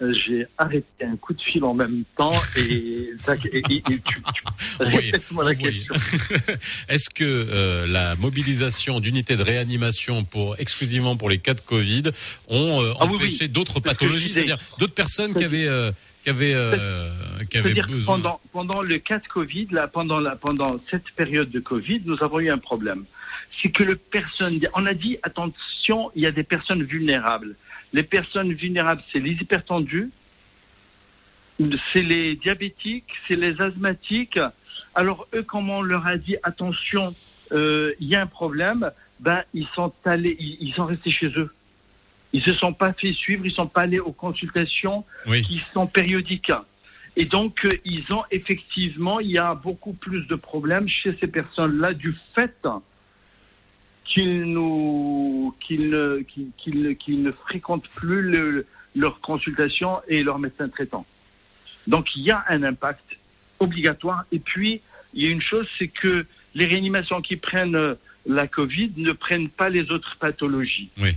j'ai arrêté un coup de fil en même temps et, et, et- et tu, tu- répète-moi la question. Est-ce que euh, la mobilisation d'unités de réanimation pour exclusivement pour les cas de Covid ont euh, Ah empêché oui. d'autres pathologies, c'est-à-dire d'autres personnes qui avaient euh, qui avaient qui avaient besoin pendant, pendant le cas de Covid, là, pendant, la, pendant cette période de Covid, nous avons eu un problème. C'est que le personne, on a dit, attention, il y a des personnes vulnérables. Les personnes vulnérables, c'est les hypertendus, c'est les diabétiques, c'est les asthmatiques. Alors eux, comme on leur a dit, attention, euh, il y a un problème, ben ils sont allés, ils, ils sont restés chez eux. Ils se sont pas fait suivre, ils sont pas allés aux consultations Oui. qui sont périodiques. Et donc, euh, ils ont effectivement, il y a beaucoup plus de problèmes chez ces personnes-là du fait qu'ils nous, qu'ils ne, qu'ils, qu'ils ne- qu'ils ne fréquentent plus le- leurs consultations et leur médecin traitant. Donc, il y a un impact obligatoire. Et puis, il y a une chose, c'est que les réanimations qui prennent euh, la Covid ne prennent pas les autres pathologies. Oui.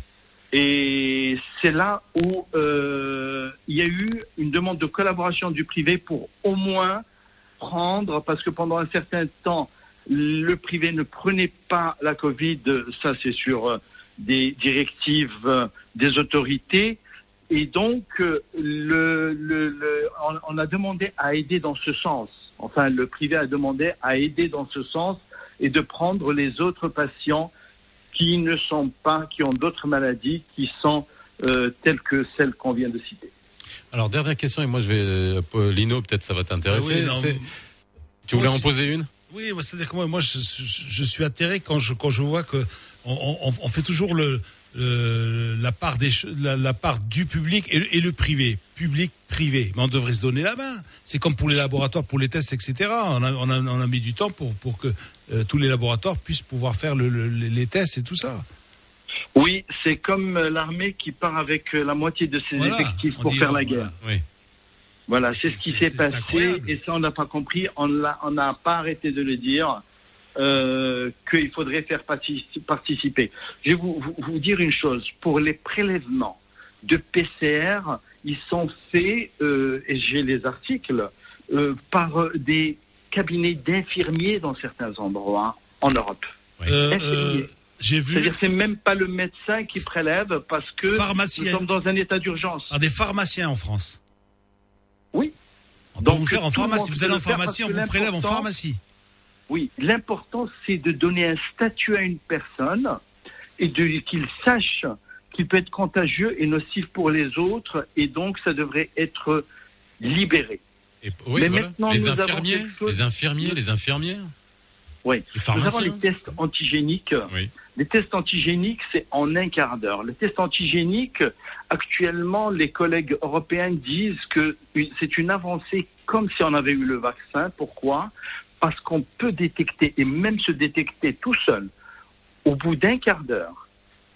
Et c'est là où euh, il y a eu une demande de collaboration du privé pour au moins prendre, parce que pendant un certain temps, le privé ne prenait pas la Covid, ça c'est sur euh, des directives euh, des autorités. Et donc, euh, le, le, le- on, on a demandé à aider dans ce sens. Enfin, le privé a demandé à aider dans ce sens et de prendre les autres patients qui ne sont pas, qui ont d'autres maladies qui sont euh, telles que celles qu'on vient de citer. Alors dernière question et moi je vais Lino peut-être ça va t'intéresser. Ah oui, Tu voulais en poser une? Oui, c'est-à-dire que moi, moi je, suis atterré quand je, quand je vois que on, on- on fait toujours le, la, part des, la, la part du public et, le- et le privé. Public, privé. Mais on devrait se donner la main. C'est comme pour les laboratoires, pour les tests, etc. On a, on a, on a mis du temps pour, pour que euh, tous les laboratoires puissent pouvoir faire le- le- les tests et tout ça. Oui, c'est comme euh, l'armée qui part avec euh, la moitié de ses Voilà, effectifs pour dit, faire la guerre. Oui. Voilà, c'est ce qui s'est passé incroyable. et ça on n'a pas compris. On n'a pas arrêté de le dire euh, qu'il faudrait faire partic- participer. Je vais vous, vous, vous dire une chose. Pour les prélèvements de PCR, ils sont faits euh, et j'ai les articles euh, par des cabinets d'infirmiers dans certains endroits en Europe. J'ai vu C'est-à-dire c'est même pas le médecin qui prélève parce que Pharmacien. nous sommes dans un état d'urgence. par des pharmaciens en France. Oui. On peut Donc, vous faire en pharmacie. Vous allez en pharmacie, on vous prélève en pharmacie. Oui, l'important c'est de donner un statut à une personne et qu'il sache qu'il peut être contagieux et nocif pour les autres et donc ça devrait être libéré. Et, oui, Mais voilà. maintenant, les infirmiers, chose- les infirmiers, les infirmières. Oui. Les Nous avons les tests antigéniques. Oui. Les tests antigéniques, c'est en un quart d'heure. Les tests antigéniques, actuellement, les collègues européens disent que c'est une avancée comme si on avait eu le vaccin. Pourquoi? Parce qu'on peut détecter, et même se détecter tout seul, au bout d'un quart d'heure.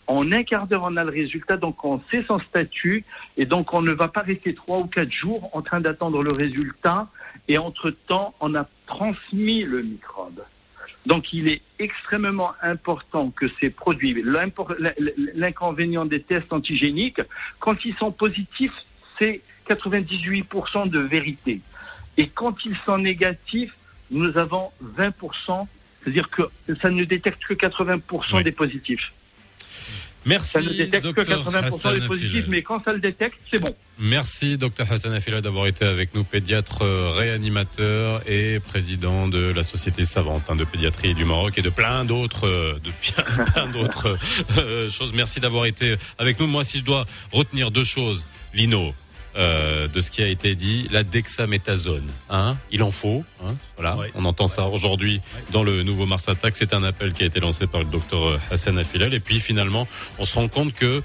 En un quart d'heure, on a le résultat, donc on sait son statut, et donc on ne va pas rester trois ou quatre jours en train d'attendre le résultat, et entre-temps, on a transmis le microbe. Donc il est extrêmement important que ces produits, l'inconvénient des tests antigéniques, quand ils sont positifs, c'est 98% de vérité. Et quand ils sont négatifs, nous avons 20%, c'est-à-dire que ça ne détecte que 80% Oui. des positifs. Merci, Ça ne détecte que docteur 80% Hassan des positifs, mais quand ça le détecte, c'est bon. Merci, docteur Hassan Affila, d'avoir été avec nous, pédiatre euh, réanimateur et président de la Société savante hein, de pédiatrie du Maroc et de plein d'autres, euh, de plein d'autres euh, choses. Merci d'avoir été avec nous. Moi, si je dois retenir deux choses, Lino, euh, de ce qui a été dit, la dexaméthasone, hein, il en faut, hein, voilà, on entend ça aujourd'hui dans le nouveau Mars Attack. C'est un appel qui a été lancé par le docteur Hassan Affilal. Et puis finalement, on se rend compte que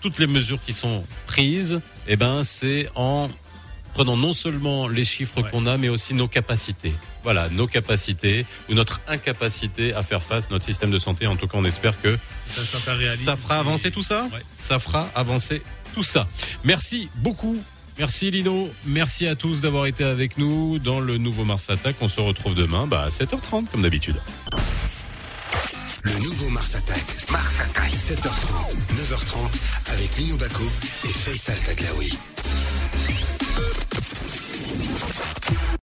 toutes les mesures qui sont prises, eh ben, c'est en prenant non seulement les chiffres qu'on a, mais aussi nos capacités. Voilà, nos capacités ou notre incapacité à faire face, notre système de santé. En tout cas, on espère que ça fera avancer tout ça. Ça fera avancer tout ça. Merci beaucoup. Merci Lino, merci à tous d'avoir été avec nous dans le nouveau Mars Attack. On se retrouve demain bah, à 7h30 comme d'habitude. Le nouveau Mars Attack. Mars Attack. 7h30, 9h30 avec Lino Baco et Faisal Tadlaoui.